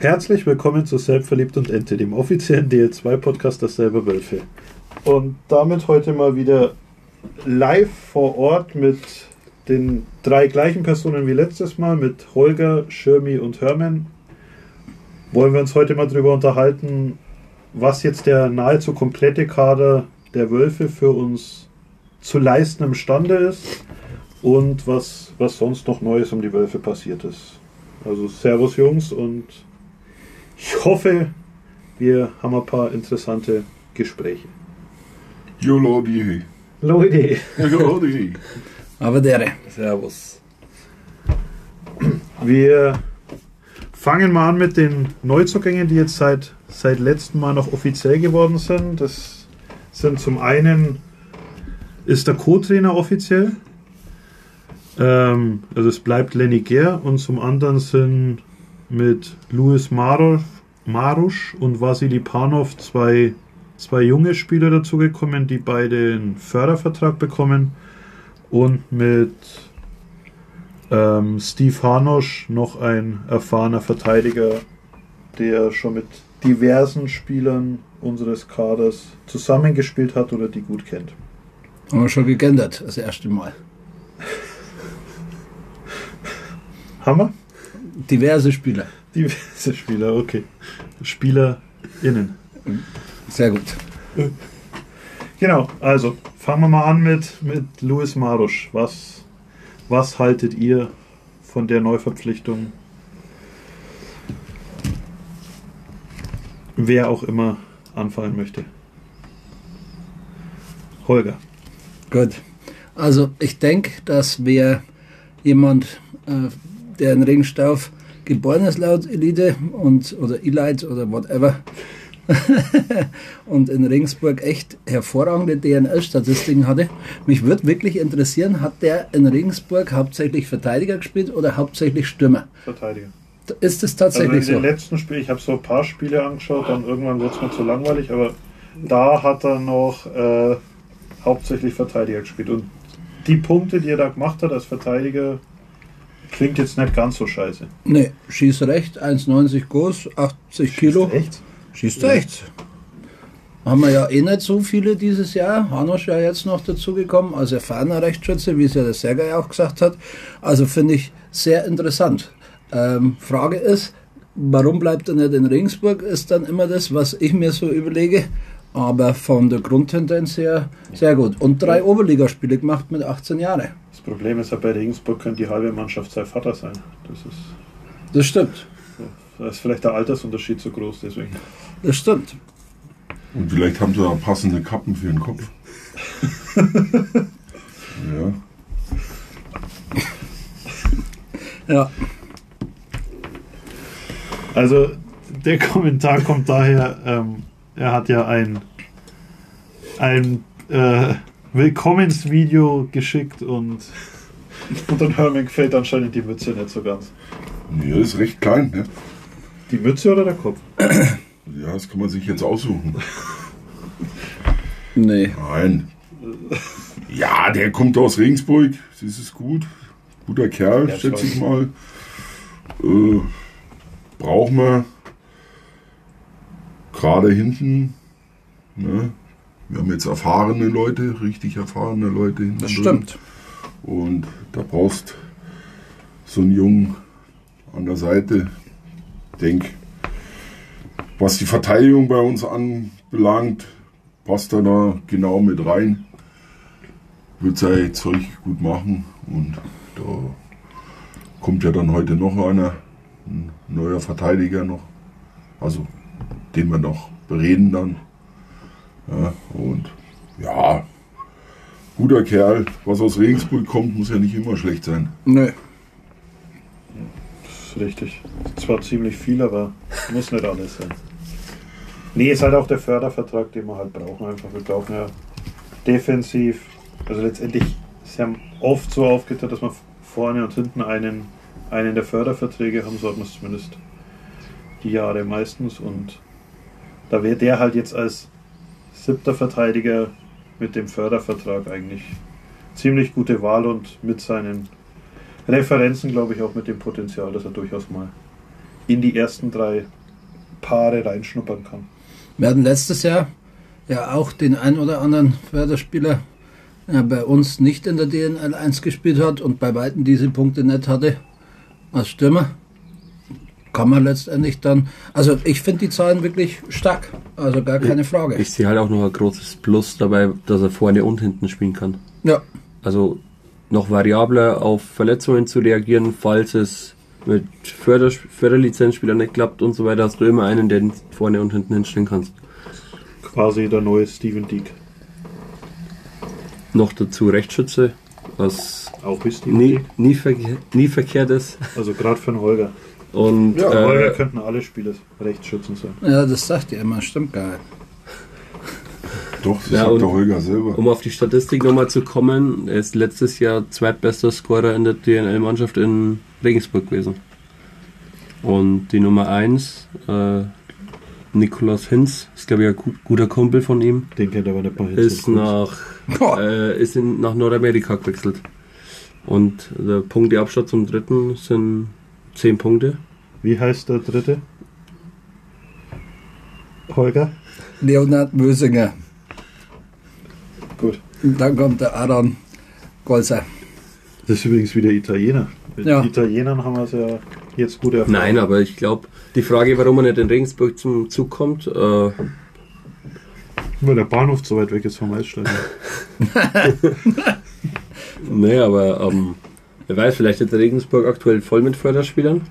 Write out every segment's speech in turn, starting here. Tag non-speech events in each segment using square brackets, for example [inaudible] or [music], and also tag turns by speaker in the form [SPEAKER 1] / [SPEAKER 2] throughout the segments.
[SPEAKER 1] Herzlich willkommen zu Selbstverliebt und Ente, dem offiziellen DL2-Podcast der selber Wölfe. Und damit heute mal wieder live vor Ort mit den drei gleichen Personen wie letztes Mal, mit Holger, Schirmi und Hermann. Wollen wir uns heute mal darüber unterhalten, was jetzt der nahezu komplette Kader der Wölfe für uns zu leisten imstande ist und was, was sonst noch Neues um die Wölfe passiert ist. Also Servus Jungs und ich hoffe, wir haben ein paar interessante Gespräche.
[SPEAKER 2] Jo Lodi.
[SPEAKER 1] Leute,
[SPEAKER 2] Lodi.
[SPEAKER 3] Aber dere.
[SPEAKER 4] Servus.
[SPEAKER 1] wir fangen mal an mit den Neuzugängen, die jetzt seit, seit letztem Mal noch offiziell geworden sind. Das sind zum einen ist der Co-Trainer offiziell. Ähm, also es bleibt Lenny Ger und zum anderen sind mit Luis Maroš, Marusch und Vasili Panov zwei, zwei junge Spieler dazugekommen, die beide einen Fördervertrag bekommen und mit ähm, Steve Hanosch noch ein erfahrener Verteidiger, der schon mit diversen Spielern unseres Kaders zusammengespielt hat oder die gut kennt.
[SPEAKER 3] Haben wir schon gegendert, das erste Mal.
[SPEAKER 1] Hammer?
[SPEAKER 3] Diverse Spieler.
[SPEAKER 1] Diverse Spieler, okay. SpielerInnen.
[SPEAKER 3] Sehr gut.
[SPEAKER 1] Genau, also fangen wir mal an mit, mit Luis Marusch. Was, was haltet ihr von der Neuverpflichtung? Wer auch immer anfallen möchte. Holger.
[SPEAKER 3] Gut. Also ich denke, dass wer jemand, äh, der in Regenstauf geboren ist laut Elite und oder Elite oder whatever [laughs] und in Regensburg echt hervorragende DNL-Statistiken hatte. Mich würde wirklich interessieren, hat der in Regensburg hauptsächlich Verteidiger gespielt oder hauptsächlich Stürmer?
[SPEAKER 1] Verteidiger.
[SPEAKER 3] Ist das
[SPEAKER 1] Also in
[SPEAKER 3] tatsächlich
[SPEAKER 1] den
[SPEAKER 3] so?
[SPEAKER 1] letzten Spielen, ich habe so ein paar Spiele angeschaut, dann irgendwann wurde es mir zu langweilig, aber da hat er noch äh, hauptsächlich Verteidiger gespielt. Und die Punkte, die er da gemacht hat als Verteidiger, klingt jetzt nicht ganz so scheiße.
[SPEAKER 3] Nee, schießt recht, 1,90 groß, 80 Kilo.
[SPEAKER 1] Echt?
[SPEAKER 3] Schießt recht. Haben wir ja eh nicht so viele dieses Jahr. Hanosch ja jetzt noch dazugekommen, als erfahrener Rechtsschütze, wie es ja der Sergei auch gesagt hat. Also finde ich sehr interessant. Ähm, Frage ist, warum bleibt er nicht in Regensburg, ist dann immer das, was ich mir so überlege. Aber von der Grundtendenz her sehr gut. Und drei Oberligaspiele gemacht mit 18 Jahren.
[SPEAKER 1] Problem ist ja bei Regensburg könnte die halbe Mannschaft sein Vater sein. Das ist,
[SPEAKER 3] Das stimmt.
[SPEAKER 1] da ist vielleicht der Altersunterschied zu groß, deswegen.
[SPEAKER 3] Das stimmt.
[SPEAKER 2] Und vielleicht haben sie da passende Kappen für den Kopf. [laughs] ja.
[SPEAKER 3] Ja.
[SPEAKER 1] Also der Kommentar kommt daher, ähm, er hat ja ein, ein äh, Willkommensvideo geschickt und, [laughs] und dann Hermann gefällt anscheinend die Mütze nicht so ganz.
[SPEAKER 2] Ja, ist recht klein, ne?
[SPEAKER 1] Die Mütze oder der Kopf? [clears throat]
[SPEAKER 2] Ja, das kann man sich jetzt aussuchen. [laughs]
[SPEAKER 3] Nee.
[SPEAKER 2] Nein. [laughs] Ja, der kommt aus Regensburg. Das ist gut. Guter Kerl,
[SPEAKER 1] Ja,
[SPEAKER 2] schätze ich mal. Äh, brauchen wir. Gerade hinten. Ne? Wir haben jetzt erfahrene Leute, richtig erfahrene Leute hinten.
[SPEAKER 3] Das
[SPEAKER 2] drin.
[SPEAKER 3] stimmt.
[SPEAKER 2] Und da brauchst so einen Jungen an der Seite. Ich denke, was die Verteidigung bei uns anbelangt, passt er da genau mit rein. Wird sein Zeug gut machen. Und da kommt ja dann heute noch einer, ein neuer Verteidiger noch. Also den wir noch bereden dann. Ja, und ja, guter Kerl. Was aus Regensburg kommt, muss ja nicht immer schlecht sein.
[SPEAKER 3] Nee.
[SPEAKER 1] Das ist richtig. Zwar ziemlich viel, aber muss nicht alles sein. Nee, ist halt auch der Fördervertrag, den wir halt brauchen. Einfach, wir brauchen ja defensiv, also letztendlich ist ja oft so aufgeteilt, dass wir vorne und hinten einen, einen der Förderverträge haben, so hat man es zumindest die Jahre meistens. Und da wäre der halt jetzt als siebter Verteidiger mit dem Fördervertrag eigentlich ziemlich gute Wahl und mit seinen Referenzen, glaube ich, auch mit dem Potenzial, dass er durchaus mal in die ersten drei Paare reinschnuppern kann.
[SPEAKER 3] Wir hatten letztes Jahr ja auch den ein oder anderen Förderspieler, der bei uns nicht in der DNL 1 gespielt hat und bei weitem diese Punkte nicht hatte als Stürmer. Kann man letztendlich dann, also ich finde die Zahlen wirklich stark, also gar keine Frage.
[SPEAKER 4] Ich sehe halt auch noch ein großes Plus dabei, dass er vorne und hinten spielen kann.
[SPEAKER 3] Ja,
[SPEAKER 4] Also noch variabler auf Verletzungen zu reagieren, falls es mit Förder Förderlizenzspielern nicht klappt und so weiter, hast du immer einen, der vorne und hinten hinstellen kannst.
[SPEAKER 1] Quasi der neue Steven Deek.
[SPEAKER 4] Noch dazu Rechtsschütze, was
[SPEAKER 1] Auch
[SPEAKER 4] nie, nie, verke nie verkehrt ist.
[SPEAKER 1] Also gerade für den Holger.
[SPEAKER 4] Und
[SPEAKER 3] Ja,
[SPEAKER 1] Holger
[SPEAKER 4] äh,
[SPEAKER 1] könnten alle Spieler Rechtsschützen sein.
[SPEAKER 3] ja, das sagt ihr immer, stimmt gar nicht.
[SPEAKER 2] Doch, das
[SPEAKER 4] Ja,
[SPEAKER 2] sagt
[SPEAKER 4] und-
[SPEAKER 2] der Holger selber.
[SPEAKER 4] um auf die Statistik nochmal zu kommen, er ist letztes Jahr zweitbester Scorer in der DNL-Mannschaft in Regensburg gewesen. Und die Nummer 1, äh, Nikolaus Hinz, ist glaube ich ein gu- guter Kumpel von ihm,
[SPEAKER 1] Den kennt aber nicht mal hin.
[SPEAKER 4] ist nach, äh, ist in, nach Nordamerika gewechselt. Und der Punkteabstand zum dritten sind 10 Punkte.
[SPEAKER 1] Wie heißt der dritte? Holger?
[SPEAKER 3] Leonhard Mösinger.
[SPEAKER 1] Gut.
[SPEAKER 3] Und dann kommt der Aaron Golzer.
[SPEAKER 1] Das ist übrigens wieder Italiener. Mit
[SPEAKER 3] Ja.
[SPEAKER 1] Italienern haben wir es ja jetzt gut erfahren.
[SPEAKER 4] Nein, aber ich glaube, die Frage, warum er nicht in Regensburg zum Zug kommt, äh,
[SPEAKER 1] Weil der Bahnhof so weit weg ist vom Eisstadion. [laughs]
[SPEAKER 4] Nee, aber ähm, wer weiß, vielleicht ist Regensburg aktuell voll mit Förderspielern.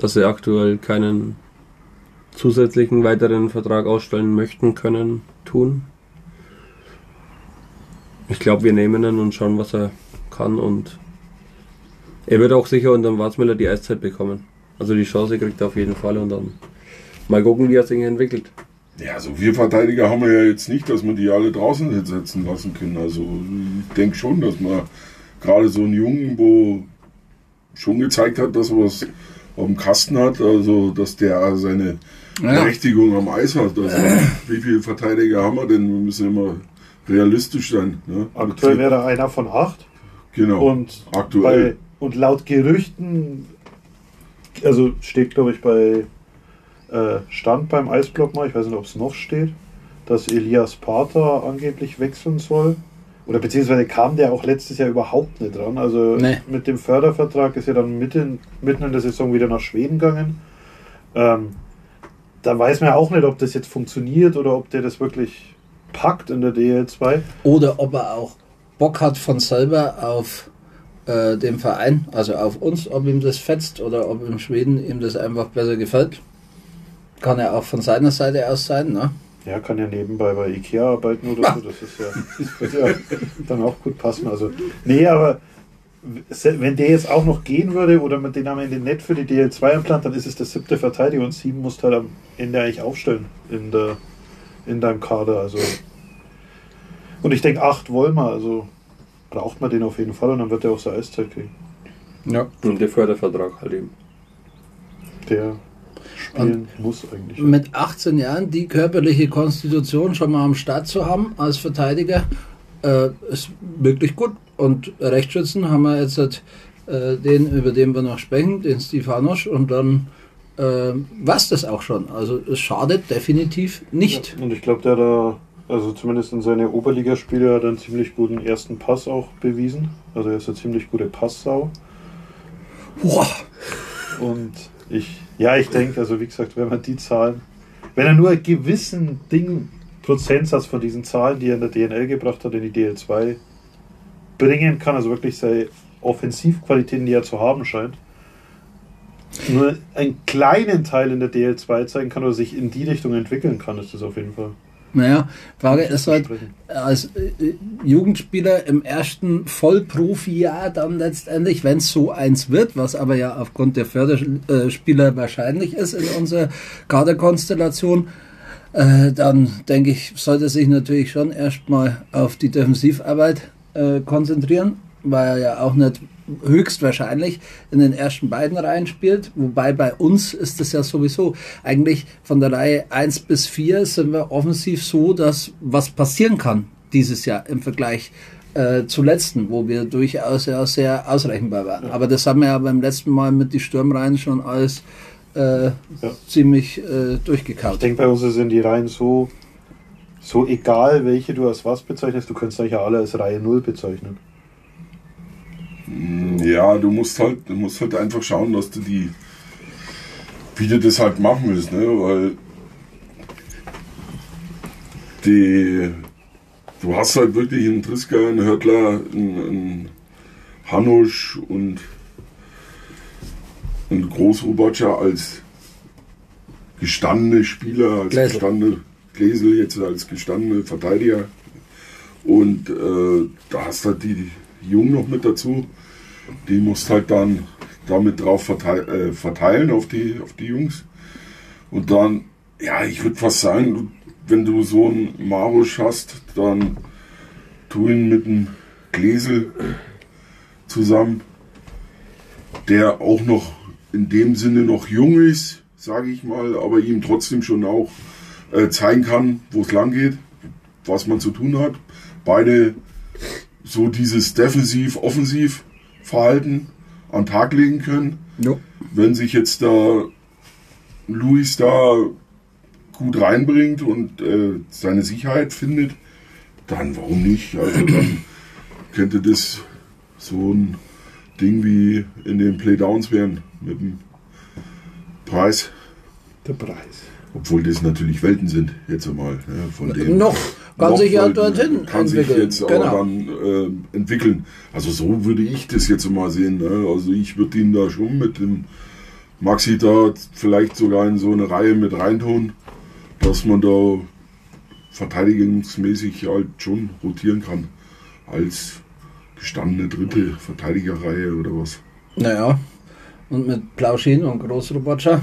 [SPEAKER 4] Dass sie aktuell keinen zusätzlichen weiteren Vertrag ausstellen möchten, können, tun. Ich glaube, wir nehmen ihn und schauen, was er kann und er wird auch sicher unter dem Warzmüller die Eiszeit bekommen. Also die Chance kriegt er auf jeden Fall und dann mal gucken, wie er sich entwickelt.
[SPEAKER 2] Ja, so wir Verteidiger haben wir ja jetzt nicht, dass wir die alle draußen setzen lassen können. Also ich denke schon, dass man gerade so einen Jungen, wo schon gezeigt hat, dass er was auf dem Kasten hat, also dass der seine
[SPEAKER 3] Ja.
[SPEAKER 2] Berechtigung am Eis hat. Also wie viele Verteidiger haben wir denn? Wir müssen immer realistisch sein. Ne?
[SPEAKER 1] Aktuell wäre er einer von acht.
[SPEAKER 2] genau.
[SPEAKER 1] Und,
[SPEAKER 2] Aktuell.
[SPEAKER 1] Bei, und laut Gerüchten, also steht glaube ich bei äh, Stand beim Eisblock mal, ich weiß nicht, ob es noch steht, dass Elias Pater angeblich wechseln soll. Oder beziehungsweise kam der auch letztes Jahr überhaupt nicht dran. Also
[SPEAKER 3] Nee.
[SPEAKER 1] mit dem Fördervertrag ist er dann mitten, mitten in der Saison wieder nach Schweden gegangen. Ähm, da weiß man ja auch nicht, ob das jetzt funktioniert oder ob der das wirklich packt in der DL2.
[SPEAKER 3] Oder ob er auch Bock hat von selber auf äh, den Verein, also auf uns, ob ihm das fetzt oder ob in Schweden ihm das einfach besser gefällt. Kann ja auch von seiner Seite aus sein, ne?
[SPEAKER 1] Ja, kann ja nebenbei bei Ikea arbeiten oder so. Das ist ja, [laughs] das wird ja dann auch gut passen. Also, nee, aber wenn der jetzt auch noch gehen würde oder mit den am Ende nicht für die DL2 einplant, dann ist es der siebte Verteidiger und sieben musst halt am Ende eigentlich aufstellen in, der, in deinem Kader. Also. Und ich denke, acht wollen wir, also braucht man den auf jeden Fall und dann wird er auch seine Eiszeit kriegen.
[SPEAKER 3] Ja.
[SPEAKER 4] Und der Fördervertrag halt eben.
[SPEAKER 1] Der spielen muss eigentlich.
[SPEAKER 3] Mit 18 Jahren die körperliche Konstitution schon mal am Start zu haben als Verteidiger, äh, ist wirklich gut. Und Rechtsschützen haben wir jetzt halt, äh, den, über den wir noch sprechen, den Stefanosch, und dann äh, war es das auch schon. Also es schadet definitiv nicht.
[SPEAKER 1] Ja, und ich glaube, der hat da, also zumindest in seine Oberligaspiele, hat er einen ziemlich guten ersten Pass auch bewiesen. Also er ist eine ziemlich gute Passsau.
[SPEAKER 3] Boah.
[SPEAKER 1] Und ich, ja, ich denke, also wie gesagt, wenn man die Zahlen, wenn er nur einen gewissen Ding, Prozentsatz von diesen Zahlen, die er in der DNL gebracht hat, in die DL2 bringen kann, also wirklich seine Offensivqualitäten, die er zu haben scheint, nur einen kleinen Teil in der DL2 zeigen kann oder sich in die Richtung entwickeln kann, ist das auf jeden Fall.
[SPEAKER 3] Naja, Frage ist halt, als äh, Jugendspieler im ersten Vollprofi-Jahr dann letztendlich, wenn es so eins wird, was aber ja aufgrund der Förderspieler wahrscheinlich ist in unserer Kaderkonstellation, äh, dann denke ich, sollte sich natürlich schon erstmal auf die Defensivarbeit äh, konzentrieren, weil er ja auch nicht höchstwahrscheinlich in den ersten beiden Reihen spielt. Wobei bei uns ist es ja sowieso eigentlich von der Reihe 1 bis 4 sind wir offensiv so, dass was passieren kann dieses Jahr im Vergleich äh, zuletzten, wo wir durchaus ja sehr ausrechenbar waren. Aber das haben wir ja beim letzten Mal mit die Sturmreihen schon alles äh,
[SPEAKER 1] Ja.
[SPEAKER 3] ziemlich äh,
[SPEAKER 1] Ich
[SPEAKER 3] durchgekaut.
[SPEAKER 1] denke, bei uns sind die Reihen so, so egal, welche du als was bezeichnest. Du könntest eigentlich ja alle als Reihe 0 bezeichnen.
[SPEAKER 2] Ja, du musst halt, du musst halt einfach schauen, dass du die, wie du das halt machen willst, ne? Weil die, du hast halt wirklich einen Triska, einen Hörtler, einen, einen Hanusch und einen Großrubatscher als gestandene Spieler, als
[SPEAKER 3] Gläsel.
[SPEAKER 2] gestandene Gläsel jetzt als gestandene Verteidiger. Und äh, da hast halt die, die Jungen noch mit dazu. Die musst halt dann damit drauf verteil, äh, verteilen auf die, auf die Jungs. Und dann, ja, ich würde fast sagen, wenn du so einen Marusch hast, dann tu ihn mit einem Gläsel zusammen, der auch noch in dem Sinne noch jung ist, sage ich mal, aber ihm trotzdem schon auch äh, zeigen kann, wo es lang geht, was man zu tun hat. Beide so dieses Defensiv-Offensiv-Verhalten an den Tag legen können.
[SPEAKER 3] Jo.
[SPEAKER 2] Wenn sich jetzt da Luis da gut reinbringt und äh, seine Sicherheit findet, dann warum nicht? Also dann [clears throat] könnte das so ein Ding wie in den Playdowns werden mit dem Preis.
[SPEAKER 1] Der Preis.
[SPEAKER 2] Obwohl das natürlich Welten sind, jetzt einmal. Ja, von dem
[SPEAKER 3] Noch kann
[SPEAKER 2] noch
[SPEAKER 3] sich ja dorthin
[SPEAKER 2] kann sich
[SPEAKER 3] entwickeln.
[SPEAKER 2] jetzt aber
[SPEAKER 3] Genau.
[SPEAKER 2] dann äh, entwickeln. Also so würde ich das jetzt mal sehen. Ne? Also ich würde ihn da schon mit dem Maxi da vielleicht sogar in so eine Reihe mit reintun, dass man da verteidigungsmäßig halt schon rotieren kann. Als gestandene dritte Verteidigerreihe oder was.
[SPEAKER 3] Naja, und mit Plauschin und Großrobotscher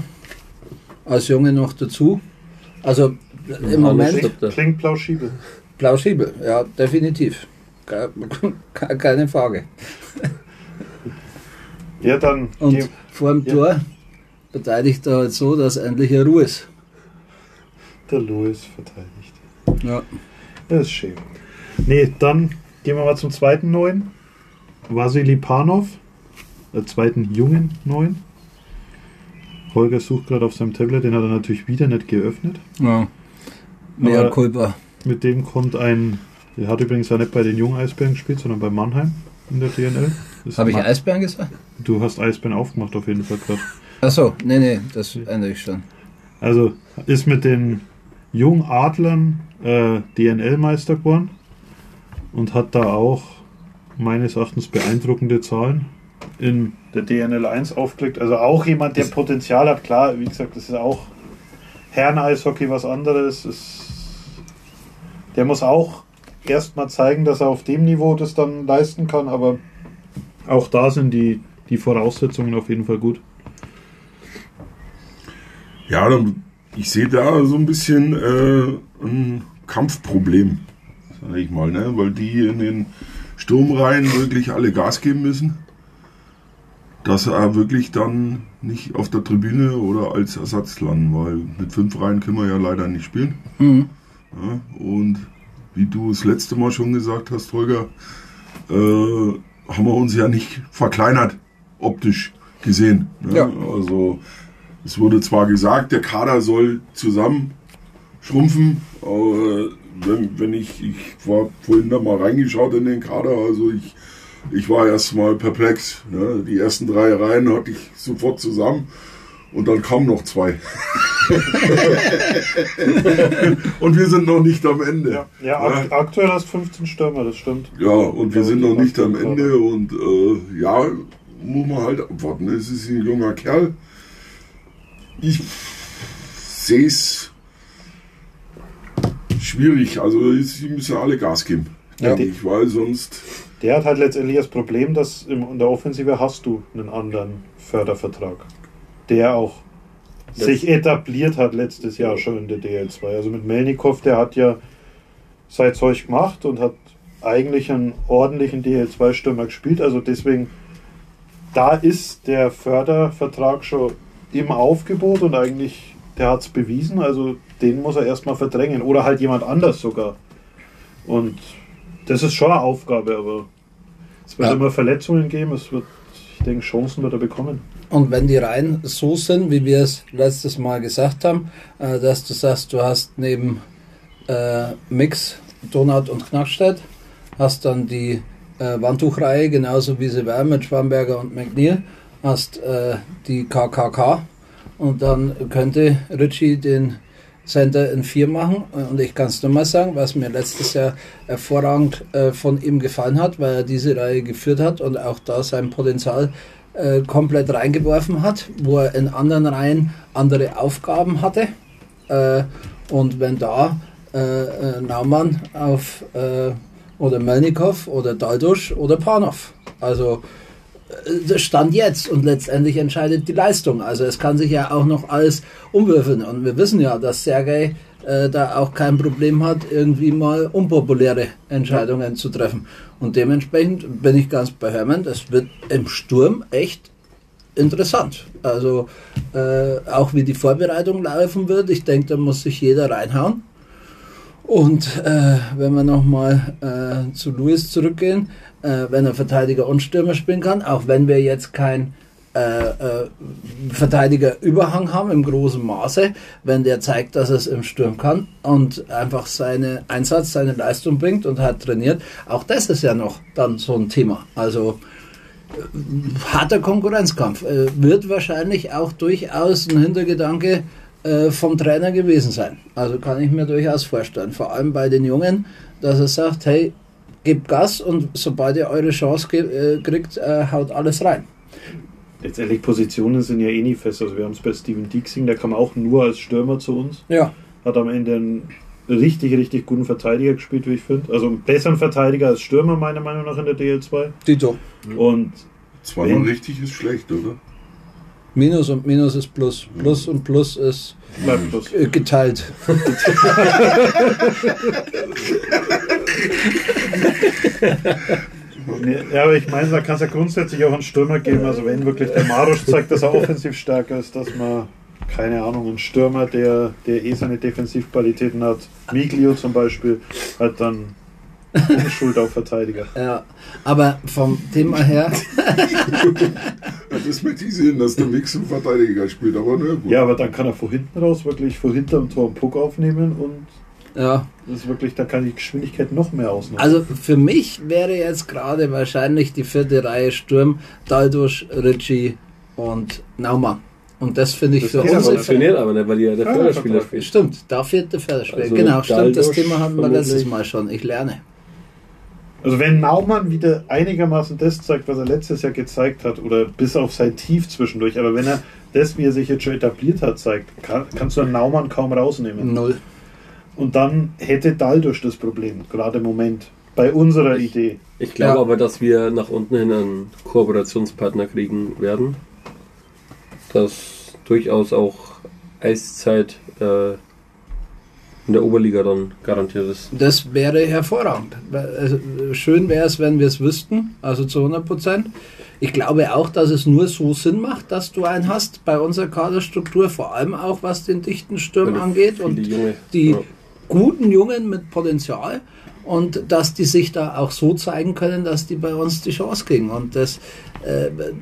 [SPEAKER 3] als Junge noch dazu. Also im Moment
[SPEAKER 4] Stimmt, ja.
[SPEAKER 1] Klingt plausibel.
[SPEAKER 3] plausibel, ja, definitiv. Ke- ke- Keine Frage.
[SPEAKER 1] Ja, dann.
[SPEAKER 3] Und
[SPEAKER 1] geh-
[SPEAKER 3] vor dem
[SPEAKER 1] Ja.
[SPEAKER 3] Tor beteiligt er halt so, dass endlich eine Ruhe ist.
[SPEAKER 1] der Louis verteidigt.
[SPEAKER 3] Ja.
[SPEAKER 1] Das ist schön. Nee, dann gehen wir mal zum zweiten Neuen. Vasili Panov, der zweiten jungen Neuen. Holger sucht gerade auf seinem Tablet, den hat er natürlich wieder nicht geöffnet.
[SPEAKER 3] ja. Mehr
[SPEAKER 1] Aber-
[SPEAKER 3] Kulpa.
[SPEAKER 1] Mit dem kommt ein, der hat übrigens auch nicht bei den jungen Eisbären gespielt, sondern bei Mannheim in der DNL. Ist
[SPEAKER 3] Habe ich
[SPEAKER 1] Ma-
[SPEAKER 3] Eisbären gesagt?
[SPEAKER 1] Du hast Eisbären aufgemacht auf jeden Fall gerade.
[SPEAKER 3] Achso, nee, nee, das ändere ich schon.
[SPEAKER 1] Also ist mit den jungen Adlern äh, DNL-Meister geworden und hat da auch meines Erachtens beeindruckende Zahlen in der DNL 1 aufgelegt. Also auch jemand, der Potenzial hat. Klar, wie gesagt, das ist auch Herren-Eishockey was anderes. Es, der muss auch erstmal zeigen, dass er auf dem Niveau das dann leisten kann, aber auch da sind die, die Voraussetzungen auf jeden Fall gut.
[SPEAKER 2] Ja, dann- ich sehe da so ein bisschen äh, ein Kampfproblem, sage ich mal, ne? weil die in den Sturmreihen wirklich alle Gas geben müssen, dass er wirklich dann nicht auf der Tribüne oder als Ersatz landen, weil mit fünf Reihen können wir ja leider nicht spielen.
[SPEAKER 3] Mhm.
[SPEAKER 2] Ja, und wie du das letzte Mal schon gesagt hast, Holger, äh, haben wir uns ja nicht verkleinert, optisch gesehen. Ne?
[SPEAKER 3] Ja.
[SPEAKER 2] Also es wurde zwar gesagt, der Kader soll zusammen schrumpfen, aber wenn, wenn ich, ich war vorhin da mal reingeschaut in den Kader, also ich, ich war erstmal perplex. Ne? Die ersten drei Reihen hatte ich sofort zusammen und dann kamen noch zwei. [laughs] und wir sind noch nicht am Ende.
[SPEAKER 1] Ja, ja ak aktuell hast 15 Stürmer, das stimmt.
[SPEAKER 2] Ja, und wir
[SPEAKER 1] Ja,
[SPEAKER 2] sind noch nicht am Ende und äh, ja, muss man halt abwarten. Es ist ein junger Kerl. Ich sehe es schwierig. Also sie müssen alle Gas geben,
[SPEAKER 3] Ja.
[SPEAKER 2] ich, weil sonst
[SPEAKER 1] Der hat halt letztendlich das Problem, dass in der Offensive hast du einen anderen Fördervertrag, der auch
[SPEAKER 4] Das-
[SPEAKER 1] sich etabliert hat letztes Jahr schon in der DL2. Also mit Melnikov, der hat ja sein Zeug gemacht und hat eigentlich einen ordentlichen DL2-Stürmer gespielt. Also deswegen, da ist der Fördervertrag schon im Aufgebot und eigentlich, der hat es bewiesen. Also den muss er erstmal verdrängen oder halt jemand anders sogar. Und Das ist schon eine Aufgabe, aber es wird
[SPEAKER 3] Ja.
[SPEAKER 1] immer Verletzungen geben. Es wird, ich denke, Chancen wird er bekommen.
[SPEAKER 3] Und wenn die Reihen so sind, wie wir es letztes Mal gesagt haben, äh, dass du sagst, du hast neben äh, Mix, Donut und Knackstedt, hast dann die äh, Wandtuchreihe, genauso wie sie war mit Schwamberger und McNeil, hast äh, die KKK und dann könnte Ritchie den Center in 4 machen. Und ich kann es nur mal sagen, was mir letztes Jahr hervorragend äh, von ihm gefallen hat, weil er diese Reihe geführt hat und auch da sein Potenzial äh, komplett reingeworfen hat, wo er in anderen Reihen andere Aufgaben hatte. Äh, und wenn da äh, äh, Naumann auf äh, oder Melnikov oder Daldusch oder Panov. Also äh, das stand jetzt und letztendlich entscheidet die Leistung. Also es kann sich ja auch noch alles umwürfeln. Und wir wissen ja, dass Sergei da auch kein Problem hat, irgendwie mal unpopuläre Entscheidungen zu treffen. Und dementsprechend bin ich ganz bei Hermann, das wird im Sturm echt interessant. Also äh, auch wie die Vorbereitung laufen wird, ich denke, da muss sich jeder reinhauen. Und äh, wenn wir nochmal äh, zu Luis zurückgehen, äh, wenn er Verteidiger und Stürmer spielen kann, auch wenn wir jetzt kein äh, äh, Verteidigerüberhang haben im großen Maße, wenn der zeigt, dass er es im Sturm kann und einfach seinen Einsatz, seine Leistung bringt und hat trainiert, auch das ist ja noch dann so ein Thema. Also äh, harter Konkurrenzkampf wird wahrscheinlich auch durchaus ein Hintergedanke vom Trainer gewesen sein. Also kann ich mir durchaus vorstellen. Vor allem bei den Jungen, dass er sagt, hey, gebt Gas und sobald ihr eure Chance kriegt, haut alles rein.
[SPEAKER 1] Letztendlich Positionen sind ja eh nie fest. Also wir haben es bei Steven Dixing, der kam auch nur als Stürmer zu uns.
[SPEAKER 3] Ja,
[SPEAKER 1] Hat am Ende einen richtig, richtig guten Verteidiger gespielt, wie ich finde. Also einen besseren Verteidiger als Stürmer, meiner Meinung nach, in der DL2.
[SPEAKER 3] Dito.
[SPEAKER 1] Und
[SPEAKER 2] Zweimal
[SPEAKER 1] Wenn-
[SPEAKER 2] richtig ist schlecht, oder?
[SPEAKER 3] Minus und Minus ist Plus. Plus und Plus ist
[SPEAKER 1] bleibt bloß.
[SPEAKER 3] äh, geteilt. [laughs] [laughs]
[SPEAKER 1] Ja, aber ich meine, da kann es ja grundsätzlich auch einen Stürmer geben. Also wenn wirklich der Marusch zeigt, dass er offensiv stärker ist, dass man, keine Ahnung, einen Stürmer, der, der eh seine Defensivqualitäten hat, Miglio zum Beispiel, halt dann Unschuld auf Verteidiger.
[SPEAKER 3] Ja, aber vom Thema her, [laughs]
[SPEAKER 2] das möchte ich sehen, dass der Mix im Verteidiger spielt, aber na gut.
[SPEAKER 1] Ja, aber dann kann er vor hinten raus wirklich vor hinterm Tor einen Puck aufnehmen und
[SPEAKER 3] ja,
[SPEAKER 1] das ist wirklich, da kann die Geschwindigkeit noch mehr ausnutzen.
[SPEAKER 3] also für mich wäre jetzt gerade wahrscheinlich die vierte Reihe Sturm, Daldusch, Ritchie und Naumann. Und das finde ich
[SPEAKER 1] Das
[SPEAKER 3] für
[SPEAKER 1] geht
[SPEAKER 4] Das funktioniert aber nicht, weil ja der Förderspieler spielt.
[SPEAKER 3] Stimmt, da fehlt der Förderspieler.
[SPEAKER 4] Also
[SPEAKER 3] genau, stimmt, das Thema hatten wir letztes Mal schon. Ich lerne.
[SPEAKER 1] Also wenn Naumann wieder einigermaßen das zeigt, was er letztes Jahr gezeigt hat, oder bis auf sein Tief zwischendurch, aber wenn er das, wie er sich jetzt schon etabliert hat, zeigt, kann, kannst du einen Naumann kaum rausnehmen.
[SPEAKER 3] Null.
[SPEAKER 1] Und dann hätte Daldusch das Problem, gerade im Moment, bei unserer Idee.
[SPEAKER 4] Ich glaube
[SPEAKER 3] Ja.
[SPEAKER 4] aber, dass wir nach unten hin einen Kooperationspartner kriegen werden. Dass durchaus auch Eiszeit äh, in der Oberliga dann garantiert ist.
[SPEAKER 3] Das wäre hervorragend. Also, Schön wäre es, wenn wir es wüssten, also zu 100 Prozent. Ich glaube auch, dass es nur so Sinn macht, dass du einen hast bei unserer Kaderstruktur, vor allem auch was den dichten Sturm angeht und die
[SPEAKER 4] Ja.
[SPEAKER 3] Guten Jungen mit Potenzial und dass die sich da auch so zeigen können, dass die bei uns die Chance kriegen. Und das,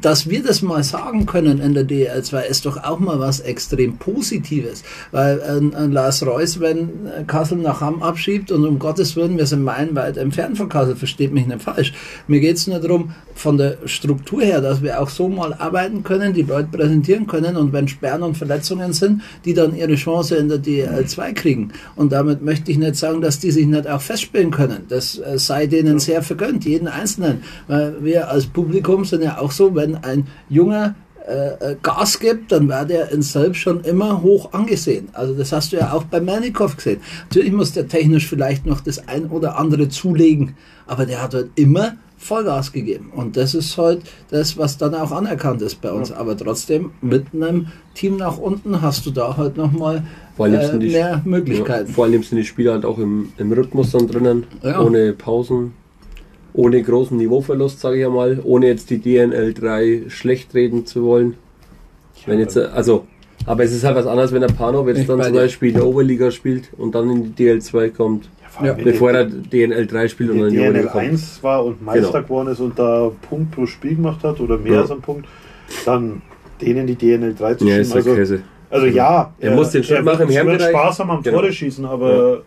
[SPEAKER 3] dass wir das mal sagen können in der DL2 ist doch auch mal was extrem Positives. Weil ein, ein Lars Reus, wenn äh, Kassel nach Hamm abschiebt und um Gottes Willen, wir sind meilenweit entfernt von Kassel, versteht mich nicht falsch. Mir geht es nur darum, von der Struktur her, dass wir auch so mal arbeiten können, die Leute präsentieren können und wenn Sperren und Verletzungen sind, die dann ihre Chance in der DL2 kriegen. Und damit möchte ich nicht sagen, dass die sich nicht auch festspielen können. Das äh, sei denen sehr vergönnt, jeden Einzelnen. Weil wir als Publikum sind ja auch so, wenn ein junger äh, äh, Gas gibt, dann war der in selbst schon immer hoch angesehen. Also das hast du ja auch bei Mernikov gesehen. Natürlich muss der technisch vielleicht noch das ein oder andere zulegen, aber der hat halt immer Vollgas gegeben. Und das ist halt das, was dann auch anerkannt ist bei uns. Aber trotzdem, mit einem Team nach unten hast du da halt nochmal äh, mehr Möglichkeiten.
[SPEAKER 4] Ja, vor allem sind die Spieler halt auch im, im Rhythmus dann drinnen,
[SPEAKER 3] Ja.
[SPEAKER 4] ohne Pausen, ohne großen Niveauverlust, sage ich einmal, ohne jetzt die DNL 3 schlecht reden zu wollen. Wenn jetzt, also Aber es ist halt was anderes, wenn der Pano jetzt dann zum. Beispiel in der Oberliga spielt und dann in die DL2 kommt,
[SPEAKER 3] Ja.
[SPEAKER 4] bevor er DNL 3 spielt und dann in
[SPEAKER 1] die DNL
[SPEAKER 4] kommt.
[SPEAKER 1] 1 war und Meister
[SPEAKER 4] Genau.
[SPEAKER 1] geworden ist und da Punkt pro Spiel gemacht hat oder mehr
[SPEAKER 4] Ja.
[SPEAKER 1] als ein Punkt, dann denen die DNL 3 zu
[SPEAKER 4] Ja,
[SPEAKER 1] schieben.
[SPEAKER 4] ist
[SPEAKER 1] Also,
[SPEAKER 4] Käse.
[SPEAKER 1] also ja,
[SPEAKER 4] Er muss den Schritt
[SPEAKER 1] er
[SPEAKER 4] machen im Herrenbereich.
[SPEAKER 1] Spaß haben am
[SPEAKER 4] Genau.
[SPEAKER 1] Tore schießen, aber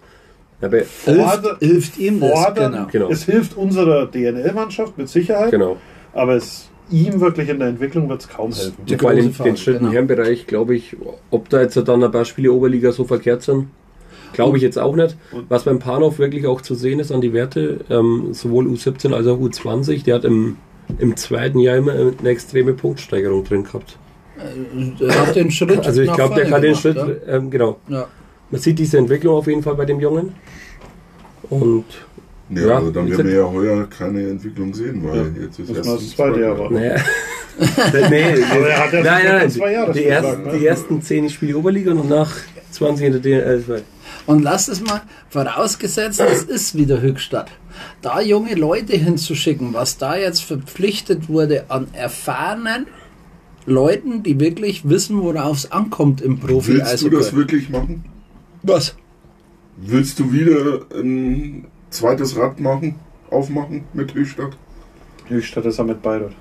[SPEAKER 4] Aber,
[SPEAKER 3] Hilft, hilft ihm das,
[SPEAKER 1] fordern,
[SPEAKER 3] genau.
[SPEAKER 4] Genau.
[SPEAKER 1] es hilft unserer DNL-Mannschaft mit Sicherheit,
[SPEAKER 4] genau.
[SPEAKER 1] aber es ihm wirklich in der Entwicklung wird es kaum helfen.
[SPEAKER 3] Die
[SPEAKER 4] Vor allem den,
[SPEAKER 3] Frage,
[SPEAKER 4] den Schritt
[SPEAKER 3] genau.
[SPEAKER 4] glaube ich, ob da jetzt dann ein paar Spiele Oberliga so verkehrt sind, glaube ich jetzt auch nicht. Was beim Panov wirklich auch zu sehen ist an die Werte, ähm, sowohl U17 als auch U20, der hat im, im zweiten Jahr immer eine extreme Punktsteigerung drin gehabt.
[SPEAKER 3] Er hat den Schritt
[SPEAKER 4] Also ich glaube, der kann den Schritt, ähm, genau.
[SPEAKER 3] Ja.
[SPEAKER 4] Man sieht diese Entwicklung auf jeden Fall bei dem Jungen. Und
[SPEAKER 2] Ja,
[SPEAKER 4] Ja,
[SPEAKER 2] also dann werden wir ja heuer keine Entwicklung sehen, weil
[SPEAKER 1] Ja,
[SPEAKER 2] jetzt ist
[SPEAKER 1] das
[SPEAKER 2] erst
[SPEAKER 1] war das zweite Jahr war.
[SPEAKER 4] naja. [laughs] nee,
[SPEAKER 1] Aber er hat ja
[SPEAKER 4] nein, nein,
[SPEAKER 1] zwei Jahre
[SPEAKER 4] die,
[SPEAKER 1] gesagt,
[SPEAKER 4] ersten,
[SPEAKER 1] ne?
[SPEAKER 4] die ersten 10 Spiele Oberliga und danach 20 in der DL.
[SPEAKER 3] Und lass es mal vorausgesetzt, es ist wieder Höchstadt. Da junge Leute hinzuschicken, was da jetzt verpflichtet wurde an erfahrenen Leuten, die wirklich wissen, worauf es ankommt im Profi.
[SPEAKER 2] Willst du das wirklich machen?
[SPEAKER 3] Was?
[SPEAKER 2] Willst du wieder ein zweites Rad machen, aufmachen mit Höchstadt?
[SPEAKER 1] Höchstadt ist er mit Bayreuth.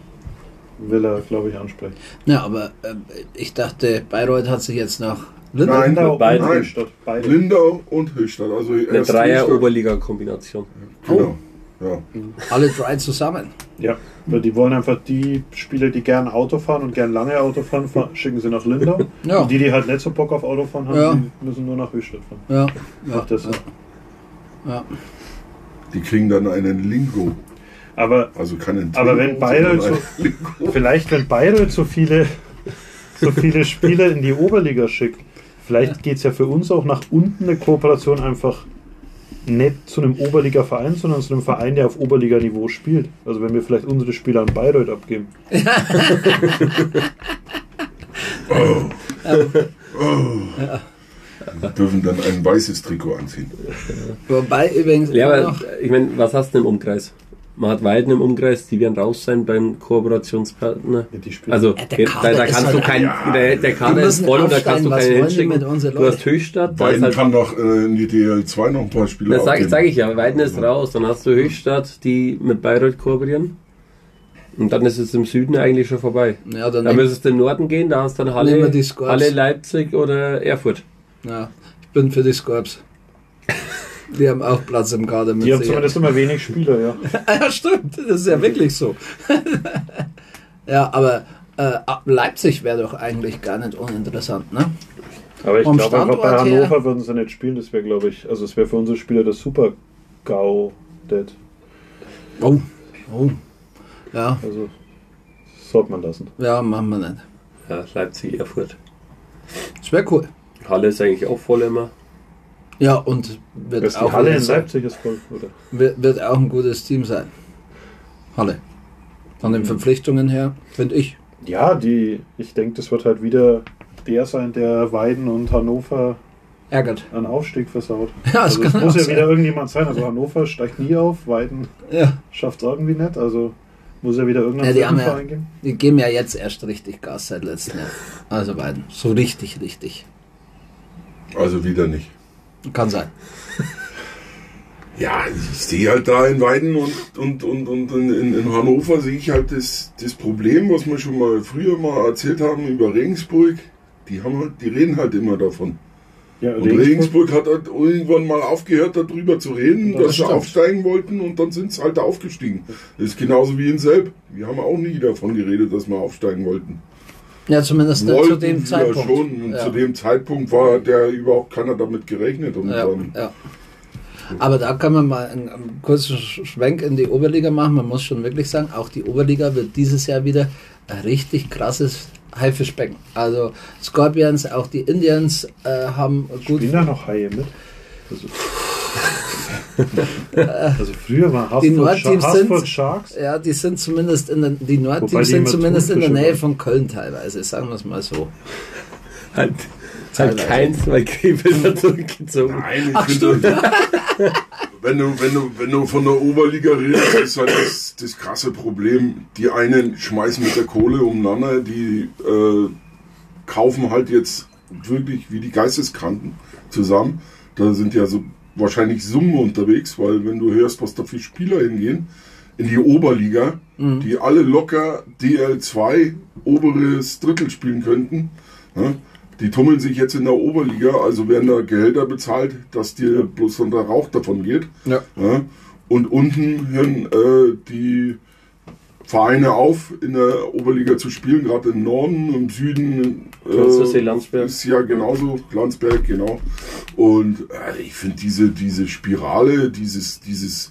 [SPEAKER 1] Will er, glaube ich, ansprechen.
[SPEAKER 3] Ja, aber äh, ich dachte, Bayreuth hat sich jetzt nach Lindau.
[SPEAKER 2] Nein,
[SPEAKER 1] Lindau und
[SPEAKER 4] beide.
[SPEAKER 1] Höchstadt. Beide.
[SPEAKER 2] Lindau und Höchstadt. Also
[SPEAKER 4] Eine
[SPEAKER 2] erst
[SPEAKER 4] Dreier
[SPEAKER 2] Höchstadt.
[SPEAKER 4] Oberliga-Kombination.
[SPEAKER 2] Genau. Ja.
[SPEAKER 3] Alle drei zusammen.
[SPEAKER 1] Ja, weil die wollen einfach die Spieler, die gern Auto fahren und gern lange Auto fahren, fahr- schicken sie nach Lindau.
[SPEAKER 3] Ja.
[SPEAKER 1] Und die, die halt nicht so Bock auf Autofahren haben,
[SPEAKER 3] Ja.
[SPEAKER 1] die müssen nur nach Höchstadt fahren.
[SPEAKER 3] Ja, ja,
[SPEAKER 1] Macht das
[SPEAKER 3] ja, ja.
[SPEAKER 2] Die kriegen dann einen Lingo.
[SPEAKER 1] Aber
[SPEAKER 2] Also keinen
[SPEAKER 1] Aber
[SPEAKER 2] Twingo,
[SPEAKER 1] wenn Bayreuth so- vielleicht, wenn Bayreuth so viele, so viele Spieler in die Oberliga schickt, vielleicht geht es ja für uns auch nach unten eine Kooperation einfach nicht zu einem Oberliga-Verein, sondern zu einem Verein, der auf Oberliga-Niveau spielt. Also wenn wir vielleicht unsere Spieler an Bayreuth abgeben. [laughs]
[SPEAKER 2] Die dürfen dann ein weißes Trikot anziehen.
[SPEAKER 3] Wobei übrigens
[SPEAKER 4] Ja, aber
[SPEAKER 3] noch,
[SPEAKER 4] ich meine, was hast du denn im Umkreis? Man hat Weiden im Umkreis, die werden raus sein beim Kooperationspartner.
[SPEAKER 1] Ja, die spielen-
[SPEAKER 4] Also,
[SPEAKER 3] Ja, der
[SPEAKER 4] da,
[SPEAKER 3] Kader
[SPEAKER 4] da
[SPEAKER 3] ist
[SPEAKER 4] kannst
[SPEAKER 3] halt-
[SPEAKER 4] du keinen, der, der Kader ist voll und da kannst du
[SPEAKER 3] die
[SPEAKER 4] hinschicken.
[SPEAKER 3] mit unseren
[SPEAKER 4] Du hast? Höchstadt, da
[SPEAKER 2] Bayern
[SPEAKER 4] halt,
[SPEAKER 2] kann doch äh, in die DL2 noch ein paar Spiele
[SPEAKER 4] das sage sag ich ja, Weiden ist raus, dann hast du Höchstadt, die mit Bayreuth kooperieren. Und dann ist es im Süden eigentlich schon vorbei.
[SPEAKER 3] ja, dann
[SPEAKER 4] Da müsstest du im Norden gehen, da hast du dann Halle. Halle, Leipzig oder Erfurt.
[SPEAKER 3] ja, ich bin für die Scorps. [laughs] Die haben auch Platz im Kader mit
[SPEAKER 1] Die haben zumindest immer wenig Spieler, ja. [laughs]
[SPEAKER 3] Ja, stimmt. Das ist ja wirklich so. [laughs] ja, aber äh, Leipzig wäre doch eigentlich gar nicht uninteressant, ne?
[SPEAKER 1] Aber ich
[SPEAKER 3] Vom
[SPEAKER 1] glaube einfach bei
[SPEAKER 3] Standort her-
[SPEAKER 1] Hannover würden sie nicht spielen. Das wäre, glaube ich, also es wäre für unsere Spieler das super GAU dead.
[SPEAKER 3] Oh. Oh. Ja,
[SPEAKER 1] Also sollte man lassen.
[SPEAKER 3] ja, machen wir nicht.
[SPEAKER 4] Ja, Leipzig, Erfurt.
[SPEAKER 3] Das wäre cool.
[SPEAKER 4] Halle ist eigentlich auch voll immer.
[SPEAKER 3] Ja, und wird
[SPEAKER 1] Das die
[SPEAKER 3] auch,
[SPEAKER 1] Halle in
[SPEAKER 3] ein-
[SPEAKER 1] Leipzig ist voll, oder?
[SPEAKER 3] wird, wird auch ein gutes Team sein. Halle. Von den Verpflichtungen her, finde ich.
[SPEAKER 1] Ja, die, ich denke, das wird halt wieder der sein, der Weiden und Hannover
[SPEAKER 3] Ärgert.
[SPEAKER 1] einen Aufstieg versaut. [laughs]
[SPEAKER 3] Ja, das
[SPEAKER 1] also es muss
[SPEAKER 3] auch
[SPEAKER 1] ja
[SPEAKER 3] sein.
[SPEAKER 1] wieder irgendjemand sein. Also Hannover steigt nie auf, Weiden
[SPEAKER 3] Ja,
[SPEAKER 1] schafft es irgendwie nicht. Also muss ja wieder irgendein
[SPEAKER 3] Ja, die haben ja-
[SPEAKER 1] geben.
[SPEAKER 3] die geben ja jetzt erst richtig Gas seit letztem Jahr. Also beiden. So richtig, richtig.
[SPEAKER 2] Also wieder nicht.
[SPEAKER 3] Kann sein. [laughs]
[SPEAKER 2] Ja, ich sehe halt da in Weiden und, und, und, und in, in Hannover sehe ich halt das, das Problem, was wir schon mal früher mal erzählt haben über Regensburg. Die, haben halt, die reden halt immer davon.
[SPEAKER 1] Ja,
[SPEAKER 2] Und Regensburg hat halt irgendwann mal aufgehört, darüber zu reden,
[SPEAKER 3] Das
[SPEAKER 2] dass sie
[SPEAKER 3] stimmt.
[SPEAKER 2] aufsteigen wollten und dann sind sie halt aufgestiegen. Das ist genauso wie in Selb. Wir haben auch nie davon geredet, dass wir aufsteigen wollten.
[SPEAKER 3] Ja, zumindest nicht zu dem Zeitpunkt.
[SPEAKER 2] schon. Und
[SPEAKER 3] ja.
[SPEAKER 2] zu dem Zeitpunkt war der überhaupt keiner damit gerechnet. Und
[SPEAKER 3] ja,
[SPEAKER 2] dann,
[SPEAKER 3] ja. Aber da kann man mal einen, einen kurzen Schwenk in die Oberliga machen. Man muss schon wirklich sagen, auch die Oberliga wird dieses Jahr wieder ein richtig krasses Haifischbecken. Also Scorpions, auch die Indians äh, haben gut.
[SPEAKER 1] Spielen da noch Haie mit? Also, [laughs] also früher war
[SPEAKER 3] Die
[SPEAKER 1] Hasburg,
[SPEAKER 3] Nordteams
[SPEAKER 1] Scha
[SPEAKER 3] sind-
[SPEAKER 1] Hasburg Sharks.
[SPEAKER 3] Ja, die sind zumindest in den, die Nordteams
[SPEAKER 1] die
[SPEAKER 3] sind zumindest in der Nähe
[SPEAKER 1] waren.
[SPEAKER 3] von Köln teilweise, sagen wir es mal so.
[SPEAKER 4] Halt, halt
[SPEAKER 3] Teilweise.
[SPEAKER 4] keins, weil Krefeld hat [laughs] zurückgezogen.
[SPEAKER 2] Nein, ich
[SPEAKER 3] Ach,
[SPEAKER 2] finde, [laughs] wenn du, wenn, du, wenn du von der Oberliga redest, ist halt das, das krasse Problem. Die einen schmeißen mit der Kohle umeinander, die äh, kaufen halt jetzt wirklich wie die Geisteskranken zusammen. Da sind ja so wahrscheinlich Summen unterwegs, weil wenn du hörst, was da für Spieler hingehen, in die Oberliga, die alle locker DL2 oberes Drittel spielen könnten. Ja, die tummeln sich jetzt in der Oberliga, also werden da Gehälter bezahlt, dass dir bloß dann der Rauch davon geht.
[SPEAKER 3] Ja.
[SPEAKER 2] Ja, und unten hören äh, die Vereine auf, in der Oberliga zu spielen, gerade im Norden, im Süden.
[SPEAKER 4] Künstlersee, Landsberg.
[SPEAKER 2] Ist ja genauso, Landsberg, genau. Und äh, ich finde diese, diese Spirale, dieses, dieses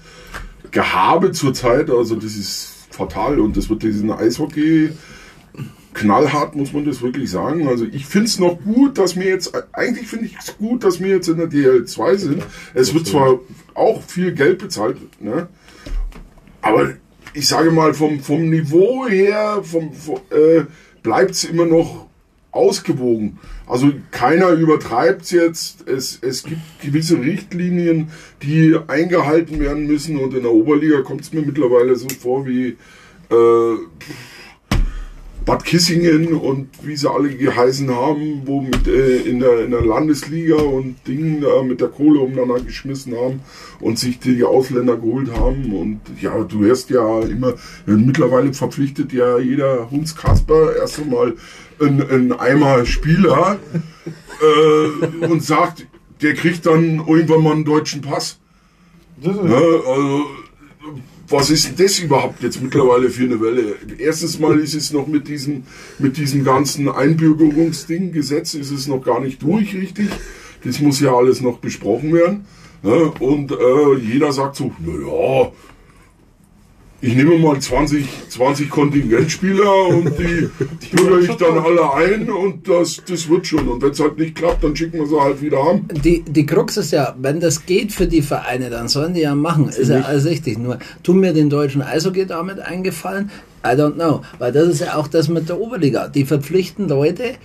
[SPEAKER 2] Gehabe zurzeit, also das ist fatal und das wird diesen Eishockey knallhart, muss man das wirklich sagen. Also ich finde es noch gut, dass wir jetzt, eigentlich finde ich es gut, dass wir jetzt in der DL2 sind. Es wird zwar auch viel Geld bezahlt, ne? aber ich sage mal, vom, vom Niveau her vom, vom, äh, bleibt es immer noch ausgewogen. Also keiner übertreibt es jetzt. Es, gibt gewisse Richtlinien, die eingehalten werden müssen und in der Oberliga kommt es mir mittlerweile so vor wie äh, Bad Kissingen und wie sie alle geheißen haben, wo mit, äh, in, der, in der Landesliga und Dingen da mit der Kohle umeinander geschmissen haben und sich die Ausländer geholt haben. Und ja, du hörst ja immer, mittlerweile verpflichtet ja jeder Hunds Kasper erst einmal einen, einen Eimer Spieler äh, und sagt, der kriegt dann irgendwann mal einen deutschen Pass. Ja, also, was ist denn das überhaupt jetzt mittlerweile für eine Welle? Erstens mal ist es noch mit diesem, mit diesem ganzen Einbürgerungsding, Gesetz ist es noch gar nicht durch richtig. Das muss ja alles noch besprochen werden. Ja, und äh, jeder sagt so, naja, ich nehme mal 20, 20 Kontingentspieler und die [laughs] bürger ich dann alle ein und das, das wird schon. Und wenn es halt nicht klappt, dann schicken wir sie halt wieder haben.
[SPEAKER 3] Die, die Krux ist ja, wenn das geht für die Vereine, dann sollen die ja machen. Ist ja alles richtig. Nur tun mir den deutschen Eishockey damit eingefallen? I don't know. Weil das ist ja auch das mit der Oberliga. Die verpflichten Leute.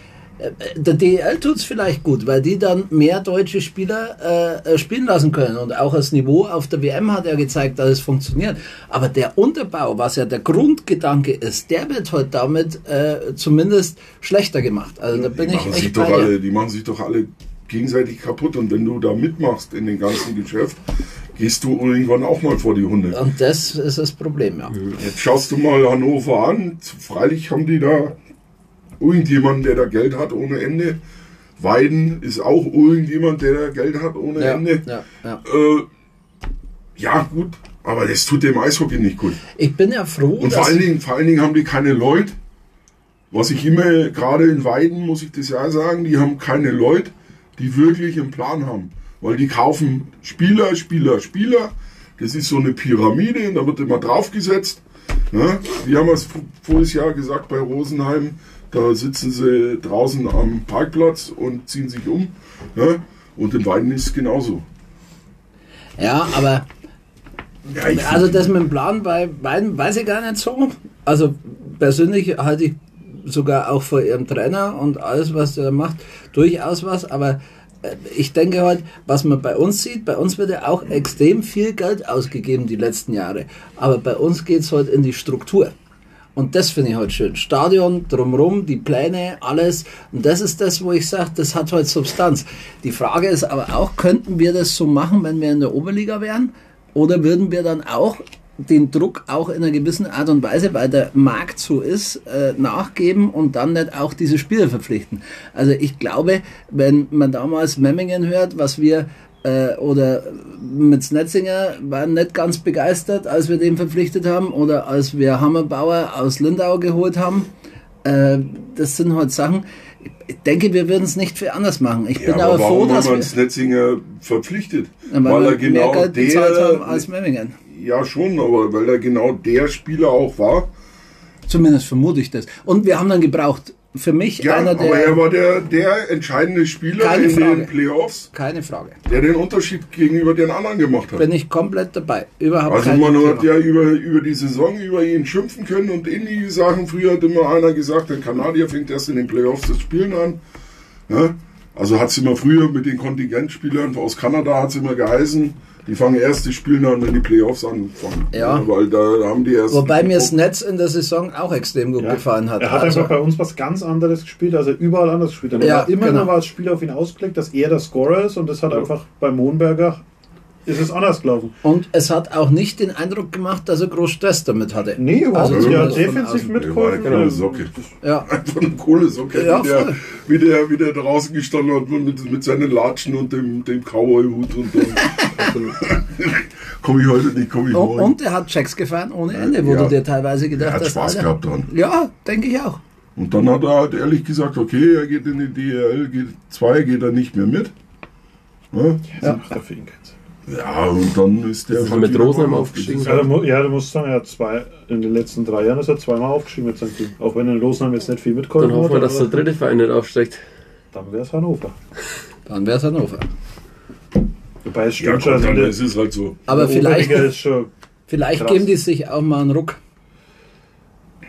[SPEAKER 3] Äh, Der DEL tut es vielleicht gut, weil die dann mehr deutsche Spieler äh, spielen lassen können. Und auch das Niveau auf der WM hat ja gezeigt, dass es funktioniert. Aber der Unterbau, was ja der Grundgedanke ist, der wird heute damit äh, zumindest schlechter gemacht. Also da bin
[SPEAKER 2] die,
[SPEAKER 3] ich
[SPEAKER 2] machen sich doch alle, die machen sich doch alle gegenseitig kaputt. Und wenn du da mitmachst in dem ganzen Geschäft, gehst du irgendwann auch mal vor die Hunde.
[SPEAKER 3] Und das ist das Problem, ja.
[SPEAKER 2] Jetzt schaust du mal Hannover an. Freilich haben die da irgendjemanden, der da Geld hat ohne Ende. Weiden ist auch irgendjemand, der da Geld hat ohne
[SPEAKER 3] Ja,
[SPEAKER 2] Ende.
[SPEAKER 3] ja, ja.
[SPEAKER 2] Äh, ja, gut, aber das tut dem Eishockey nicht gut.
[SPEAKER 3] Ich bin ja froh,
[SPEAKER 2] Und vor allen, Dingen, vor allen Dingen haben die keine Leute. Was ich immer, gerade in Weiden, muss ich das ja sagen, die haben keine Leute, die wirklich einen Plan haben. Weil die kaufen Spieler, Spieler, Spieler. Das ist so eine Pyramide, da wird immer draufgesetzt. Ne? Wir haben es voriges Jahr gesagt bei Rosenheim, da sitzen sie draußen am Parkplatz und ziehen sich um. Ne? Und in Weiden ist es genauso.
[SPEAKER 3] Ja, aber
[SPEAKER 2] Ja,
[SPEAKER 3] also das mit dem Plan bei beiden weiß ich gar nicht so. Also persönlich halte ich sogar auch vor ihrem Trainer und alles, was er macht, durchaus was. Aber äh, ich denke halt, was man bei uns sieht, bei uns wird ja auch extrem viel Geld ausgegeben die letzten Jahre. Aber bei uns geht es halt in die Struktur. Und das finde ich halt schön. Stadion, drumrum, die Pläne, alles. Und das ist das, wo ich sage, das hat halt Substanz. Die Frage ist aber auch, könnten wir das so machen, wenn wir in der Oberliga wären? Oder würden wir dann auch den Druck auch in einer gewissen Art und Weise, weil der Markt so ist, äh, nachgeben und dann nicht auch diese Spieler verpflichten. Also ich glaube, wenn man damals Memmingen hört, was wir äh, oder mit Snetzinger waren nicht ganz begeistert, als wir den verpflichtet haben oder als wir Hammerbauer aus Lindau geholt haben. Äh, das sind halt Sachen, ich denke, wir würden es nicht viel anders machen. Ich bin
[SPEAKER 2] Ja,
[SPEAKER 3] aber,
[SPEAKER 2] aber
[SPEAKER 3] froh, dass wir,
[SPEAKER 2] Snetzinger verpflichtet?
[SPEAKER 3] weil
[SPEAKER 2] weil er genau
[SPEAKER 3] mehr Geld bezahlt
[SPEAKER 2] der,
[SPEAKER 3] haben als Memmingen.
[SPEAKER 2] Ja, schon, aber weil er genau der Spieler auch war.
[SPEAKER 3] Zumindest vermute ich das. Und wir haben dann gebraucht, für mich
[SPEAKER 2] Ja,
[SPEAKER 3] einer
[SPEAKER 2] aber
[SPEAKER 3] der.
[SPEAKER 2] er war der, der entscheidende Spieler in
[SPEAKER 3] Frage.
[SPEAKER 2] den Playoffs,
[SPEAKER 3] keine Frage.
[SPEAKER 2] der den Unterschied gegenüber den anderen gemacht hat.
[SPEAKER 3] Bin ich komplett dabei. Überhaupt
[SPEAKER 2] Also man
[SPEAKER 3] Thema.
[SPEAKER 2] hat ja über, über die Saison über ihn schimpfen können und in die Sachen. Früher hat immer einer gesagt, der Kanadier fängt erst in den Playoffs das Spielen an. Ja? Also hat es immer früher mit den Kontingentspielern aus Kanada hat es immer geheißen, Die fangen erst, die spielen dann, wenn die Playoffs anfangen.
[SPEAKER 3] Ja.
[SPEAKER 2] Weil da haben die erst.
[SPEAKER 3] Wobei mir das Netz in der Saison auch extrem gut
[SPEAKER 1] Ja.
[SPEAKER 3] gefallen hat.
[SPEAKER 1] Er hat
[SPEAKER 3] Also-
[SPEAKER 1] einfach bei uns was ganz anderes gespielt, als er überall anders gespielt hat.
[SPEAKER 3] Ja,
[SPEAKER 1] Aber immer
[SPEAKER 3] genau.
[SPEAKER 1] nur war das Spiel auf ihn ausgelegt, dass er der Scorer ist und das hat einfach bei Mohnberger ist es anders gelaufen.
[SPEAKER 3] Und es hat auch nicht den Eindruck gemacht, dass er groß Stress damit hatte.
[SPEAKER 1] Nee,
[SPEAKER 3] Also
[SPEAKER 1] hat
[SPEAKER 3] zumindest von
[SPEAKER 1] defensiv mitgeholfen.
[SPEAKER 2] eine coole Socke.
[SPEAKER 3] Ja, [laughs]
[SPEAKER 2] Einfach eine coole Socke,
[SPEAKER 3] Ja,
[SPEAKER 2] wie, der, wie, der, wie der draußen gestanden hat mit, mit seinen Latschen und dem, dem Cowboy-Hut und dann. [laughs] komme ich heute nicht, komme ich
[SPEAKER 3] und,
[SPEAKER 2] morgen.
[SPEAKER 3] und er hat Checks gefahren ohne Ende, wo
[SPEAKER 2] Ja.
[SPEAKER 3] du dir teilweise
[SPEAKER 2] er
[SPEAKER 3] gedacht
[SPEAKER 2] hat
[SPEAKER 3] hast.
[SPEAKER 2] Spaß
[SPEAKER 3] Alter,
[SPEAKER 2] gehabt dran.
[SPEAKER 3] Ja, denke ich auch.
[SPEAKER 2] Und dann hat er halt ehrlich gesagt, okay, er geht in die DL, geht, zwei geht er nicht mehr mit. Ne?
[SPEAKER 1] Das macht er für ihn keinen Sinn.
[SPEAKER 2] Ja, und dann ist der.
[SPEAKER 4] Ist er
[SPEAKER 2] halt
[SPEAKER 4] mit Rosenheim aufgestiegen?
[SPEAKER 1] Ja, du, ja, du musst sagen, er hat zwei, in den letzten drei Jahren ist er zweimal aufgestiegen mit seinem Team. Auch wenn in Rosenheim jetzt nicht viel mitgeholfen
[SPEAKER 4] Dann hoffen wir, dass der dritte Verein nicht aufsteigt.
[SPEAKER 1] Dann wäre es Hannover.
[SPEAKER 3] Dann wäre es Hannover.
[SPEAKER 1] Wobei es
[SPEAKER 2] Ja,
[SPEAKER 1] stimmt schon,
[SPEAKER 2] Gott,
[SPEAKER 1] also
[SPEAKER 2] dann
[SPEAKER 1] der,
[SPEAKER 2] ist es halt so.
[SPEAKER 3] Aber vielleicht,
[SPEAKER 1] ist schon.
[SPEAKER 3] vielleicht geben die sich auch mal einen Ruck.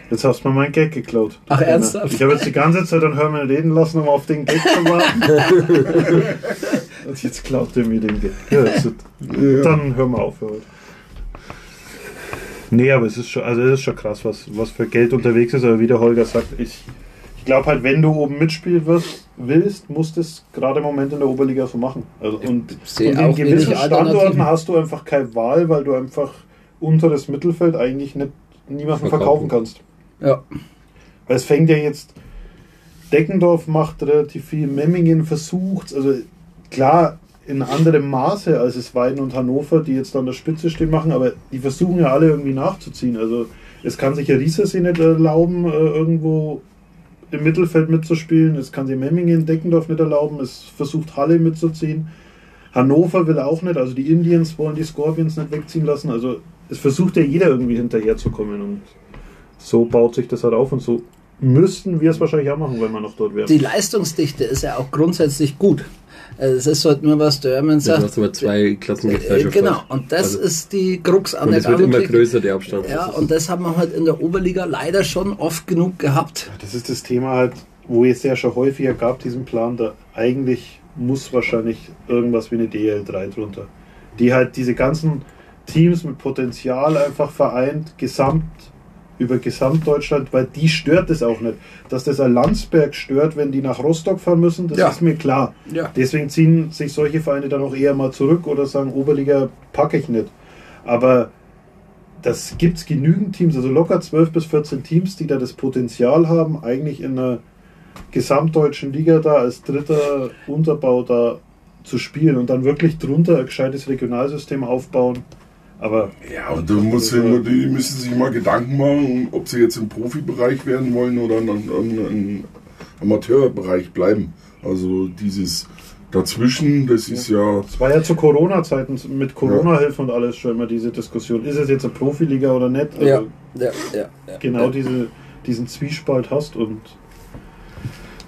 [SPEAKER 1] Jetzt hast du mir meinen Gag geklaut.
[SPEAKER 3] Ach, ernsthaft?
[SPEAKER 1] Ich habe jetzt die ganze Zeit an Hermann reden lassen, um auf den Gag zu warten. [laughs] Und jetzt klaut er mir den Gag. Ja, Dann hören wir auf für heute. Nee, aber es ist schon, also es ist schon krass, was, was für Geld unterwegs ist. Aber wie der Holger sagt, ich, ich glaube halt, wenn du oben mitspielen wirst, willst, musst du es gerade im Moment in der Oberliga so machen. Also, und, und in gewissen. Standorten hast du einfach keine Wahl, weil du einfach unteres Mittelfeld eigentlich nicht niemanden verkaufen
[SPEAKER 4] Verkaufen.
[SPEAKER 1] kannst.
[SPEAKER 3] Ja,
[SPEAKER 1] Weil es fängt ja jetzt, Deckendorf macht relativ viel, Memmingen versucht, also klar in anderem Maße als es Weiden und Hannover, die jetzt an der Spitze stehen, machen, aber die versuchen ja alle irgendwie nachzuziehen. Also es kann sich ja Riesers nicht erlauben, äh, irgendwo im Mittelfeld mitzuspielen, es kann sich Memmingen, Deckendorf nicht erlauben, es versucht Halle mitzuziehen. Hannover will auch nicht, also die Indians wollen die Scorpions nicht wegziehen lassen, also es versucht ja jeder irgendwie hinterherzukommen und so baut sich das halt auf und so müssten wir es wahrscheinlich auch machen, wenn wir noch dort wären.
[SPEAKER 3] die Leistungsdichte ist ja auch grundsätzlich gut. Es ist halt nur, was der Hermann
[SPEAKER 4] Du
[SPEAKER 3] sagt.
[SPEAKER 4] hast aber zwei Klassen
[SPEAKER 3] äh,
[SPEAKER 4] Gesellschaft.
[SPEAKER 3] genau, und das
[SPEAKER 4] Also-
[SPEAKER 3] ist die Krux an
[SPEAKER 4] Und
[SPEAKER 3] der
[SPEAKER 4] es wird immer größer, der Abstand.
[SPEAKER 3] Ja, und das haben wir halt in der Oberliga leider schon oft genug gehabt.
[SPEAKER 1] Das ist das Thema halt, wo es ja schon häufiger gab, diesen Plan, da eigentlich muss wahrscheinlich irgendwas wie eine DL3 drunter. Die halt diese ganzen Teams mit Potenzial einfach vereint, gesamt, über Gesamtdeutschland, weil die stört es auch nicht. Dass das ein Landsberg stört, wenn die nach Rostock fahren müssen, das
[SPEAKER 3] Ja.
[SPEAKER 1] ist mir klar.
[SPEAKER 3] Ja.
[SPEAKER 1] Deswegen ziehen sich solche Vereine dann auch eher mal zurück oder sagen, Oberliga packe ich nicht. Aber das gibt es genügend Teams, also locker 12 bis 14 Teams, die da das Potenzial haben, eigentlich in einer gesamtdeutschen Liga da als dritter Unterbau da zu spielen und dann wirklich drunter ein gescheites Regionalsystem aufbauen. Aber
[SPEAKER 2] Ja, und da muss ja immer, die müssen sich mal Gedanken machen, ob sie jetzt im Profibereich werden wollen oder im im Amateurbereich bleiben. Also dieses dazwischen, das ist ja.
[SPEAKER 1] es war ja zu Corona-Zeiten mit Corona-Hilfe und alles schon immer diese Diskussion. Ist es jetzt eine Profiliga oder nicht? Also
[SPEAKER 3] Ja, ja, ja. ja.
[SPEAKER 1] genau diese, diesen Zwiespalt hast. Und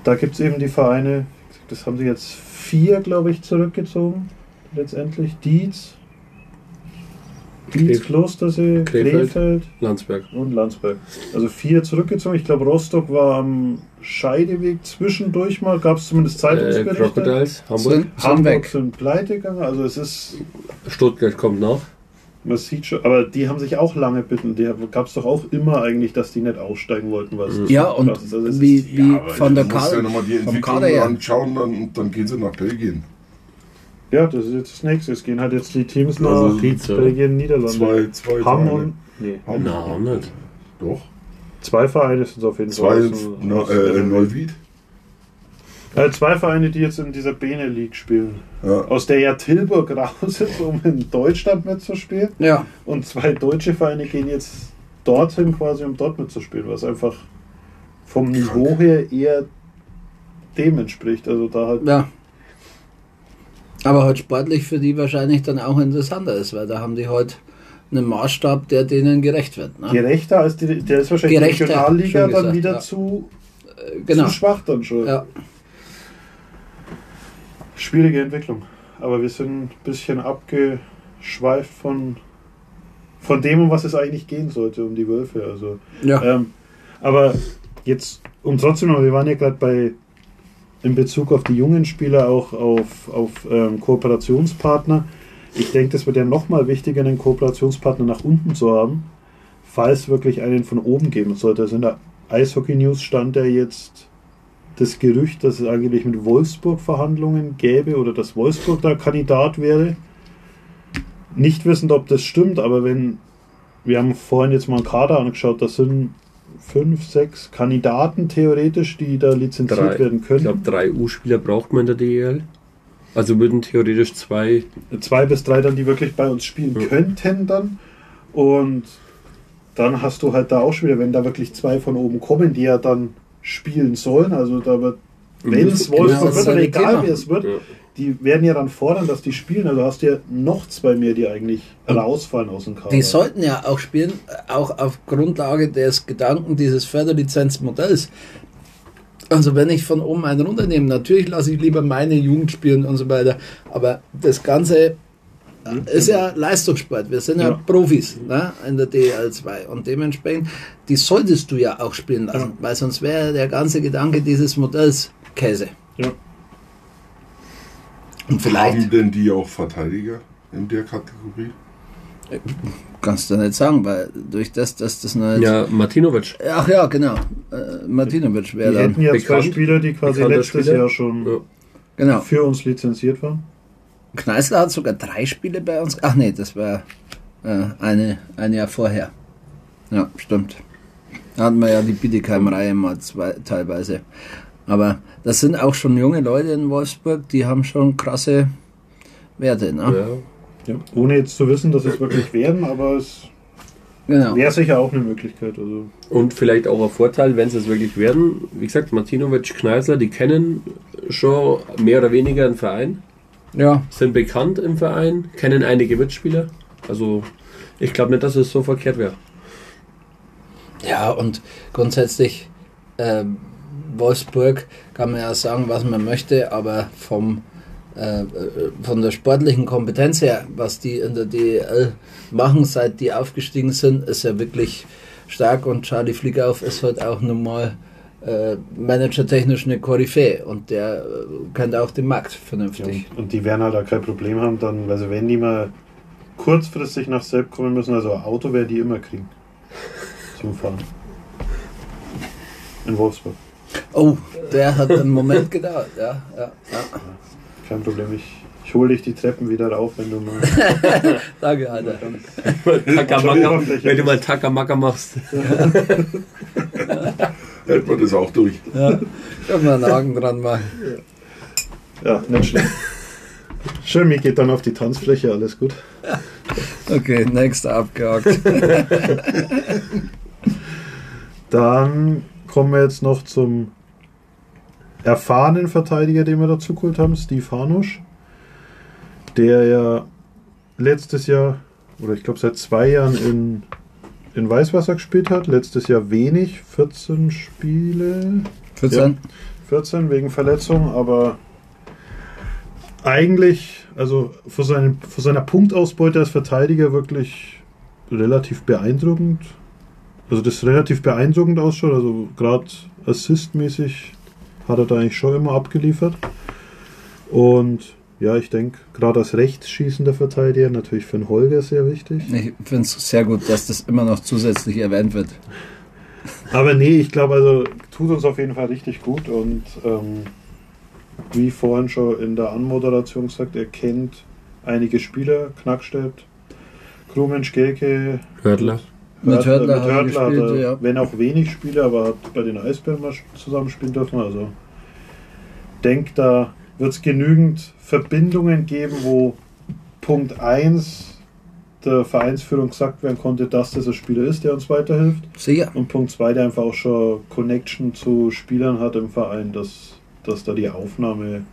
[SPEAKER 1] da gibt es eben die Vereine, das haben sie jetzt vier, glaube ich, zurückgezogen. Letztendlich Dietz,
[SPEAKER 4] Kref-
[SPEAKER 1] Klostersee,
[SPEAKER 4] Krefeld.
[SPEAKER 1] Krefeld
[SPEAKER 4] Landsberg.
[SPEAKER 1] und Landsberg. Also vier zurückgezogen. Ich glaube, Rostock war am Scheideweg zwischendurch mal, gab es zumindest
[SPEAKER 4] Äh,
[SPEAKER 1] Zeitungsberichte.
[SPEAKER 4] Crocodiles, Hamburg.
[SPEAKER 3] Sind, sind
[SPEAKER 1] Hamburg
[SPEAKER 3] weg.
[SPEAKER 1] sind pleite gegangen. Also es ist,
[SPEAKER 4] Stuttgart kommt noch.
[SPEAKER 1] man sieht schon, aber die haben sich auch lange bitten. Die gab es doch auch immer eigentlich, dass die nicht aussteigen wollten. Was
[SPEAKER 4] Mhm.
[SPEAKER 3] Ja, und.
[SPEAKER 1] Also es
[SPEAKER 3] wie,
[SPEAKER 1] ist-
[SPEAKER 3] wie
[SPEAKER 2] aber
[SPEAKER 3] von der
[SPEAKER 2] musst ja nochmal die Entwicklung anschauen dann, und dann gehen sie nach Belgien.
[SPEAKER 1] Ja, das ist jetzt das nächste. Es gehen halt jetzt die Teams nach
[SPEAKER 2] Also?
[SPEAKER 1] Belgien, Niederlande.
[SPEAKER 2] Zwei, zwei
[SPEAKER 1] Hamm
[SPEAKER 2] Vereine.
[SPEAKER 1] und. Nee,
[SPEAKER 2] Hamm.
[SPEAKER 4] Na, auch nicht.
[SPEAKER 2] Doch.
[SPEAKER 1] zwei Vereine sind es auf jeden
[SPEAKER 2] Zwei
[SPEAKER 1] Fall. aus-
[SPEAKER 2] Na,
[SPEAKER 1] aus-
[SPEAKER 2] äh, Neuwied.
[SPEAKER 1] Äh, zwei Vereine, die jetzt in dieser Bene League spielen.
[SPEAKER 2] Ja.
[SPEAKER 1] Aus der ja Tilburg raus ist, um in Deutschland mitzuspielen.
[SPEAKER 3] Ja,
[SPEAKER 1] Und zwei deutsche Vereine gehen jetzt dorthin quasi, um dort mitzuspielen, was einfach vom Niveau her eher dem entspricht. Also da halt.
[SPEAKER 3] ja. Aber halt sportlich für die wahrscheinlich dann auch interessanter ist, weil da haben die halt einen Maßstab, der denen gerecht wird. Ne?
[SPEAKER 1] Gerechter als die, der ist wahrscheinlich
[SPEAKER 3] Gerechter,
[SPEAKER 1] die Regionalliga
[SPEAKER 3] schön
[SPEAKER 1] dann
[SPEAKER 3] gesagt,
[SPEAKER 1] wieder
[SPEAKER 3] ja.
[SPEAKER 1] zu,
[SPEAKER 3] Äh, Genau.
[SPEAKER 1] zu schwach dann schon.
[SPEAKER 3] Ja.
[SPEAKER 1] Schwierige Entwicklung. Aber wir sind ein bisschen abgeschweift von, von dem, um was es eigentlich gehen sollte, um die Wölfe. Also,
[SPEAKER 3] Ja.
[SPEAKER 1] ähm, aber jetzt, um trotzdem noch, wir waren ja gerade bei, in Bezug auf die jungen Spieler, auch auf, auf ähm, Kooperationspartner. ich denke, das wird ja nochmal wichtiger, einen Kooperationspartner nach unten zu haben, falls wirklich einen von oben geben sollte. Also in der Eishockey News stand ja jetzt das Gerücht, dass es eigentlich mit Wolfsburg Verhandlungen gäbe oder dass Wolfsburg da Kandidat wäre. Nicht wissend, ob das stimmt, aber wenn wir haben vorhin jetzt mal einen Kader angeschaut, das sind fünf, sechs Kandidaten theoretisch, die da lizenziert
[SPEAKER 4] Drei.
[SPEAKER 1] werden
[SPEAKER 4] Ich
[SPEAKER 1] können.
[SPEAKER 4] glaube, drei U-Spieler braucht man in der DEL. Also würden theoretisch zwei.
[SPEAKER 1] zwei bis drei dann, die wirklich bei uns spielen
[SPEAKER 4] Ja.
[SPEAKER 1] könnten dann. Und dann hast du halt da auch schon wieder, wenn da wirklich zwei von oben kommen, die ja dann spielen sollen, also da wird, wenn es Wolfsburg wird, egal
[SPEAKER 3] Thema.
[SPEAKER 1] wer es wird,
[SPEAKER 4] Ja.
[SPEAKER 1] Die werden ja dann fordern, dass die spielen. Also hast du ja noch zwei mehr, die eigentlich rausfallen aus dem Kader.
[SPEAKER 3] Die sollten ja auch spielen, auch auf Grundlage des Gedanken dieses Förderlizenzmodells. Also wenn ich von oben einen runternehme, natürlich lasse ich lieber meine Jugend spielen und so weiter. Aber das Ganze ist ja Leistungssport. Wir sind ja,
[SPEAKER 1] Ja.
[SPEAKER 3] Profis ne, in der DL 2 und dementsprechend, die solltest du ja auch spielen lassen,
[SPEAKER 1] Ja.
[SPEAKER 3] weil sonst wäre der ganze Gedanke dieses Modells Käse.
[SPEAKER 1] Ja.
[SPEAKER 3] Und vielleicht
[SPEAKER 2] Haben denn die auch Verteidiger in der Kategorie?
[SPEAKER 3] kannst du nicht sagen, weil durch das, dass das nicht
[SPEAKER 4] Ja, Martinovic.
[SPEAKER 3] Ach ja, genau. Äh, Martinovic wäre
[SPEAKER 1] Die
[SPEAKER 3] dann.
[SPEAKER 1] hätten ja zwei
[SPEAKER 4] bekannt-
[SPEAKER 1] Spieler, die quasi letztes
[SPEAKER 4] Spieler.
[SPEAKER 1] Jahr schon
[SPEAKER 4] Ja.
[SPEAKER 3] Genau.
[SPEAKER 1] für uns lizenziert waren.
[SPEAKER 3] Kneißler hat sogar drei Spiele bei uns. Ach nee, das war äh, eine, ein Jahr vorher. Ja, stimmt. Da hatten wir ja die Bietigheim-Reihe mal zwei, teilweise. Aber das sind auch schon junge Leute in Wolfsburg, die haben schon krasse Werte. Ne?
[SPEAKER 4] Ja.
[SPEAKER 1] Ja. Ohne jetzt zu wissen, dass es wirklich werden, aber es
[SPEAKER 3] Genau.
[SPEAKER 1] wäre sicher auch eine Möglichkeit. Also
[SPEAKER 4] Und vielleicht auch ein Vorteil, wenn sie es wirklich werden. Wie gesagt, Martinovic, Kneißler, die kennen schon mehr oder weniger einen Verein,
[SPEAKER 3] Ja,
[SPEAKER 4] sind bekannt im Verein, kennen einige Mitspieler. Also ich glaube nicht, dass es so verkehrt wäre.
[SPEAKER 3] Ja, und grundsätzlich ähm, Wolfsburg kann man ja sagen, was man möchte, aber vom, äh, äh, von der sportlichen Kompetenz her, was die in der DEL machen, seit die aufgestiegen sind, ist ja wirklich stark und Charlie Flickauf ist halt auch nun mal äh, managertechnisch eine Koryphäe und der äh, kennt auch den Markt
[SPEAKER 1] Ja,
[SPEAKER 3] vernünftig.
[SPEAKER 1] und, und die werden halt auch kein Problem haben, dann, also wenn die mal kurzfristig nach Selb kommen müssen, also ein Auto werden die immer kriegen. Zum Fahren. In Wolfsburg.
[SPEAKER 3] Oh, der hat einen Moment gedauert, ja, ja, ja.
[SPEAKER 1] Kein Problem, ich, ich hole dich die Treppen wieder rauf, wenn du mal. [laughs]
[SPEAKER 3] Danke, Alter.
[SPEAKER 4] Takamaka, [laughs] wenn du mal Takamaka machst. [laughs]
[SPEAKER 2] Hält man das auch durch.
[SPEAKER 3] Ja, ich hab mal einen Haken dran machen.
[SPEAKER 1] Ja, nicht schlimm. Schön, mir geht dann auf die Tanzfläche, alles gut.
[SPEAKER 3] Okay, nächster abgehakt.
[SPEAKER 1] Dann kommen wir jetzt noch zum erfahrenen Verteidiger, den wir dazu geholt haben, Steve Hanusch, der ja letztes Jahr, oder ich glaube seit zwei Jahren in, in Weißwasser gespielt hat. Letztes Jahr wenig, 14 Spiele,
[SPEAKER 3] 14?
[SPEAKER 1] 14 wegen Verletzung, aber eigentlich, also für, seinen, für seiner Punktausbeute als Verteidiger wirklich relativ beeindruckend. Also das relativ beeindruckend ausschaut, also gerade assistmäßig hat er da eigentlich schon immer abgeliefert. Und ja, ich denke, gerade als rechtsschießender Verteidiger natürlich für den Holger sehr wichtig.
[SPEAKER 3] Ich finde es sehr gut, dass das immer noch zusätzlich erwähnt wird.
[SPEAKER 1] Aber nee, ich glaube, also tut uns auf jeden Fall richtig gut und ähm, wie vorhin schon in der Anmoderation gesagt, er kennt einige Spieler, Knackstedt, Krumensch, Gelke,
[SPEAKER 3] Mit
[SPEAKER 4] Hörtler.
[SPEAKER 3] Hörtler hat gespielt, ja.
[SPEAKER 1] wenn auch wenig Spiele, aber hat bei den Eisbären mal zusammen spielen dürfen. Also denke, da wird es genügend Verbindungen geben, wo Punkt 1 der Vereinsführung gesagt werden konnte, dass das ein Spieler ist, der uns weiterhilft.
[SPEAKER 3] Sicher.
[SPEAKER 1] Und Punkt 2, der einfach auch schon Connection zu Spielern hat im Verein, dass, dass da die Aufnahme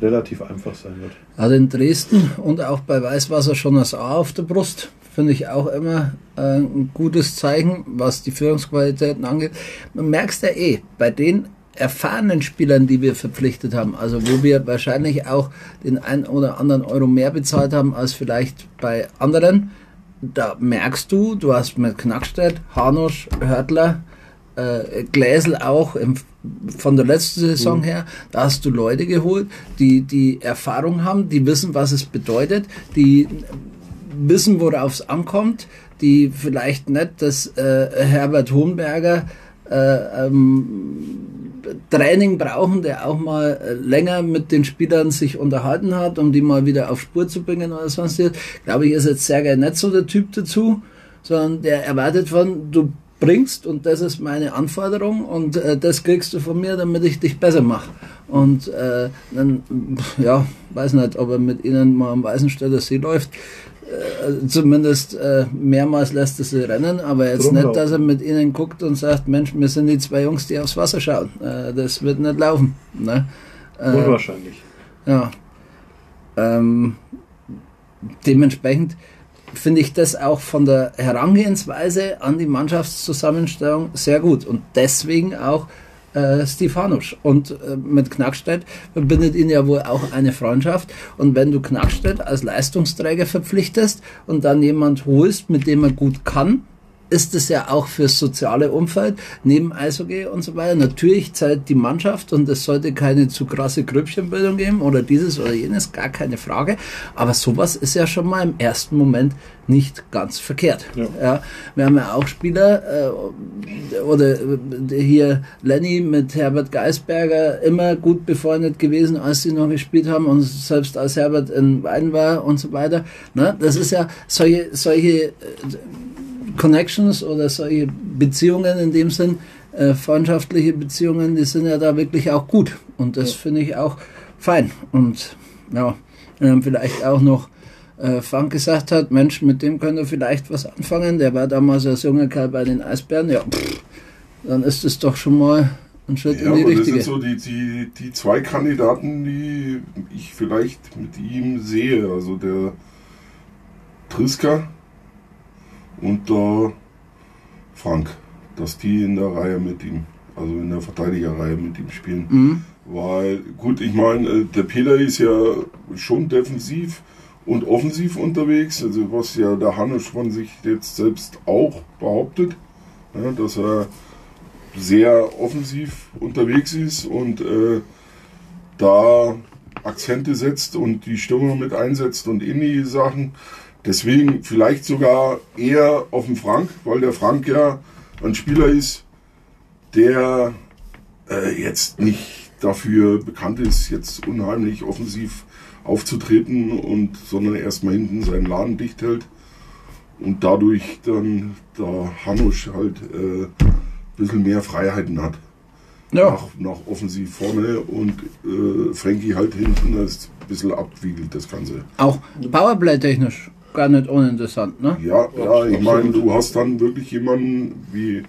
[SPEAKER 1] relativ einfach sein wird.
[SPEAKER 3] Also in Dresden und auch bei Weißwasser schon das A auf der Brust. Finde ich auch immer äh, ein gutes Zeichen, was die Führungsqualitäten angeht. Man merkt es ja eh, bei den erfahrenen Spielern, die wir verpflichtet haben, also wo wir wahrscheinlich auch den ein oder anderen Euro mehr bezahlt haben als vielleicht bei anderen, da merkst du, du hast mit Knackstedt, Hanusch, Hörtler, äh, Gläsel auch im, von der letzten Saison her, da hast du Leute geholt, die die Erfahrung haben, die wissen, was es bedeutet, die wissen, worauf es ankommt, die vielleicht nicht das äh, Herbert Hohenberger äh, ähm, Training brauchen, der auch mal äh, länger mit den Spielern sich unterhalten hat, um die mal wieder auf Spur zu bringen oder sonstiges. Glaube ich, ist jetzt Sergei nicht so der Typ dazu, sondern der erwartet von, du bringst und das ist meine Anforderung und äh, das kriegst du von mir, damit ich dich besser mache. Und äh, dann, ja, weiß nicht, ob er mit ihnen mal am Weißenstädter See läuft. Äh, zumindest äh, mehrmals lässt er sie rennen, aber jetzt
[SPEAKER 1] Drum
[SPEAKER 3] nicht,
[SPEAKER 1] laufen.
[SPEAKER 3] dass er mit ihnen guckt und sagt, Mensch, wir sind die zwei Jungs, die aufs Wasser schauen. Äh, das wird nicht laufen. Ne? Äh,
[SPEAKER 1] Unwahrscheinlich.
[SPEAKER 3] ja. Ähm, dementsprechend finde ich das auch von der Herangehensweise an die Mannschaftszusammenstellung sehr gut und deswegen auch äh, Stefanusch. Und äh, mit Knackstedt verbindet ihn ja wohl auch eine Freundschaft. Und wenn du Knackstedt als Leistungsträger verpflichtest und dann jemand holst, mit dem er gut kann, ist es ja auch fürs soziale Umfeld, neben Eishockey und so weiter. Natürlich zahlt die Mannschaft und es sollte keine zu krasse Grüppchenbildung geben oder dieses oder jenes, gar keine Frage. Aber sowas ist ja schon mal im ersten Moment nicht ganz verkehrt.
[SPEAKER 1] Ja.
[SPEAKER 3] wir haben ja auch Spieler, äh, oder äh, hier Lenny mit Herbert Geisberger immer gut befreundet gewesen, als sie noch gespielt haben und selbst als Herbert in Wein war und so weiter. Ne? Das ist ja solche, solche äh, Connections oder solche Beziehungen in dem Sinn, äh, freundschaftliche Beziehungen, die sind ja da wirklich auch gut. Und das finde ich auch fein. Und ja, wenn dann vielleicht auch noch äh, Frank gesagt hat, Mensch, mit dem könnt ihr vielleicht was anfangen. Der war damals als junger Kerl bei den Eisbären. Ja, pff, dann ist es doch schon mal ein Schritt
[SPEAKER 2] Ja,
[SPEAKER 3] in die
[SPEAKER 2] aber das
[SPEAKER 3] richtige.
[SPEAKER 2] sind so die, die, die zwei Kandidaten, die ich vielleicht mit ihm sehe. Also der Triska und der Frank. Dass die in der Reihe mit ihm, also in der Verteidigerreihe mit ihm spielen.
[SPEAKER 3] Mhm.
[SPEAKER 2] Weil, gut, ich meine, äh, der Peter ist ja schon defensiv und offensiv unterwegs, also was ja der Hanusch von sich jetzt selbst auch behauptet, ja, dass er sehr offensiv unterwegs ist und äh, da Akzente setzt und die Stürmer mit einsetzt und in die Sachen. Deswegen vielleicht sogar eher auf den Frank, weil der Frank ja ein Spieler ist, der äh, jetzt nicht dafür bekannt ist, jetzt unheimlich offensiv aufzutreten und sondern erstmal hinten seinen Laden dicht hält und dadurch dann der Hanusch halt äh, ein bisschen mehr Freiheiten hat.
[SPEAKER 3] Ja,
[SPEAKER 2] Nach, nach offensiv vorne und äh, Frankie halt hinten das ein bisschen abwiegelt, das Ganze.
[SPEAKER 3] auch Powerplay-technisch gar nicht uninteressant, ne?
[SPEAKER 2] Ja, ja, ich meine, du hast dann wirklich jemanden wie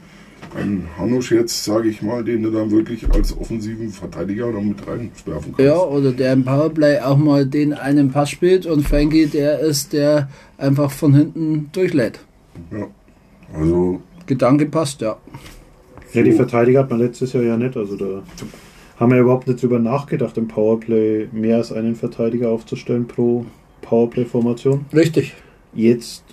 [SPEAKER 2] ein Hanusch jetzt, sage ich mal, den du dann wirklich als offensiven Verteidiger dann mit reinwerfen kannst.
[SPEAKER 3] Ja, oder der im Powerplay auch mal den einen Pass spielt und Frankie der ist, der einfach von hinten durchlädt.
[SPEAKER 2] Ja. Also,
[SPEAKER 3] Gedanke passt, ja.
[SPEAKER 1] Ja, die Verteidiger hat man letztes Jahr ja nicht. Also da haben wir überhaupt nicht drüber nachgedacht, im Powerplay mehr als einen Verteidiger aufzustellen pro Powerplay-Formation.
[SPEAKER 3] Richtig.
[SPEAKER 1] Jetzt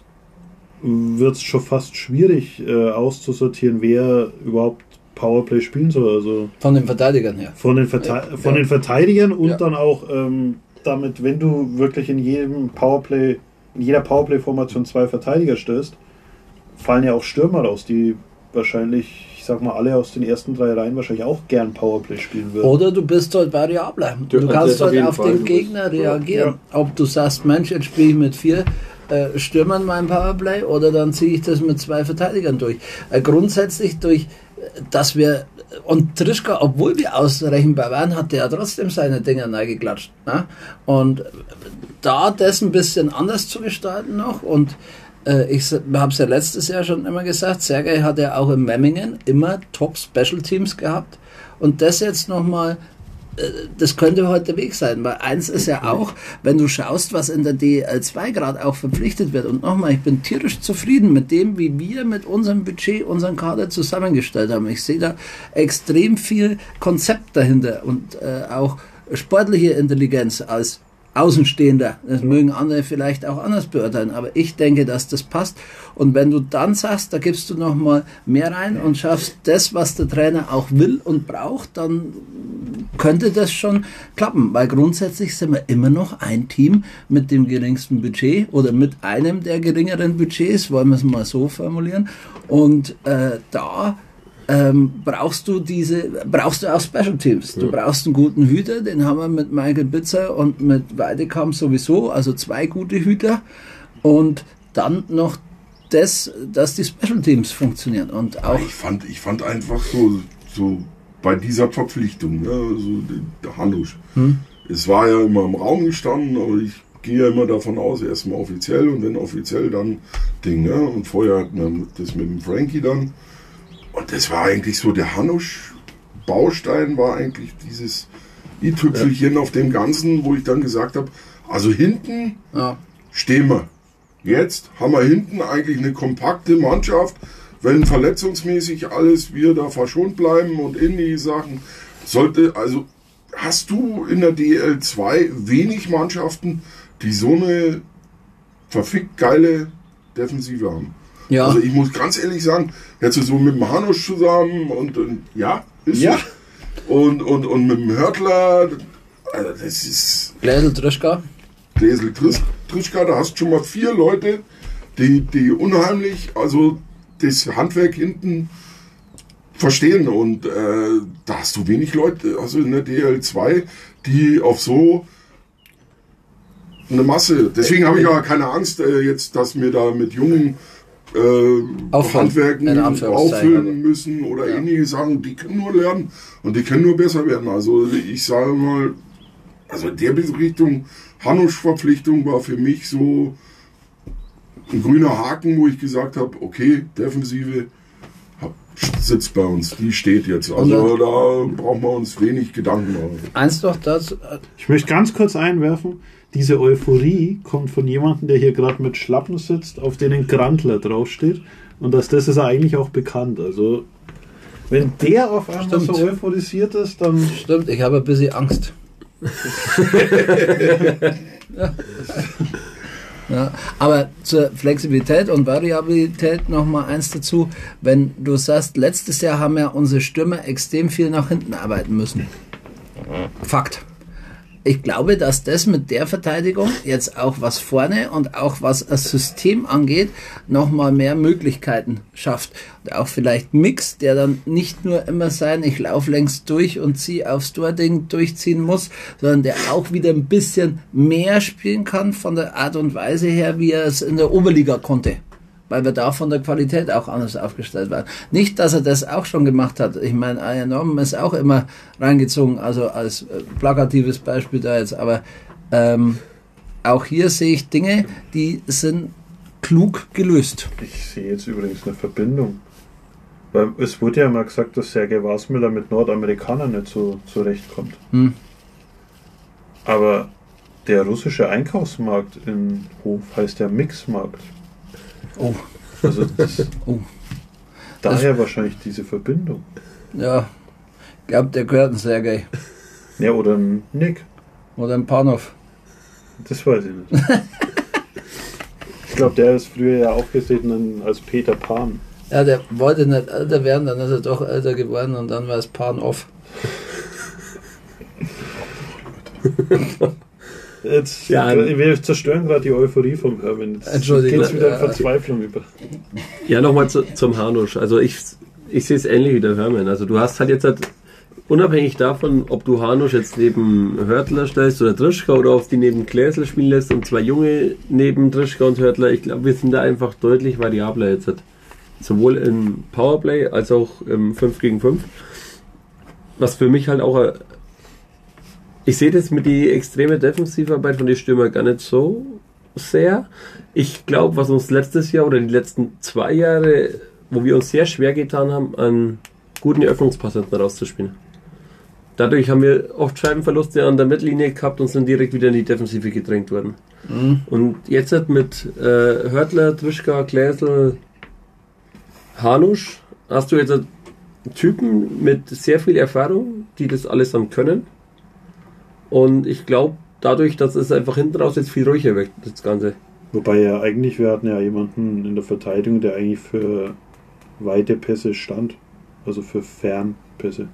[SPEAKER 1] wird es schon fast schwierig äh, auszusortieren, wer überhaupt Powerplay spielen soll. Also
[SPEAKER 3] Von den Verteidigern her.
[SPEAKER 1] von den, Verte
[SPEAKER 3] Ja,
[SPEAKER 1] von den Verteidigern und
[SPEAKER 3] Ja.
[SPEAKER 1] dann auch ähm, damit, wenn du wirklich in jedem Powerplay, in jeder Powerplay-Formation zwei Verteidiger stößt, fallen ja auch Stürmer raus, die wahrscheinlich, ich sag mal, alle aus den ersten drei Reihen wahrscheinlich auch gern Powerplay spielen würden.
[SPEAKER 3] Oder du bist halt variabler. Du
[SPEAKER 4] Ja,
[SPEAKER 3] kannst
[SPEAKER 4] das auf
[SPEAKER 3] halt auf
[SPEAKER 4] Fall.
[SPEAKER 3] den
[SPEAKER 4] Du
[SPEAKER 3] Gegner reagieren. Ob du sagst, Mensch, jetzt spiele ich mit vier äh, Stürmern mein Powerplay oder dann ziehe ich das mit zwei Verteidigern durch. Äh, grundsätzlich durch, äh, dass wir, und Trischka, obwohl wir ausrechenbar waren, hat der ja trotzdem seine Dinger reingeklatscht. Ne? Und da das ein bisschen anders zu gestalten noch und äh, ich habe es ja letztes Jahr schon immer gesagt, Sergei hat ja auch in Memmingen immer Top Special Teams gehabt und das jetzt nochmal das könnte heute Weg sein, weil eins ist ja auch, wenn du schaust, was in der DL2 gerade auch verpflichtet wird. Und nochmal, ich bin tierisch zufrieden mit dem, wie wir mit unserem Budget unseren Kader zusammengestellt haben. Ich sehe da extrem viel Konzept dahinter und äh, auch sportliche Intelligenz als Außenstehender. Das mögen andere vielleicht auch anders beurteilen, aber ich denke, dass das passt. Und wenn du dann sagst, da gibst du noch mal mehr rein und schaffst das, was der Trainer auch will und braucht, dann könnte das schon klappen, weil grundsätzlich sind wir immer noch ein Team mit dem geringsten Budget oder mit einem der geringeren Budgets, wollen wir es mal so formulieren. Und äh, da ähm, brauchst du diese, brauchst du auch Special Teams. Du brauchst einen guten Hüter, den haben wir mit Michael Bitzer und mit Weidekamp sowieso, also zwei gute Hüter und dann noch das, dass die Special Teams funktionieren und auch.
[SPEAKER 2] Ich fand, ich fand einfach so, so bei dieser Verpflichtung, ja, so der Hanusch.
[SPEAKER 3] Hm?
[SPEAKER 2] Es war ja immer im Raum gestanden, aber ich gehe ja immer davon aus, erstmal offiziell und wenn offiziell dann Ding, ne? Und vorher hat man das mit dem Frankie dann. Und das war eigentlich so, der Hanusch-Baustein war eigentlich dieses i-Tüpfelchen auf dem Ganzen, wo ich dann gesagt habe, also hinten
[SPEAKER 3] Ja,
[SPEAKER 2] stehen wir. Jetzt haben wir hinten eigentlich eine kompakte Mannschaft. Wenn verletzungsmäßig alles wir da verschont bleiben und in die Sachen, sollte, also hast du in der DL2 wenig Mannschaften, die so eine verfickt geile Defensive haben.
[SPEAKER 3] Ja.
[SPEAKER 2] Also ich muss ganz ehrlich sagen, jetzt so mit dem Hanusch zusammen und, und ja, ist
[SPEAKER 1] Ja.
[SPEAKER 2] so. Und, und, und mit dem Hörtler, also das ist
[SPEAKER 3] Gläsel Trischka.
[SPEAKER 2] Gläsel Tris- Trischka, da hast du schon mal vier Leute, die, die unheimlich, also das Handwerk hinten verstehen. Und äh, da hast du wenig Leute, also in der DL2, die auf so eine Masse. Deswegen habe ich aber keine Angst äh, jetzt, dass wir da mit jungen äh,
[SPEAKER 3] Auffallen,
[SPEAKER 2] Handwerken auffüllen müssen oder
[SPEAKER 3] Ja.
[SPEAKER 2] ähnliche Sachen. Die können nur lernen und die können nur besser werden. Also ich sage mal, also in der Richtung Hanusch-Verpflichtung war für mich so ein grüner Haken, wo ich gesagt habe, okay, Defensive hab- sitzt bei uns, die steht jetzt. Also da brauchen wir uns wenig Gedanken machen.
[SPEAKER 3] Eins doch das, äh,
[SPEAKER 1] Ich möchte ganz kurz einwerfen, diese Euphorie kommt von jemandem, der hier gerade mit Schlappen sitzt, auf denen Grandler draufsteht. Und dass das ist eigentlich auch bekannt. Also, wenn der auf einmal
[SPEAKER 3] Stimmt.
[SPEAKER 1] so euphorisiert ist, dann.
[SPEAKER 3] stimmt, ich habe ein bisschen Angst. ja. [laughs] Ja, aber zur Flexibilität und Variabilität noch mal eins dazu. Wenn du sagst, letztes Jahr haben ja unsere Stürmer extrem viel nach hinten arbeiten müssen. Fakt. Ich glaube, dass das mit der Verteidigung jetzt auch was vorne und auch was das System angeht, nochmal mehr Möglichkeiten schafft. Und auch vielleicht Mix, der dann nicht nur immer sein, ich laufe längst durch und ziehe aufs Tording durchziehen muss, sondern der auch wieder ein bisschen mehr spielen kann von der Art und Weise her, wie er es in der Oberliga konnte weil wir da von der Qualität auch anders aufgestellt waren. Nicht, dass er das auch schon gemacht hat. Ich meine, Ian Norman ist auch immer reingezogen, also als äh, plakatives Beispiel da jetzt, aber ähm, auch hier sehe ich Dinge, die sind klug gelöst.
[SPEAKER 1] Ich sehe jetzt übrigens eine Verbindung. Weil es wurde ja mal gesagt, dass Sergei Wasmüller mit Nordamerikanern nicht so zurechtkommt.
[SPEAKER 3] Hm.
[SPEAKER 1] Aber der russische Einkaufsmarkt in Hof heißt ja Mixmarkt.
[SPEAKER 3] Oh,
[SPEAKER 1] Also das,
[SPEAKER 3] Oh.
[SPEAKER 1] daher wahrscheinlich diese Verbindung.
[SPEAKER 3] ja, ich glaube, der gehört ein Sergei
[SPEAKER 1] Ja, oder ein Nick.
[SPEAKER 3] oder ein Panov.
[SPEAKER 1] Das weiß ich nicht. ich glaube, der ist früher ja aufgetreten als Peter Pan.
[SPEAKER 3] Ja, der wollte nicht älter werden, dann ist er doch älter geworden und dann war es Panov. [laughs]
[SPEAKER 1] Jetzt,
[SPEAKER 4] Ja,
[SPEAKER 1] wir zerstören gerade die Euphorie vom Hermann. Jetzt
[SPEAKER 3] Entschuldigung.
[SPEAKER 1] geht's wieder in
[SPEAKER 3] Ja.
[SPEAKER 1] Verzweiflung über.
[SPEAKER 4] Ja, nochmal zu, zum Hanusch. Also ich, ich sehe es ähnlich wie der Hermann. Also du hast halt jetzt halt, unabhängig davon, ob du Hanusch jetzt neben Hörtler stellst oder Trischka oder auf die neben Gläsel spielen lässt und zwei Junge neben Trischka und Hörtler, ich glaube, wir sind da einfach deutlich variabler jetzt. Halt. Sowohl im Powerplay als auch im 5 gegen 5. Was für mich halt auch, äh, ich sehe das mit die extreme Defensivarbeit von den Stürmer gar nicht so sehr. Ich glaube, was uns letztes Jahr oder die letzten zwei Jahre, wo wir uns sehr schwer getan haben, an guten Öffnungspass hinten rauszuspielen. Dadurch haben wir oft Scheibenverluste an der Mittellinie gehabt und sind direkt wieder in die Defensive gedrängt worden. Und jetzt halt mit äh, Hörtler, Trischka, Gläsel, Hanusch hast du jetzt einen Typen mit sehr viel Erfahrung, die das alles dann können. Und ich glaube, dadurch, dass es einfach hinten raus jetzt viel ruhiger wirkt, das Ganze.
[SPEAKER 1] Wobei ja eigentlich, wir hatten ja jemanden in der Verteidigung, der eigentlich für weite Pässe stand. Also für Fernpässe.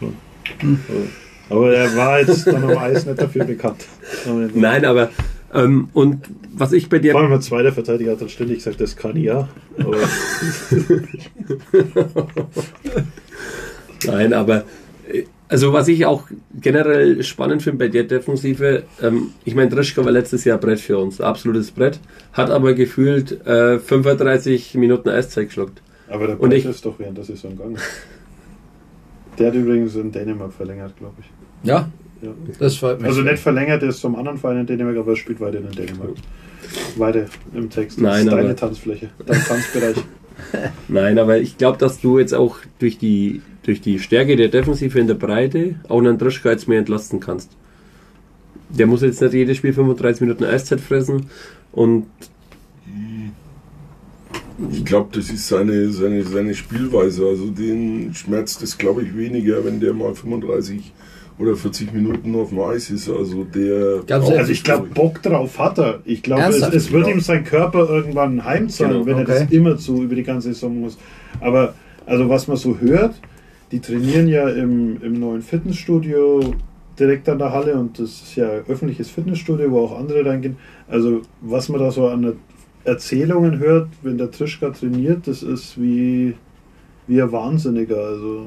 [SPEAKER 1] So. [laughs] Aber er war jetzt dann am Eis nicht dafür bekannt.
[SPEAKER 4] Nein, aber ähm, und was ich bei dir.
[SPEAKER 1] Vor allem mein zweiter Verteidiger hat dann ständig gesagt, das kann ja. Aber [laughs]
[SPEAKER 4] Nein, aber äh, also was ich auch generell spannend finde bei der Defensive, ähm, ich meine, Drischka war letztes Jahr Brett für uns, absolutes Brett, hat aber gefühlt äh, 35 Minuten Eiszeit geschluckt.
[SPEAKER 1] Aber der
[SPEAKER 4] Und
[SPEAKER 1] Brett
[SPEAKER 4] ich-
[SPEAKER 1] ist doch während der Saison gegangen. Der hat übrigens in Dänemark verlängert, glaube ich.
[SPEAKER 3] Ja,
[SPEAKER 1] Ja.
[SPEAKER 3] das freut mich.
[SPEAKER 1] Also nicht verlängert, der ist zum anderen Verein in Dänemark, aber er spielt weiter in Dänemark. Weiter im Text. Das
[SPEAKER 4] Nein,
[SPEAKER 1] ist deine Tanzfläche, dein Tanzbereich. [laughs] [laughs]
[SPEAKER 4] Nein, aber ich glaube, dass du jetzt auch durch die, durch die Stärke der Defensive in der Breite auch einen Drischka jetzt mehr entlasten kannst. Der muss jetzt nicht jedes Spiel 35 Minuten Eiszeit fressen und
[SPEAKER 2] Ich glaube, das ist seine, seine, seine Spielweise. Also den schmerzt es, glaube ich, weniger, wenn der mal 35 oder 40 Minuten auf dem Eis ist. Also der.
[SPEAKER 1] Also ich glaube, Bock drauf hat er. Ich glaube, es, es wird ihm sein Körper irgendwann heimzahlen,
[SPEAKER 4] Genau.
[SPEAKER 1] wenn er
[SPEAKER 3] Okay.
[SPEAKER 1] das immer zu über die ganze Saison muss. Aber also was man so hört, die trainieren ja im, im neuen Fitnessstudio direkt an der Halle und das ist ja ein öffentliches Fitnessstudio, wo auch andere reingehen. Also was man da so an Erzählungen hört, wenn der Trischka trainiert, das ist wie, wie ein Wahnsinniger. Also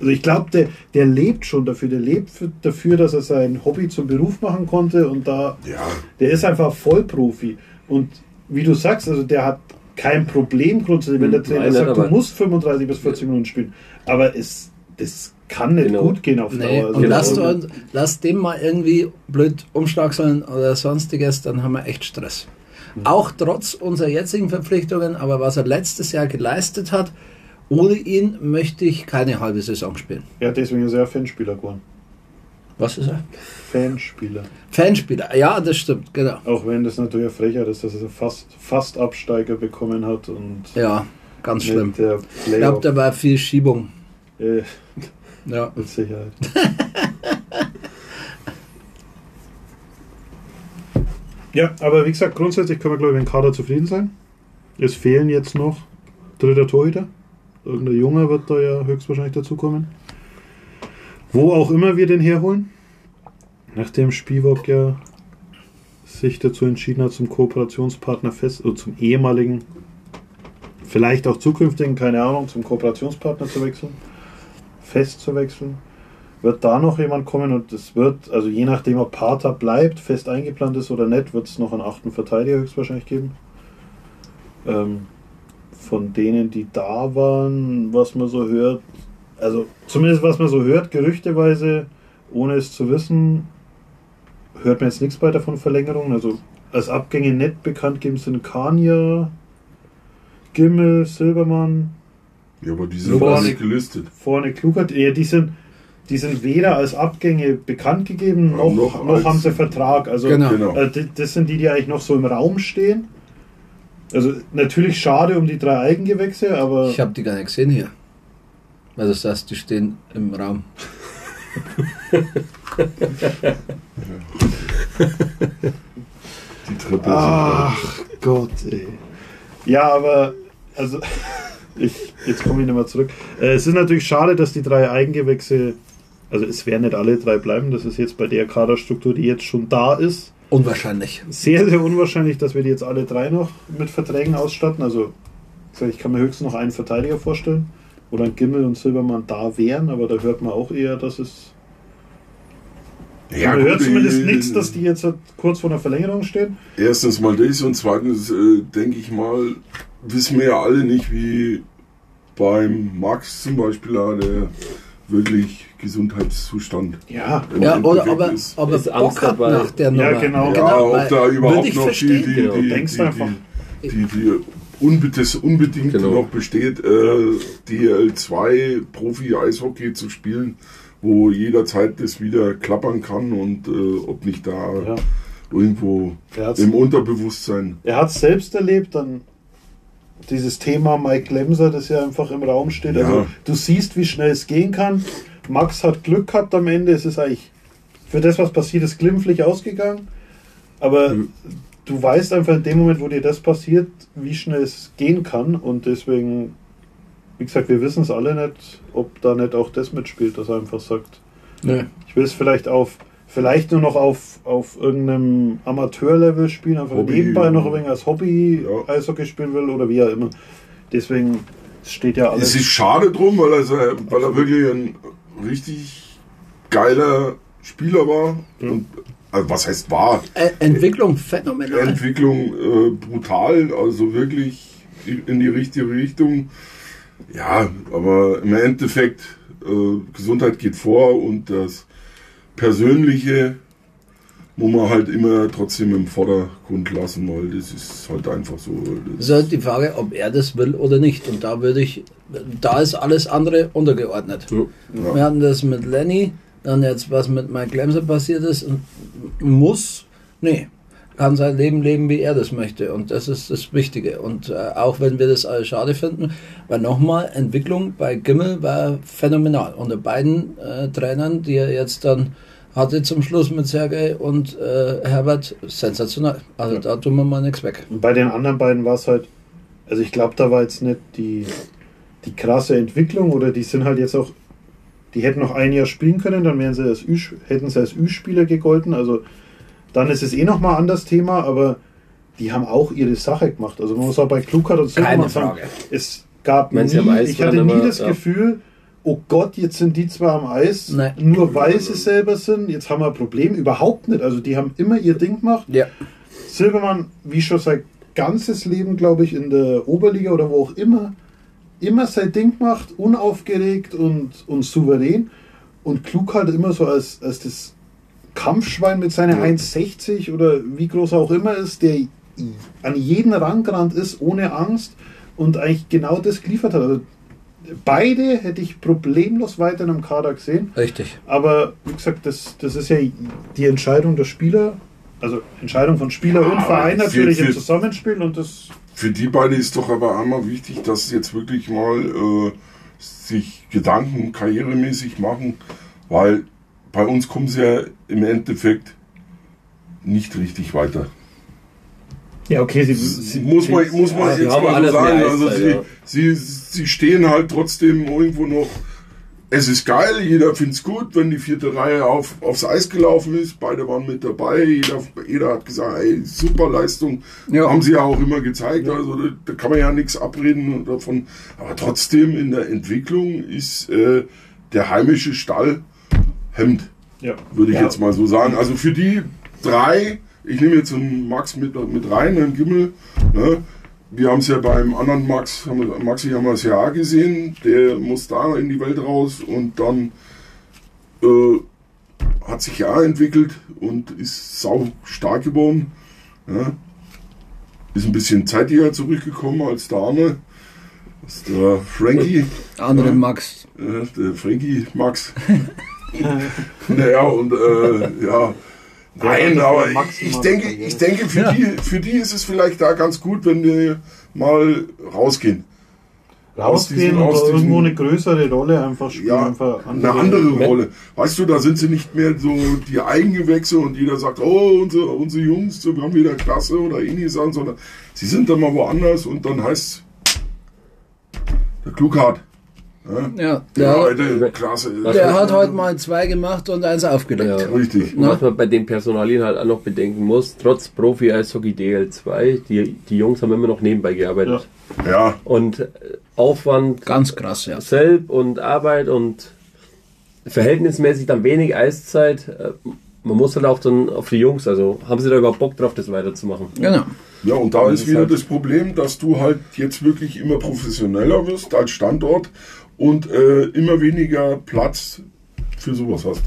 [SPEAKER 1] also ich glaube, der, der lebt schon dafür. Der lebt für, dafür, dass er sein Hobby zum Beruf machen konnte und da,
[SPEAKER 2] Ja,
[SPEAKER 1] der ist einfach Vollprofi. Und wie du sagst, also der hat kein Problem grundsätzlich, wenn der
[SPEAKER 4] Hm,
[SPEAKER 1] Trainer
[SPEAKER 4] nein,
[SPEAKER 1] sagt, du musst 35 bis 40 Minuten spielen. Aber es, das kann nicht
[SPEAKER 4] Genau.
[SPEAKER 1] gut gehen auf
[SPEAKER 3] Nee,
[SPEAKER 1] Dauer.
[SPEAKER 3] und
[SPEAKER 4] Genau.
[SPEAKER 3] lass, du, lass dem mal irgendwie blöd umschlagseln oder sonstiges, dann haben wir echt Stress. Auch trotz unserer jetzigen Verpflichtungen, aber was er letztes Jahr geleistet hat, ohne ihn möchte ich keine halbe Saison spielen.
[SPEAKER 1] ja, deswegen ist er ein Fanspieler geworden.
[SPEAKER 3] Was ist er?
[SPEAKER 1] Fanspieler.
[SPEAKER 3] Fanspieler, ja, das stimmt, genau.
[SPEAKER 1] Auch wenn das natürlich ein Frechheit ist, dass er fast, fast Absteiger bekommen hat und
[SPEAKER 3] Ja, ganz schlimm. Ich glaube, da war viel Schiebung.
[SPEAKER 1] äh, [laughs]
[SPEAKER 3] Ja.
[SPEAKER 1] mit Sicherheit. [laughs] ja, aber wie gesagt, grundsätzlich können wir, glaube ich, mit dem Kader zufrieden sein. Es fehlen jetzt noch dritter Torhüter. Irgendein Junger wird da ja höchstwahrscheinlich dazukommen. Wo auch immer wir den herholen. Nachdem Spivok ja sich dazu entschieden hat, zum Kooperationspartner fest, oder zum ehemaligen, vielleicht auch zukünftigen, keine Ahnung, zum Kooperationspartner zu wechseln, fest zu wechseln. Wird da noch jemand kommen und es wird, also je nachdem, ob Pata bleibt, fest eingeplant ist oder nicht, wird es noch einen achten Verteidiger höchstwahrscheinlich geben. Ähm, von denen, die da waren, was man so hört, also zumindest was man so hört, gerüchteweise, ohne es zu wissen, hört man jetzt nichts weiter von Verlängerungen. Also als Abgänge nicht bekannt geben sind Kania, Gimmel, Silbermann,
[SPEAKER 2] ja aber die sind
[SPEAKER 1] Vorne-
[SPEAKER 2] gelistet.
[SPEAKER 1] vorne Klugert, ja, die sind, die sind weder als Abgänge bekannt gegeben, noch,
[SPEAKER 2] noch
[SPEAKER 1] noch, haben sie Vertrag. Also
[SPEAKER 3] Genau.
[SPEAKER 2] Genau.
[SPEAKER 1] äh, das sind die, die eigentlich noch so im Raum stehen. Also natürlich schade um die drei Eigengewächse, aber
[SPEAKER 3] Ich habe die gar nicht gesehen hier. Also das heißt, die stehen im Raum.
[SPEAKER 2] Die Treppe
[SPEAKER 1] ach Gott, ey. Ja, aber also [laughs] ich jetzt komme ich nochmal zurück. Äh, es ist natürlich schade, dass die drei Eigengewächse, also es werden nicht alle drei bleiben. Das ist jetzt bei der Kaderstruktur, die jetzt schon da ist.
[SPEAKER 3] Unwahrscheinlich.
[SPEAKER 1] sehr, sehr unwahrscheinlich, dass wir die jetzt alle drei noch mit Verträgen ausstatten. Also, ich kann mir höchstens noch einen Verteidiger vorstellen, wo dann Gimmel und Silbermann da wären, aber da hört man auch eher, dass es.
[SPEAKER 2] Ja,
[SPEAKER 1] man
[SPEAKER 2] gut,
[SPEAKER 1] hört zumindest
[SPEAKER 2] äh,
[SPEAKER 1] nichts, dass die jetzt halt kurz vor einer Verlängerung stehen.
[SPEAKER 2] Erstens mal das und zweitens äh, denke ich mal, wissen wir ja alle nicht, wie beim Max zum Beispiel der wirklich Gesundheitszustand
[SPEAKER 1] Ja,
[SPEAKER 3] Ja, oder aber,
[SPEAKER 2] ist.
[SPEAKER 3] aber
[SPEAKER 4] Ist Angst
[SPEAKER 3] Bock hat
[SPEAKER 4] dabei.
[SPEAKER 3] nach der Nummer.
[SPEAKER 1] Ja, genau.
[SPEAKER 2] Ja, ob da überhaupt noch die, die,
[SPEAKER 4] genau.
[SPEAKER 2] die,
[SPEAKER 1] Denkst
[SPEAKER 2] die,
[SPEAKER 1] einfach.
[SPEAKER 2] die, die, die unbe das unbedingt
[SPEAKER 4] Genau.
[SPEAKER 2] noch besteht, äh, DL2 Profi-Eishockey zu spielen, wo jederzeit das wieder klappern kann und äh, ob nicht da
[SPEAKER 1] ja.
[SPEAKER 2] irgendwo
[SPEAKER 1] hat
[SPEAKER 2] im Unterbewusstsein.
[SPEAKER 1] er hat's selbst erlebt, dann dieses Thema Mike Lemser, das ja einfach im Raum steht.
[SPEAKER 2] Ja.
[SPEAKER 1] Also du siehst, wie schnell es gehen kann. Max hat Glück gehabt am Ende. Es ist eigentlich für das, was passiert ist, glimpflich ausgegangen. Aber
[SPEAKER 4] Mhm.
[SPEAKER 1] du weißt einfach in dem Moment, wo dir das passiert, wie schnell es gehen kann. Und deswegen, wie gesagt, wir wissen es alle nicht, ob da nicht auch das mitspielt, dass er einfach sagt,
[SPEAKER 3] Nö.
[SPEAKER 1] ich will es vielleicht auf, vielleicht nur noch auf, auf irgendeinem Amateurlevel spielen, einfach
[SPEAKER 2] Hobby,
[SPEAKER 1] nebenbei noch ein wenig als Hobby
[SPEAKER 2] Ja.
[SPEAKER 1] Eishockey spielen will oder wie auch immer. Deswegen es steht ja
[SPEAKER 2] Es
[SPEAKER 1] alles.
[SPEAKER 2] ist schade drum, weil er, weil er wirklich ein richtig geiler Spieler war. Und, also was heißt war?
[SPEAKER 3] Entwicklung phänomenal.
[SPEAKER 2] Entwicklung äh, brutal, also wirklich in die richtige Richtung. Ja, aber im Endeffekt, äh, Gesundheit geht vor und das Persönliche muss man halt immer trotzdem im Vordergrund lassen, weil das ist halt einfach so.
[SPEAKER 3] Das ist halt die Frage, ob er das will oder nicht. Und da würde ich, da ist alles andere untergeordnet.
[SPEAKER 4] Ja.
[SPEAKER 3] Wir hatten das mit Lenny, dann jetzt was mit Mike Glemser passiert ist. Und muss, nee, kann sein Leben leben, wie er das möchte. Und das ist das Wichtige. Und äh, auch wenn wir das alles schade finden, weil nochmal, Entwicklung bei Gimmel war phänomenal. Unter beiden äh, Trainern, die er jetzt dann hatte zum Schluss mit Sergei und äh, Herbert, sensationell. Also da tun wir mal nichts weg.
[SPEAKER 1] Und bei den anderen beiden war es halt, also ich glaube, da war jetzt nicht die, die krasse Entwicklung oder die sind halt jetzt auch, die hätten noch ein Jahr spielen können, dann wären sie als Ü, hätten sie als Ü-Spieler gegolten. Also dann ist es eh nochmal ein anderes Thema, aber die haben auch ihre Sache gemacht. Also man muss auch bei Klugheit und Silbermann sagen, es gab nie,
[SPEAKER 4] Wenn Eis
[SPEAKER 1] ich hatte nie das
[SPEAKER 4] ja.
[SPEAKER 1] Gefühl, oh Gott, jetzt sind die zwar am Eis,
[SPEAKER 3] Nein.
[SPEAKER 1] nur weil sie selber sind, jetzt haben wir ein Problem. Überhaupt nicht. Also die haben immer ihr Ding gemacht.
[SPEAKER 3] Ja.
[SPEAKER 1] Silbermann, wie schon sein ganzes Leben, glaube ich, in der Oberliga oder wo auch immer, immer sein Ding macht, unaufgeregt und, und souverän. Und klug halt immer so als, als das Kampfschwein mit seiner 1,60 oder wie groß er auch immer ist, der an jeden rangerannt ist, ohne Angst und eigentlich genau das geliefert hat. Also beide hätte ich problemlos weiter in einem Kader gesehen.
[SPEAKER 3] Richtig.
[SPEAKER 1] Aber wie gesagt, das, das ist ja die Entscheidung der Spieler, also Entscheidung von Spieler
[SPEAKER 2] Ja,
[SPEAKER 1] und Verein natürlich im Zusammenspiel und das
[SPEAKER 2] für die beiden ist doch aber einmal wichtig, dass sie jetzt wirklich mal äh, sich Gedanken karrieremäßig machen, weil bei uns kommen sie ja im Endeffekt nicht richtig weiter.
[SPEAKER 1] Ja okay, sie,
[SPEAKER 2] muss man, muss man
[SPEAKER 4] Ja, sie
[SPEAKER 2] jetzt mal so sagen.
[SPEAKER 4] mehr
[SPEAKER 2] Also
[SPEAKER 4] Eiszeit,
[SPEAKER 2] sie,
[SPEAKER 4] ja.
[SPEAKER 2] sie, sie stehen halt trotzdem irgendwo noch. Es ist geil, jeder findet es gut, wenn die vierte Reihe auf, aufs Eis gelaufen ist. Beide waren mit dabei. Jeder, jeder hat gesagt, ey, super Leistung.
[SPEAKER 3] Ja.
[SPEAKER 2] Haben sie ja auch immer gezeigt. Also da, da kann man ja nichts abreden davon. Aber trotzdem in der Entwicklung ist äh, der heimische Stall hemmt
[SPEAKER 1] ja.
[SPEAKER 2] würde ich
[SPEAKER 1] ja,
[SPEAKER 2] jetzt mal so sagen. Also für die drei, ich nehme jetzt einen Max mit, mit rein, einen Gimmel. Ne? Wir haben es ja beim anderen Max, haben Maxi haben wir es ja gesehen, der muss da in die Welt raus und dann äh, hat sich ja entwickelt und ist sau stark geworden. Ja? Ist ein bisschen zeitiger zurückgekommen als der andere. Das ist der Frankie.
[SPEAKER 3] Andere
[SPEAKER 2] Ja.
[SPEAKER 3] Max.
[SPEAKER 2] Der Frankie Max. [laughs] naja, und äh, ja. Nein,
[SPEAKER 1] hat
[SPEAKER 2] aber ich, denke,
[SPEAKER 1] also.
[SPEAKER 2] ich denke für,
[SPEAKER 3] Ja.
[SPEAKER 2] die, für die ist es vielleicht da ganz gut, wenn die mal rausgehen.
[SPEAKER 1] rausgehen
[SPEAKER 2] aus diesem- diesem-
[SPEAKER 1] irgendwo eine größere Rolle einfach spielen.
[SPEAKER 2] Ja,
[SPEAKER 1] einfach
[SPEAKER 2] eine andere Rolle. Weißt du, da sind sie nicht mehr so die Eigengewächse und jeder sagt, oh, unsere, unsere Jungs, wir haben wieder Klasse oder ähnliches an, sondern sie sind dann mal woanders und dann heißt der Klughardt. Ja,
[SPEAKER 3] Ja,
[SPEAKER 2] der
[SPEAKER 3] der,
[SPEAKER 2] alte Klasse.
[SPEAKER 3] der hat heute mal zwei gemacht und eins aufgelegt.
[SPEAKER 4] Ja.
[SPEAKER 2] Richtig.
[SPEAKER 4] Und was man bei den Personalien halt auch noch bedenken muss, trotz Profi-Eishockey DL2, die, die Jungs haben immer noch nebenbei gearbeitet.
[SPEAKER 2] Ja,
[SPEAKER 4] Und äh, Aufwand
[SPEAKER 3] Ganz krass, ja.
[SPEAKER 4] selbst und Arbeit und verhältnismäßig dann wenig Eiszeit. Äh, Man muss halt auch dann auf die Jungs, also haben sie da überhaupt Bock drauf, das weiterzumachen?
[SPEAKER 3] Genau.
[SPEAKER 2] Ja, und da
[SPEAKER 4] Und
[SPEAKER 2] ist wieder
[SPEAKER 4] halt-
[SPEAKER 2] das Problem, dass du halt jetzt wirklich immer professioneller wirst als Standort und äh, immer weniger Platz für sowas hast.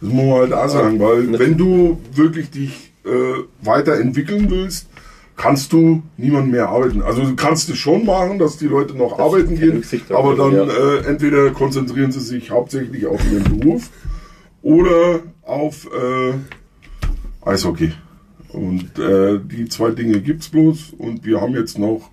[SPEAKER 2] Das muss man halt auch sagen, weil wenn du wirklich dich äh, weiterentwickeln willst, kannst du niemand mehr arbeiten. Also du kannst es schon machen, dass die Leute noch arbeiten
[SPEAKER 4] keine
[SPEAKER 2] gehen, aber dann
[SPEAKER 4] ja.
[SPEAKER 2] äh, entweder konzentrieren sie sich hauptsächlich auf ihren Beruf oder auf äh, Eishockey. Und äh, die zwei Dinge gibt's bloß und wir haben jetzt noch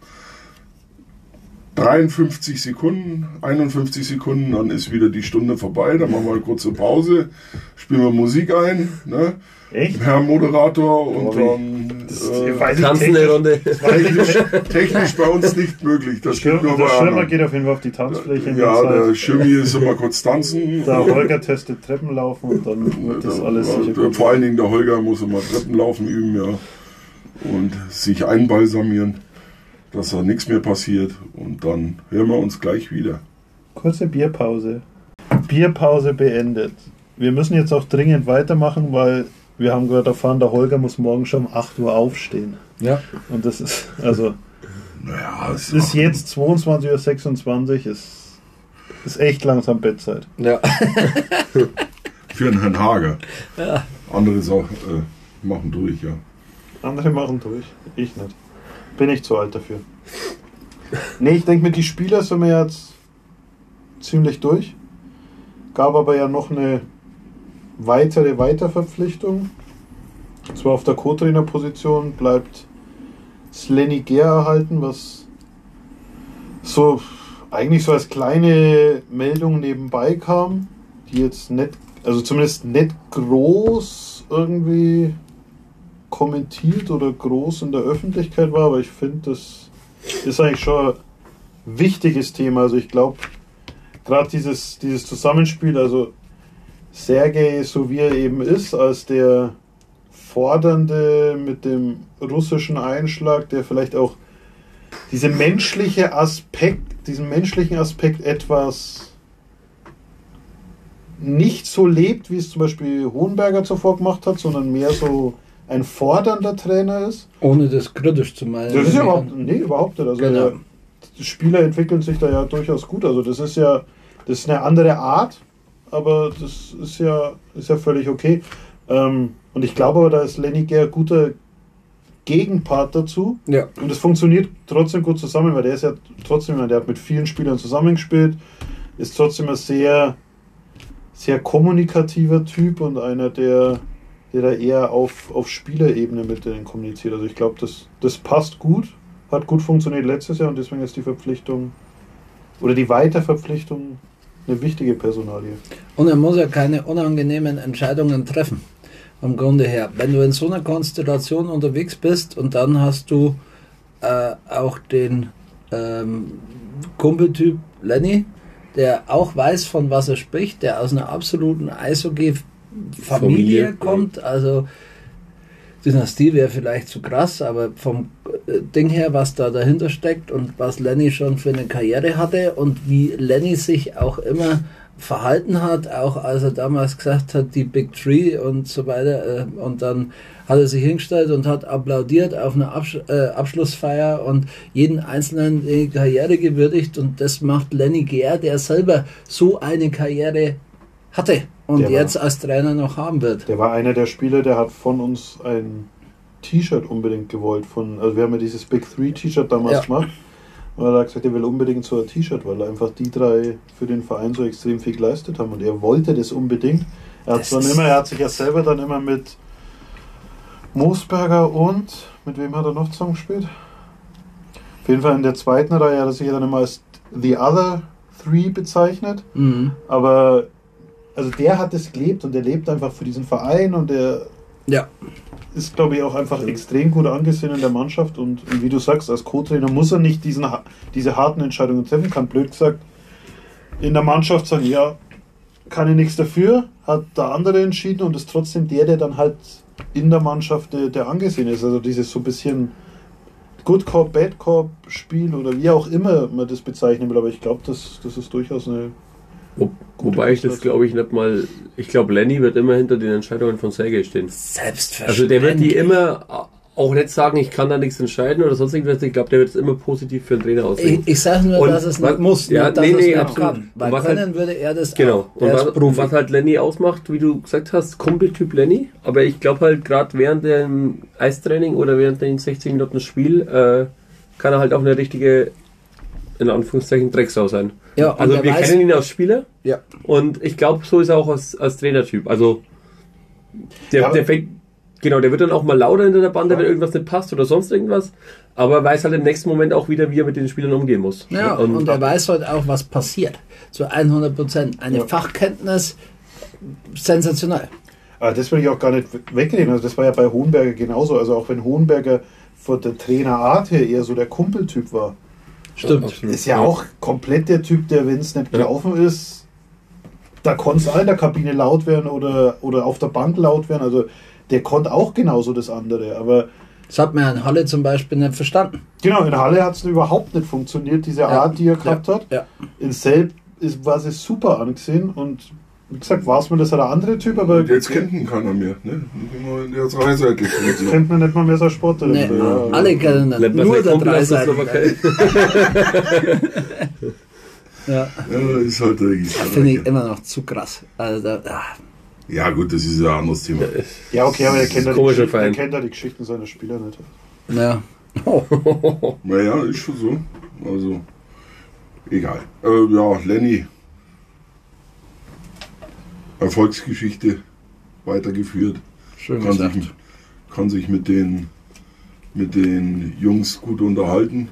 [SPEAKER 2] 53 Sekunden, 51 Sekunden, dann ist wieder die Stunde vorbei, dann machen wir eine kurze Pause, spielen wir Musik ein, ne?
[SPEAKER 1] Echt?
[SPEAKER 2] Herr Moderator und dann
[SPEAKER 1] Das
[SPEAKER 2] äh,
[SPEAKER 4] Tanzen eine
[SPEAKER 1] technisch-
[SPEAKER 4] Runde.
[SPEAKER 2] technisch, technisch bei uns nicht möglich. Das
[SPEAKER 1] Schirm,
[SPEAKER 2] nur
[SPEAKER 1] der Schirmer geht auf jeden Fall auf die Tanzfläche. in
[SPEAKER 2] Ja,
[SPEAKER 1] der Zeit.
[SPEAKER 2] Schirmi ist immer kurz tanzen.
[SPEAKER 1] Der Holger testet Treppenlaufen und dann wird das alles
[SPEAKER 2] Ja,
[SPEAKER 1] sicher
[SPEAKER 2] der-
[SPEAKER 1] gut.
[SPEAKER 2] Vor allen Dingen der Holger muss immer Treppenlaufen üben, ja. Und sich einbalsamieren, dass da nichts mehr passiert. Und dann hören wir uns gleich wieder.
[SPEAKER 1] Kurze Bierpause. Bierpause beendet. Wir müssen jetzt auch dringend weitermachen, weil wir haben gerade erfahren, der Holger muss morgen schon um 8 Uhr aufstehen.
[SPEAKER 3] Ja.
[SPEAKER 1] Und das ist, also,
[SPEAKER 2] Naja, es
[SPEAKER 1] ist jetzt 22.26 Uhr, ist, ist echt langsam Bettzeit.
[SPEAKER 3] Ja. [laughs]
[SPEAKER 2] für einen Herrn Hager.
[SPEAKER 3] Ja.
[SPEAKER 2] Andere Sachen äh, machen durch, ja.
[SPEAKER 1] Andere machen durch, ich nicht. Bin ich zu alt dafür. Nee, ich denke, mit die Spieler sind wir jetzt ziemlich durch. Gab aber ja noch eine weitere Weiterverpflichtung. Und zwar auf der Co-Trainer-Position bleibt Slenny Gehr erhalten, was so eigentlich so als kleine Meldung nebenbei kam, die jetzt nicht, also zumindest nicht groß irgendwie kommentiert oder groß in der Öffentlichkeit war, aber ich finde, das ist eigentlich schon ein wichtiges Thema. Also ich glaube, gerade dieses, dieses Zusammenspiel, also Sergei, so wie er eben ist, als der Fordernde mit dem russischen Einschlag, der vielleicht auch diese menschliche Aspekt, diesen menschlichen Aspekt etwas nicht so lebt, wie es zum Beispiel Hohenberger zuvor gemacht hat, sondern mehr so ein fordernder Trainer ist.
[SPEAKER 3] Ohne das kritisch zu meinen.
[SPEAKER 1] Das ist ja überhaupt, nee, überhaupt nicht. Also
[SPEAKER 3] Genau.
[SPEAKER 1] der, die Spieler entwickeln sich da ja durchaus gut. Also das ist ja, das ist eine andere Art, aber das ist ja, ist ja völlig okay. Ähm, und ich glaube aber, da ist Lenny Gehr ein guter Gegenpart dazu.
[SPEAKER 3] Ja.
[SPEAKER 1] Und es funktioniert trotzdem gut zusammen, weil der ist ja trotzdem, der hat mit vielen Spielern zusammengespielt, ist trotzdem ein sehr, sehr kommunikativer Typ und einer, der, der da eher auf, auf Spielerebene mit denen kommuniziert. Also ich glaube, das, das passt gut, hat gut funktioniert letztes Jahr und deswegen ist die Verpflichtung oder die Weiterverpflichtung eine wichtige Personalie.
[SPEAKER 3] Und er muss ja keine unangenehmen Entscheidungen treffen. Vom Grunde her. Wenn du in so einer Konstellation unterwegs bist und dann hast du äh, auch den ähm, Kumpeltyp Lenny, der auch weiß, von was er spricht, der aus einer absoluten Eishockey-Familie
[SPEAKER 4] Familie,
[SPEAKER 3] kommt. Also Dynastie wäre vielleicht zu krass, aber vom äh, Ding her, was da dahinter steckt und was Lenny schon für eine Karriere hatte und wie Lenny sich auch immer verhalten hat, auch als er damals gesagt hat, die Big Three und so weiter, äh, und dann hat er sich hingestellt und hat applaudiert auf einer Absch äh, Abschlussfeier und jeden Einzelnen die Karriere gewürdigt und das macht Lenny Gehr, der selber so eine Karriere hatte und
[SPEAKER 1] Der war-
[SPEAKER 3] jetzt als Trainer noch haben wird.
[SPEAKER 1] Der war einer der Spieler, der hat von uns ein T-Shirt unbedingt gewollt. Von, also wir haben ja dieses Big Three T-Shirt damals
[SPEAKER 3] Ja.
[SPEAKER 1] gemacht. Und er hat gesagt, er will unbedingt so ein T-Shirt, weil einfach die drei für den Verein so extrem viel geleistet haben. Und er wollte das unbedingt. Er hat,
[SPEAKER 3] Das
[SPEAKER 1] dann immer, er hat sich ja selber dann immer mit Moosberger und mit wem hat er noch zusammengespielt? Auf jeden Fall in der zweiten Reihe hat er sich dann immer als The Other Three bezeichnet.
[SPEAKER 3] Mhm.
[SPEAKER 1] Aber also der hat es gelebt und der lebt einfach für diesen Verein und der
[SPEAKER 3] Ja.
[SPEAKER 1] ist, glaube ich, auch einfach extrem gut angesehen in der Mannschaft. Und, und wie du sagst, als Co-Trainer muss er nicht diesen, ha- diese harten Entscheidungen treffen, kann blöd gesagt in der Mannschaft sagen, ja, kann ich nichts dafür, hat der andere entschieden und ist trotzdem der, der dann halt in der Mannschaft der, der angesehen ist. Also dieses so ein bisschen Good Cop, Bad Cop Spiel oder wie auch immer man das bezeichnen will, aber ich glaube, das, das ist durchaus eine
[SPEAKER 4] Wo, wobei ich das glaube ich nicht mal. Ich glaube, Lenny wird immer hinter den Entscheidungen von Sergei stehen.
[SPEAKER 3] Selbstverständlich.
[SPEAKER 4] Also der wird die immer auch nicht sagen, ich kann da nichts entscheiden oder sonst irgendwas. Ich glaube, der wird es immer positiv für den Trainer aussehen.
[SPEAKER 3] Ich, ich sage nur,
[SPEAKER 4] Und
[SPEAKER 3] dass es nicht muss,
[SPEAKER 4] ja,
[SPEAKER 3] dass
[SPEAKER 4] nee, nee, absolut.
[SPEAKER 3] Weil
[SPEAKER 4] was
[SPEAKER 3] können
[SPEAKER 4] halt-
[SPEAKER 3] würde er das
[SPEAKER 4] Genau.
[SPEAKER 3] auch.
[SPEAKER 4] Und was, was halt Lenny ausmacht, wie du gesagt hast, Kumpeltyp Lenny. Aber ich glaube halt gerade während dem Eistraining oder während den 60 Minuten Spiel äh, kann er halt auch eine richtige, in Anführungszeichen, Drecksau sein.
[SPEAKER 3] Ja,
[SPEAKER 4] also
[SPEAKER 3] er
[SPEAKER 4] wir
[SPEAKER 3] weiß-
[SPEAKER 4] kennen ihn als Spieler
[SPEAKER 3] ja.
[SPEAKER 4] und ich glaube, so ist er auch als, als Trainertyp. Also der,
[SPEAKER 1] Ja,
[SPEAKER 4] der fängt Genau, der wird dann auch mal lauter hinter der Bande, wenn irgendwas nicht passt oder sonst irgendwas. Aber weiß halt im nächsten Moment auch wieder, wie er mit den Spielern umgehen muss.
[SPEAKER 3] Ja, und, und er weiß halt auch, was passiert. Zu 100 Prozent. Eine
[SPEAKER 1] Ja.
[SPEAKER 3] Fachkenntnis, sensationell.
[SPEAKER 1] Aber das will ich auch gar nicht wegnehmen. Also das war ja bei Hohenberger genauso. Also auch wenn Hohenberger von der Trainerart her eher so der Kumpeltyp war,
[SPEAKER 3] Stimmt.
[SPEAKER 4] absolut.
[SPEAKER 1] ist ja auch komplett der Typ, der, wenn es nicht
[SPEAKER 4] Ja.
[SPEAKER 1] gelaufen ist, da konnte es auch in der Kabine laut werden oder, oder auf der Bank laut werden. Also der konnte auch genauso das andere. Aber
[SPEAKER 3] Das hat man in Halle zum Beispiel nicht verstanden.
[SPEAKER 1] genau, in Halle hat es überhaupt nicht funktioniert, diese
[SPEAKER 3] Ja.
[SPEAKER 1] Art, die er gehabt hat.
[SPEAKER 3] Ja.
[SPEAKER 1] In Selb ist, war sie super angesehen und wie gesagt, war es mir das ein anderer Typ, aber
[SPEAKER 2] Und jetzt kennt ihn keiner mehr. Ne? Nur in der Dreiseite.
[SPEAKER 1] jetzt kennt man nicht mal mehr so Sportler.
[SPEAKER 3] Nee,
[SPEAKER 1] Ja.
[SPEAKER 3] alle kennen
[SPEAKER 4] man
[SPEAKER 3] Nur der.
[SPEAKER 4] Slowakei. [laughs]
[SPEAKER 3] Ja,
[SPEAKER 2] Ja, ist halt
[SPEAKER 3] das finde ich immer noch zu krass. Also, da, ah,
[SPEAKER 2] Ja, gut, das ist ja ein anderes Thema.
[SPEAKER 1] Ja, okay, aber er kennt, ja die, er kennt ja die Geschichten seiner Spieler nicht.
[SPEAKER 3] ja. [laughs]
[SPEAKER 2] Naja, ist schon so. Also, egal. Äh, ja, Lenny. Erfolgsgeschichte weitergeführt.
[SPEAKER 3] Schön
[SPEAKER 2] Kann
[SPEAKER 3] gesagt.
[SPEAKER 2] sich, kann sich mit den, mit den Jungs gut unterhalten.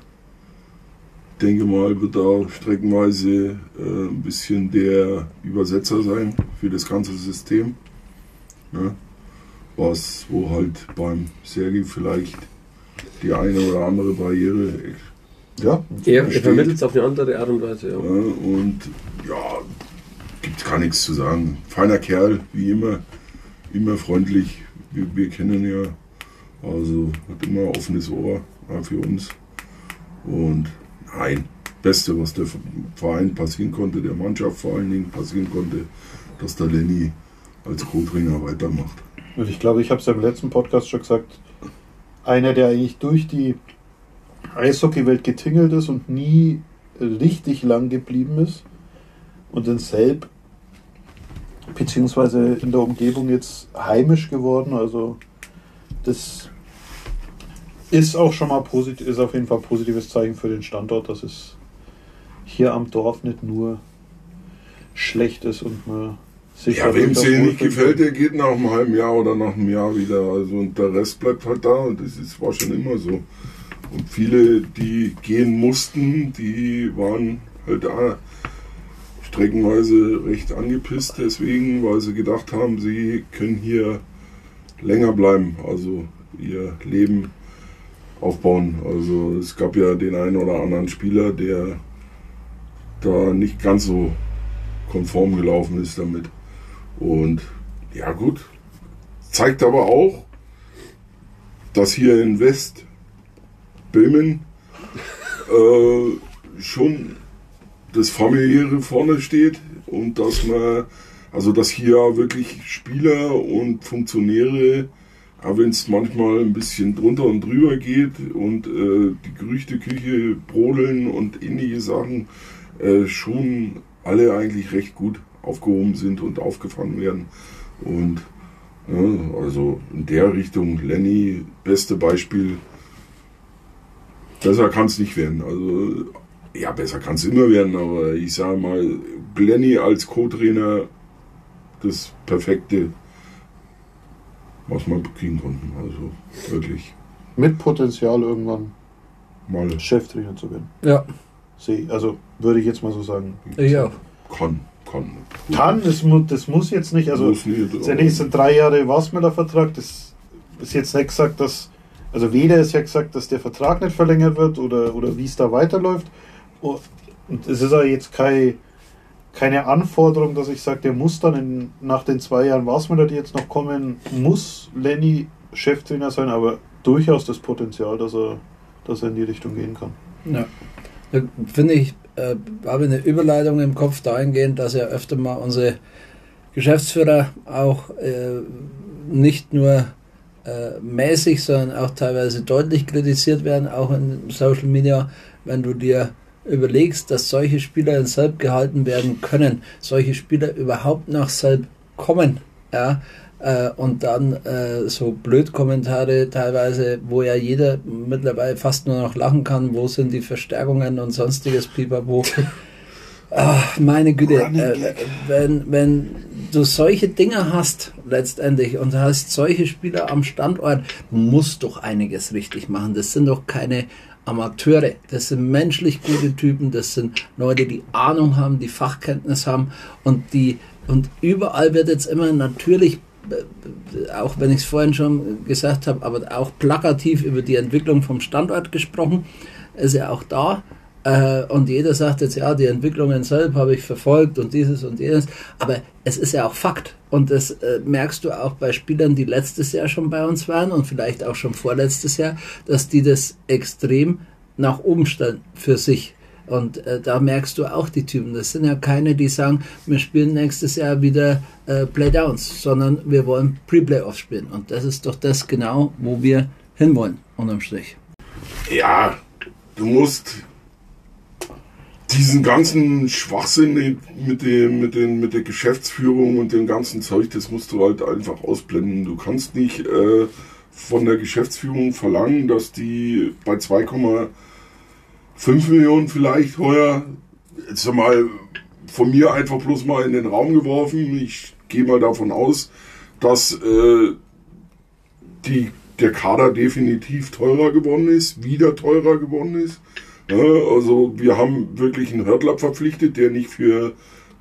[SPEAKER 2] Denke mal, wird da streckenweise äh, ein bisschen der Übersetzer sein für das ganze System. Ne? Was, wo halt beim Sergi vielleicht die eine oder andere Barriere
[SPEAKER 1] Ja,
[SPEAKER 4] Er, er vermittelt es auf eine andere Art und Weise. Ja.
[SPEAKER 2] Ja, und ja, gibt gar nichts zu sagen. Feiner Kerl, wie immer, immer freundlich. Wir, wir kennen ja, also hat immer offenes Ohr für uns. Und nein, Beste, was der Verein passieren konnte, der Mannschaft vor allen Dingen passieren konnte, dass der Lenny als Co-Trainer weitermacht.
[SPEAKER 1] und ich glaube, ich habe es ja im letzten Podcast schon gesagt, einer, der eigentlich durch die Eishockeywelt getingelt ist und nie richtig lang geblieben ist und in Selb beziehungsweise in der Umgebung jetzt heimisch geworden. Also das ist auch schon mal positiv, ist auf jeden Fall ein positives Zeichen für den Standort, dass es hier am Dorf nicht nur schlecht ist und man sich
[SPEAKER 2] Ja, wem es hier nicht gefällt, der geht nach einem halben Jahr oder nach einem Jahr wieder. Also und der Rest bleibt halt da. Und das ist, war schon immer so. Und viele, die gehen mussten, die waren halt da streckenweise recht angepisst deswegen, weil sie gedacht haben, sie können hier länger bleiben, also ihr Leben aufbauen. Also es gab ja den einen oder anderen Spieler, der da nicht ganz so konform gelaufen ist damit. Und ja gut, zeigt aber auch, dass hier in West Böhmen äh, schon das familiäre vorne steht und dass man, also dass hier wirklich Spieler und Funktionäre, auch wenn es manchmal ein bisschen drunter und drüber geht und äh, die Gerüchteküche brodeln und ähnliche Sachen, äh, schon alle eigentlich recht gut aufgehoben sind und aufgefangen werden. Und ja, also in der Richtung, Lenny, beste Beispiel. Besser kann es nicht werden. Also, ja, besser kann es immer werden, aber ich sage mal, Lenny als Co-Trainer, das perfekte, was wir kriegen konnten. Also wirklich
[SPEAKER 1] Mit Potenzial irgendwann
[SPEAKER 2] mal
[SPEAKER 1] Cheftrainer zu werden.
[SPEAKER 3] Ja,
[SPEAKER 1] Sehe, also würde ich jetzt mal so sagen.
[SPEAKER 3] auch.
[SPEAKER 2] kann, kann.
[SPEAKER 1] Kann, das, mu das muss jetzt nicht. Also
[SPEAKER 2] Muss nicht,
[SPEAKER 1] der nächsten drei Jahre Wasmüller-Vertrag, das ist jetzt nicht gesagt, dass, also weder ist ja gesagt, dass der Vertrag nicht verlängert wird oder, oder wie es da weiterläuft. Und es ist auch jetzt kein, keine Anforderung, dass ich sage, der muss dann in, nach den zwei Jahren Wasmüller, die jetzt noch kommen, muss Lenny Cheftrainer sein, aber durchaus das Potenzial, dass er, dass er in die Richtung gehen kann.
[SPEAKER 3] Ja. Da Finde ich, äh, habe eine Überleitung im Kopf dahingehend, dass ja öfter mal unsere Geschäftsführer auch äh, nicht nur äh, mäßig, sondern auch teilweise deutlich kritisiert werden, auch in Social Media, wenn du dir überlegst, dass solche Spieler in Selb gehalten werden können, solche Spieler überhaupt nach Selb kommen, ja, äh, und dann äh, so Blödkommentare teilweise, wo ja jeder mittlerweile fast nur noch lachen kann, wo sind die Verstärkungen und sonstiges Pipapo. [laughs] Ach, meine Güte, äh, wenn, wenn du solche Dinge hast letztendlich und hast solche Spieler am Standort, du musst doch einiges richtig machen. Das sind doch keine Amateure, das sind menschlich gute Typen, das sind Leute, die Ahnung haben, die Fachkenntnis haben und die und überall wird jetzt immer natürlich äh, auch wenn ich es vorhin schon gesagt habe, aber auch plakativ über die Entwicklung vom Standort gesprochen, ist ja auch da. Äh, und jeder sagt jetzt, ja, die Entwicklungen selbst habe ich verfolgt und dieses und jenes. Aber es ist ja auch Fakt. Und das äh, merkst du auch bei Spielern, die letztes Jahr schon bei uns waren und vielleicht auch schon vorletztes Jahr, dass die das extrem nach oben stellen für sich. Und äh, da merkst du auch die Typen. Das sind ja keine, die sagen, wir spielen nächstes Jahr wieder äh, Playdowns, sondern wir wollen Pre-Playoffs spielen. Und das ist doch das genau, wo wir hinwollen, unterm Strich.
[SPEAKER 2] Ja, du musst diesen ganzen Schwachsinn mit, dem, mit, den, mit der Geschäftsführung und dem ganzen Zeug, das musst du halt einfach ausblenden. Du kannst nicht äh, von der Geschäftsführung verlangen, dass die bei 2,5 Millionen vielleicht heuer, jetzt mal von mir einfach bloß mal in den Raum geworfen, ich gehe mal davon aus, dass äh, die, der Kader definitiv teurer geworden ist, wieder teurer geworden ist. Ja, also wir haben wirklich einen Hörtler verpflichtet, der nicht für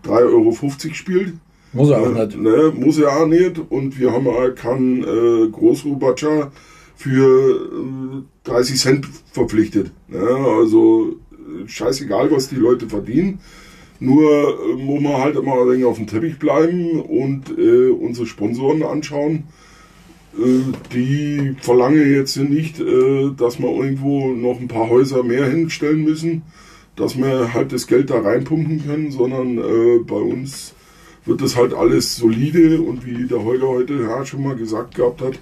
[SPEAKER 2] 3,50 Euro spielt.
[SPEAKER 3] Muss er auch nicht.
[SPEAKER 2] Ne, muss er auch nicht. Und wir haben auch keinen äh, Großrubatscher für äh, 30 Cent verpflichtet. Ne? Also scheißegal, was die Leute verdienen. Nur äh, muss man halt immer ein wenig auf dem Teppich bleiben und äh, unsere Sponsoren anschauen. Äh, die verlangen jetzt nicht, äh, dass wir irgendwo noch ein paar Häuser mehr hinstellen müssen, dass wir halt das Geld da reinpumpen können, sondern äh, bei uns wird das halt alles solide und wie der Holger heute ja, schon mal gesagt gehabt hat,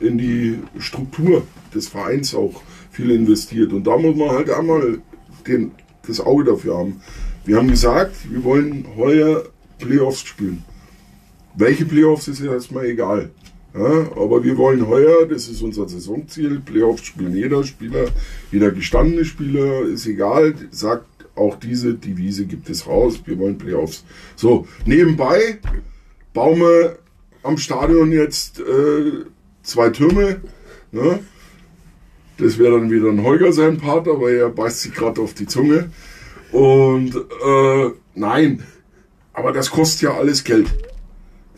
[SPEAKER 2] in die Struktur des Vereins auch viel investiert. Und da muss man halt einmal den, das Auge dafür haben. Wir haben gesagt, wir wollen heuer Playoffs spielen. Welche Playoffs ist ja erstmal egal. Ja, aber wir wollen heuer, das ist unser Saisonziel, Playoffs spielen jeder Spieler, jeder gestandene Spieler, ist egal, sagt auch diese Devise gibt es raus, wir wollen Playoffs. So, nebenbei bauen wir am Stadion jetzt äh, zwei Türme. Ne? Das wäre dann wieder ein Holger sein Part, aber er beißt sich gerade auf die Zunge. Und äh, nein, aber das kostet ja alles Geld.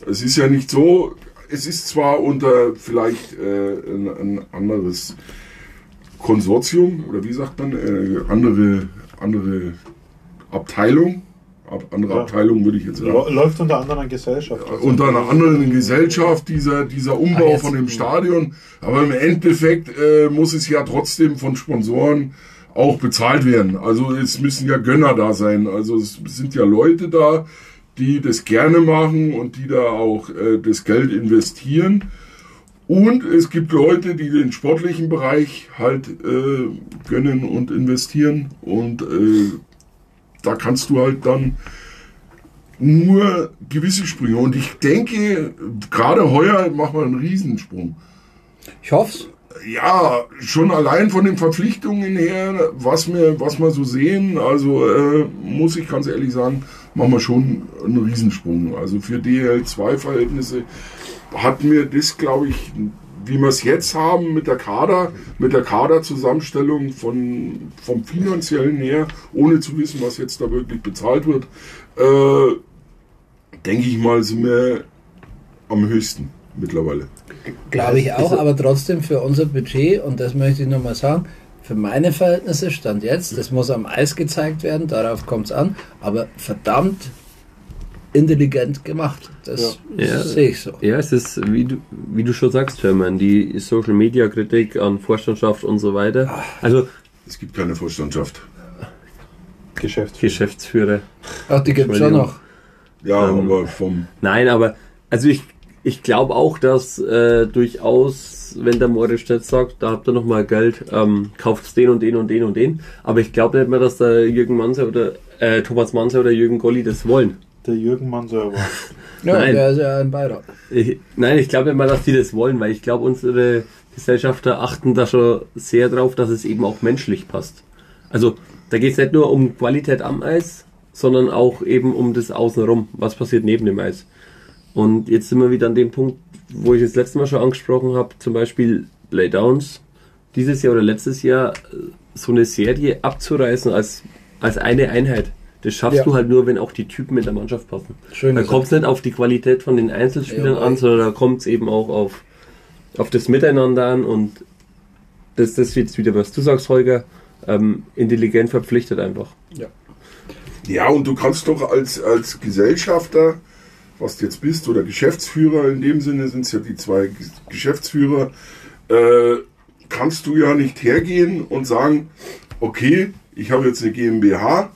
[SPEAKER 2] Es ist ja nicht so, es ist zwar unter vielleicht äh, ein, ein, anderes Konsortium oder wie sagt man, äh, andere, andere Abteilung. Ab, andere ja. Abteilung würde ich jetzt sagen.
[SPEAKER 1] Läuft unter anderem Gesellschaft.
[SPEAKER 2] Also unter einer anderen Gesellschaft, dieser, dieser Umbau ah, von dem Stadion. Aber im Endeffekt äh, muss es ja trotzdem von Sponsoren auch bezahlt werden. Also es müssen ja Gönner da sein. Also es sind ja Leute da, die das gerne machen und die da auch äh, das Geld investieren. Und es gibt Leute, die den sportlichen Bereich halt äh, gönnen und investieren. Und äh, da kannst du halt dann nur gewisse Sprünge. Und ich denke, gerade heuer machen wir einen Riesensprung.
[SPEAKER 3] Ich hoffe
[SPEAKER 2] ja, schon allein von den Verpflichtungen her, was wir, was wir so sehen, also äh, muss ich ganz ehrlich sagen, machen wir schon einen Riesensprung. Also für DL2-Verhältnisse hat mir das, glaube ich, wie wir es jetzt haben mit der Kader, mit der Kaderzusammenstellung von, vom finanziellen her, ohne zu wissen, was jetzt da wirklich bezahlt wird, äh, denke ich mal, sind wir am höchsten mittlerweile.
[SPEAKER 3] Glaube ich auch, aber trotzdem für unser Budget, und das möchte ich nochmal sagen, für meine Verhältnisse stand jetzt, das muss am Eis gezeigt werden, darauf kommt es an, aber verdammt intelligent gemacht. Das
[SPEAKER 4] ja. sehe ich so. Ja, es ist, wie du, wie du schon sagst, Hermann, die Social Media Kritik an Vorstandschaft und so weiter. Ah. Also
[SPEAKER 2] es gibt keine Vorstandschaft.
[SPEAKER 4] Geschäftsführer. Geschäftsführer.
[SPEAKER 3] Ach, die gibt es schon noch.
[SPEAKER 2] Ja, ähm, aber vom.
[SPEAKER 4] Nein, aber also ich ich glaube auch, dass äh, durchaus, wenn der Moritz jetzt sagt, da habt ihr noch mal Geld, ähm, kauft den und den und den und den. Aber ich glaube nicht mehr, dass der Jürgen Manser oder äh, Thomas Manser oder Jürgen Golli das wollen.
[SPEAKER 1] Der Jürgen Manser war.
[SPEAKER 3] ja, nein. der ist ja ein Beirat.
[SPEAKER 4] Ich, nein, ich glaube nicht mal, dass die das wollen, weil ich glaube, unsere Gesellschafter achten da schon sehr drauf, dass es eben auch menschlich passt. Also da geht es nicht nur um Qualität am Eis, sondern auch eben um das Außenrum. Was passiert neben dem Eis? Und jetzt sind wir wieder an dem Punkt, wo ich das letzte Mal schon angesprochen habe, zum Beispiel Laydowns. Dieses Jahr oder letztes Jahr äh, so eine Serie abzureißen als, als eine Einheit. Das schaffst
[SPEAKER 3] Ja.
[SPEAKER 4] du halt nur, wenn auch die Typen mit der Mannschaft passen.
[SPEAKER 3] Schön
[SPEAKER 4] Da kommt es nicht auf die Qualität von den Einzelspielern
[SPEAKER 3] Jawohl.
[SPEAKER 4] an, sondern da kommt es eben auch auf, auf das Miteinander an und das, das ist jetzt wieder, was du sagst, Holger, ähm, intelligent verpflichtet einfach.
[SPEAKER 2] Ja, und du kannst doch als, als Gesellschafter, was du jetzt bist, oder Geschäftsführer, in dem Sinne sind es ja die zwei Geschäftsführer, äh, kannst du ja nicht hergehen und sagen, okay, ich habe jetzt eine GmbH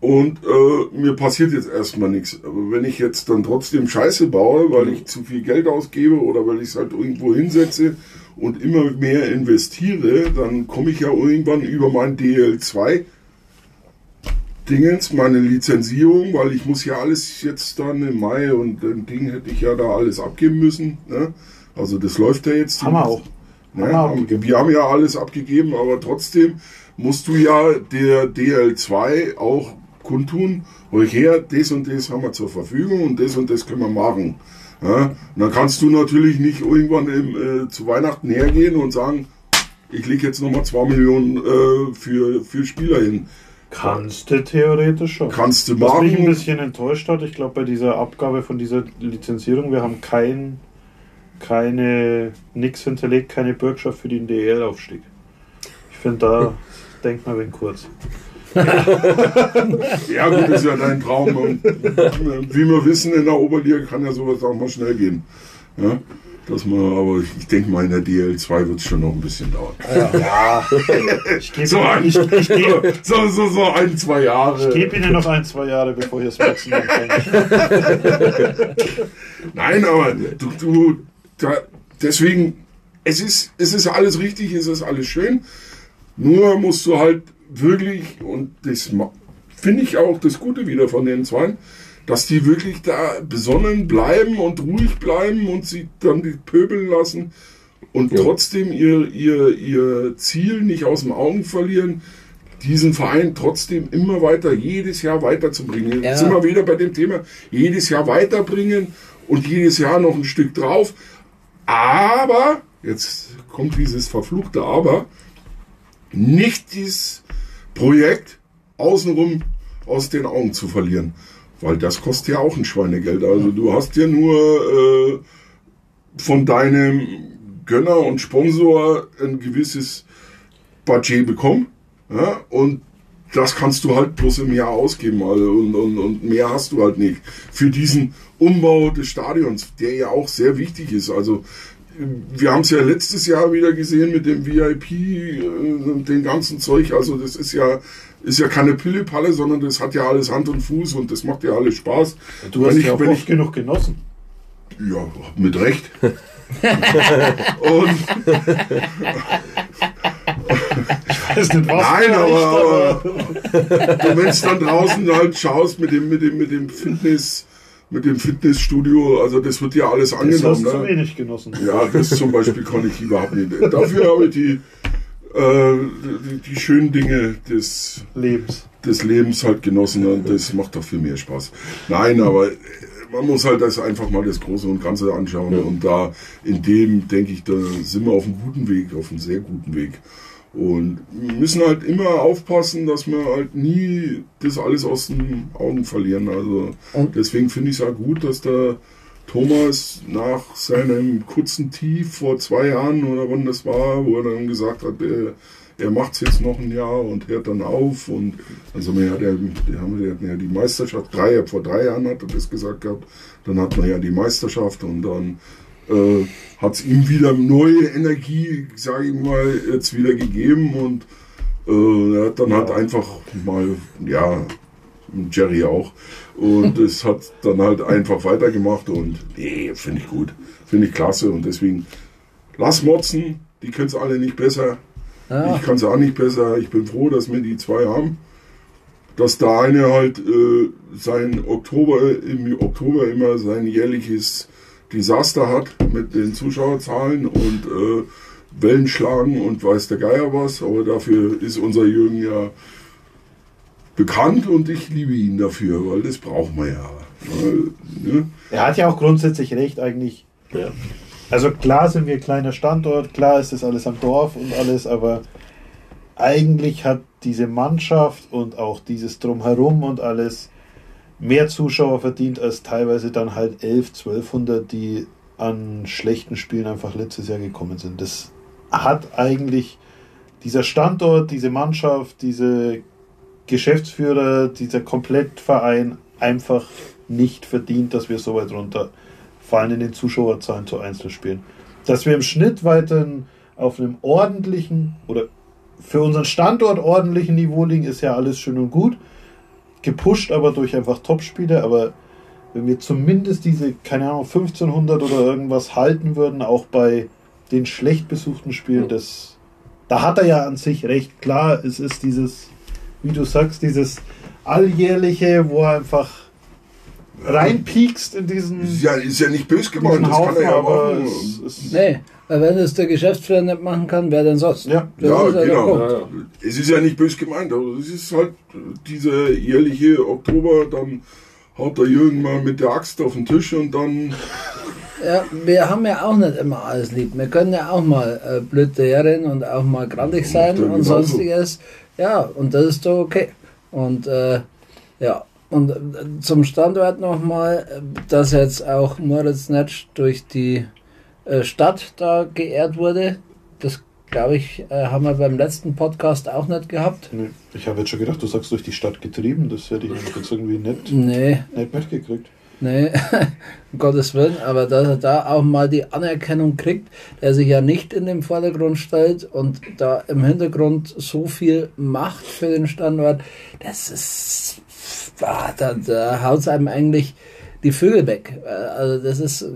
[SPEAKER 2] und äh, mir passiert jetzt erstmal nichts. Aber wenn ich jetzt dann trotzdem Scheiße baue, weil ich zu viel Geld ausgebe oder weil ich es halt irgendwo hinsetze und immer mehr investiere, dann komme ich ja irgendwann über mein DL2 Dingens, meine Lizenzierung, weil ich muss ja alles jetzt dann im Mai und ein Ding hätte ich ja da alles abgeben müssen. Ne? Also das läuft ja jetzt.
[SPEAKER 1] Haben wir auch.
[SPEAKER 2] Ne?
[SPEAKER 1] Haben wir
[SPEAKER 2] Haben-
[SPEAKER 1] abgegeben.
[SPEAKER 2] Wir haben ja alles abgegeben, aber trotzdem musst du ja der DL2 auch kundtun, ruhig her, das und das haben wir zur Verfügung und das und das können wir machen. Ja? Und dann kannst du natürlich nicht irgendwann im, äh, zu Weihnachten hergehen und sagen, ich lege jetzt nochmal 2 Millionen äh, für, für Spieler hin.
[SPEAKER 1] Kannst du theoretisch schon.
[SPEAKER 2] Kannst du
[SPEAKER 1] Was mich ein
[SPEAKER 2] machen.
[SPEAKER 1] bisschen enttäuscht hat, ich glaube bei dieser Abgabe von dieser Lizenzierung, wir haben kein, keine, nix hinterlegt, keine Bürgschaft für den DL-Aufstieg. Ich finde, da [laughs] denkt man wenn kurz. [laughs]
[SPEAKER 2] Ja, gut, ist ja dein Traum. Und wie wir wissen, in der Oberliga kann ja sowas auch mal schnell gehen. Ja, dass man, aber ich denke mal, in der DL2 wird es schon noch ein bisschen dauern.
[SPEAKER 1] Ja, [laughs] ich gebe
[SPEAKER 2] So, ein,
[SPEAKER 1] ich, ich geb,
[SPEAKER 2] so, so, so ein, zwei Jahre.
[SPEAKER 1] ich geb Ihnen noch ein, zwei Jahre, bevor ihr es wachsen anfängt. [laughs]
[SPEAKER 2] Nein, aber du, du da, deswegen, es ist, es ist alles richtig, es ist alles schön. Nur musst du halt wirklich, und das finde ich auch das Gute wieder von den Zweien, dass die wirklich da besonnen bleiben und ruhig bleiben und sie dann die pöbeln lassen und
[SPEAKER 4] Ja.
[SPEAKER 2] trotzdem ihr, ihr, ihr Ziel nicht aus den Augen verlieren, diesen Verein trotzdem immer weiter, jedes Jahr weiterzubringen.
[SPEAKER 3] Ja.
[SPEAKER 2] Jetzt sind wir wieder bei dem Thema, jedes Jahr weiterbringen und jedes Jahr noch ein Stück drauf. Aber, jetzt kommt dieses verfluchte Aber, nicht dieses Projekt außenrum aus den Augen zu verlieren. Weil das kostet ja auch ein Schweinegeld. Also du hast ja nur äh, von deinem Gönner und Sponsor ein gewisses Budget bekommen. Ja? Und das kannst du halt bloß im Jahr ausgeben. Also, und, und, und mehr hast du halt nicht. Für diesen Umbau des Stadions, der ja auch sehr wichtig ist. Also wir haben es ja letztes Jahr wieder gesehen mit dem VIP äh, dem ganzen Zeug. Also das ist ja ist ja keine Pillepalle, sondern das hat ja alles Hand und Fuß und das macht ja alles Spaß.
[SPEAKER 1] Du hast
[SPEAKER 2] Wenn ich-
[SPEAKER 1] ja auch
[SPEAKER 2] wenn
[SPEAKER 1] oft
[SPEAKER 2] ich-
[SPEAKER 1] genug genossen.
[SPEAKER 2] Ja, mit Recht. [laughs] und
[SPEAKER 1] Ich weiß nicht was.
[SPEAKER 2] Nein, aber, aber du, wenn du dann draußen halt schaust mit dem, mit dem, mit dem Fitness, mit dem Fitnessstudio, also das wird ja alles
[SPEAKER 1] Das
[SPEAKER 2] angenommen.
[SPEAKER 1] hast du
[SPEAKER 2] Ne?
[SPEAKER 1] wenig genossen.
[SPEAKER 2] Ja, das zum Beispiel kann ich überhaupt nicht. Dafür habe ich die, äh, die, die schönen Dinge des,
[SPEAKER 1] Lebens.
[SPEAKER 2] des Lebens halt genossen und das macht doch viel mehr Spaß. Nein, aber äh, man muss halt das einfach mal das Große und Ganze anschauen und da in dem denke ich, da sind wir auf einem guten Weg, auf einem sehr guten Weg. Und wir müssen halt immer aufpassen, dass wir halt nie das alles aus den Augen verlieren. Also
[SPEAKER 3] Und-
[SPEAKER 2] deswegen finde ich es auch gut, dass der Thomas nach seinem kurzen Tief vor zwei Jahren oder wann das war, wo er dann gesagt hat, er, er macht es jetzt noch ein Jahr und hört dann auf. Und also wir hatten ja die Meisterschaft, drei, vor drei Jahren hat er das gesagt gehabt, dann hat man ja die Meisterschaft und dann äh, hat es ihm wieder neue Energie, sage ich mal, jetzt wieder gegeben und äh, er hat dann halt einfach mal, ja, Jerry auch. Und [laughs] es hat dann halt einfach weitergemacht und nee, finde ich gut. Finde ich klasse und deswegen lass motzen, die können es alle nicht besser.
[SPEAKER 3] Ja.
[SPEAKER 2] Ich kann es auch nicht besser. Ich bin froh, dass wir die zwei haben. Dass der eine halt äh, sein Oktober, im Oktober immer sein jährliches Desaster hat mit den Zuschauerzahlen und äh, Wellen schlagen und weiß der Geier was. Aber dafür ist unser Jürgen ja bekannt und ich liebe ihn dafür, weil das brauchen wir ja. Weil, ne?
[SPEAKER 1] Er hat ja auch grundsätzlich recht eigentlich.
[SPEAKER 4] Ja.
[SPEAKER 1] Also klar sind wir ein kleiner Standort, klar ist das alles am Dorf und alles, aber eigentlich hat diese Mannschaft und auch dieses Drumherum und alles mehr Zuschauer verdient als teilweise dann halt 11, 1200, die an schlechten Spielen einfach letztes Jahr gekommen sind. Das hat eigentlich dieser Standort, diese Mannschaft, diese Geschäftsführer, dieser Komplettverein einfach nicht verdient, dass wir so weit runter fallen in den Zuschauerzahlen zu Einzelspielen. Dass wir im Schnitt weiterhin auf einem ordentlichen oder für unseren Standort ordentlichen Niveau liegen, ist ja alles schön und gut. Gepusht aber durch einfach Topspiele, aber wenn wir zumindest diese, keine Ahnung, 1500 oder irgendwas halten würden, auch bei den schlecht besuchten Spielen, das, da hat er ja an sich recht. Klar, es ist dieses, wie du sagst, dieses alljährliche, wo er einfach reinpiekst in diesen,
[SPEAKER 2] ja, ist ja nicht böse gemeint, das kann
[SPEAKER 1] Haufen,
[SPEAKER 2] er ja
[SPEAKER 1] aber
[SPEAKER 2] machen.
[SPEAKER 1] es, es,
[SPEAKER 3] Nee, weil wenn es der Geschäftsführer nicht machen kann, wer denn sonst?
[SPEAKER 1] Ja.
[SPEAKER 2] Ja, genau.
[SPEAKER 4] Ja, ja.
[SPEAKER 2] Es ist ja nicht böse gemeint, aber es ist halt dieser jährliche Oktober, dann haut der Jürgen mal mit der Axt auf den Tisch und dann
[SPEAKER 3] Ja, wir haben ja auch nicht immer alles lieb. Wir können ja auch mal äh, blöd und auch mal grandig sein und
[SPEAKER 2] genauso.
[SPEAKER 3] sonstiges. Ja, und das ist doch okay. Und äh, ja, und äh, zum Standort nochmal, dass jetzt auch Moritz Netsch durch die äh, Stadt da geehrt wurde. Das glaube ich, äh, haben wir beim letzten Podcast auch nicht gehabt.
[SPEAKER 1] Nee, Ich habe jetzt schon gedacht, du sagst durch die Stadt getrieben, das hätte ich jetzt irgendwie nicht,
[SPEAKER 3] Nee,
[SPEAKER 1] nicht mitgekriegt.
[SPEAKER 3] Nee, [laughs] um Gottes Willen, aber dass er da auch mal die Anerkennung kriegt, der sich ja nicht in den Vordergrund stellt und da im Hintergrund so viel macht für den Standort, das ist, ah, da, da haut es einem eigentlich die Vögel weg. Also das ist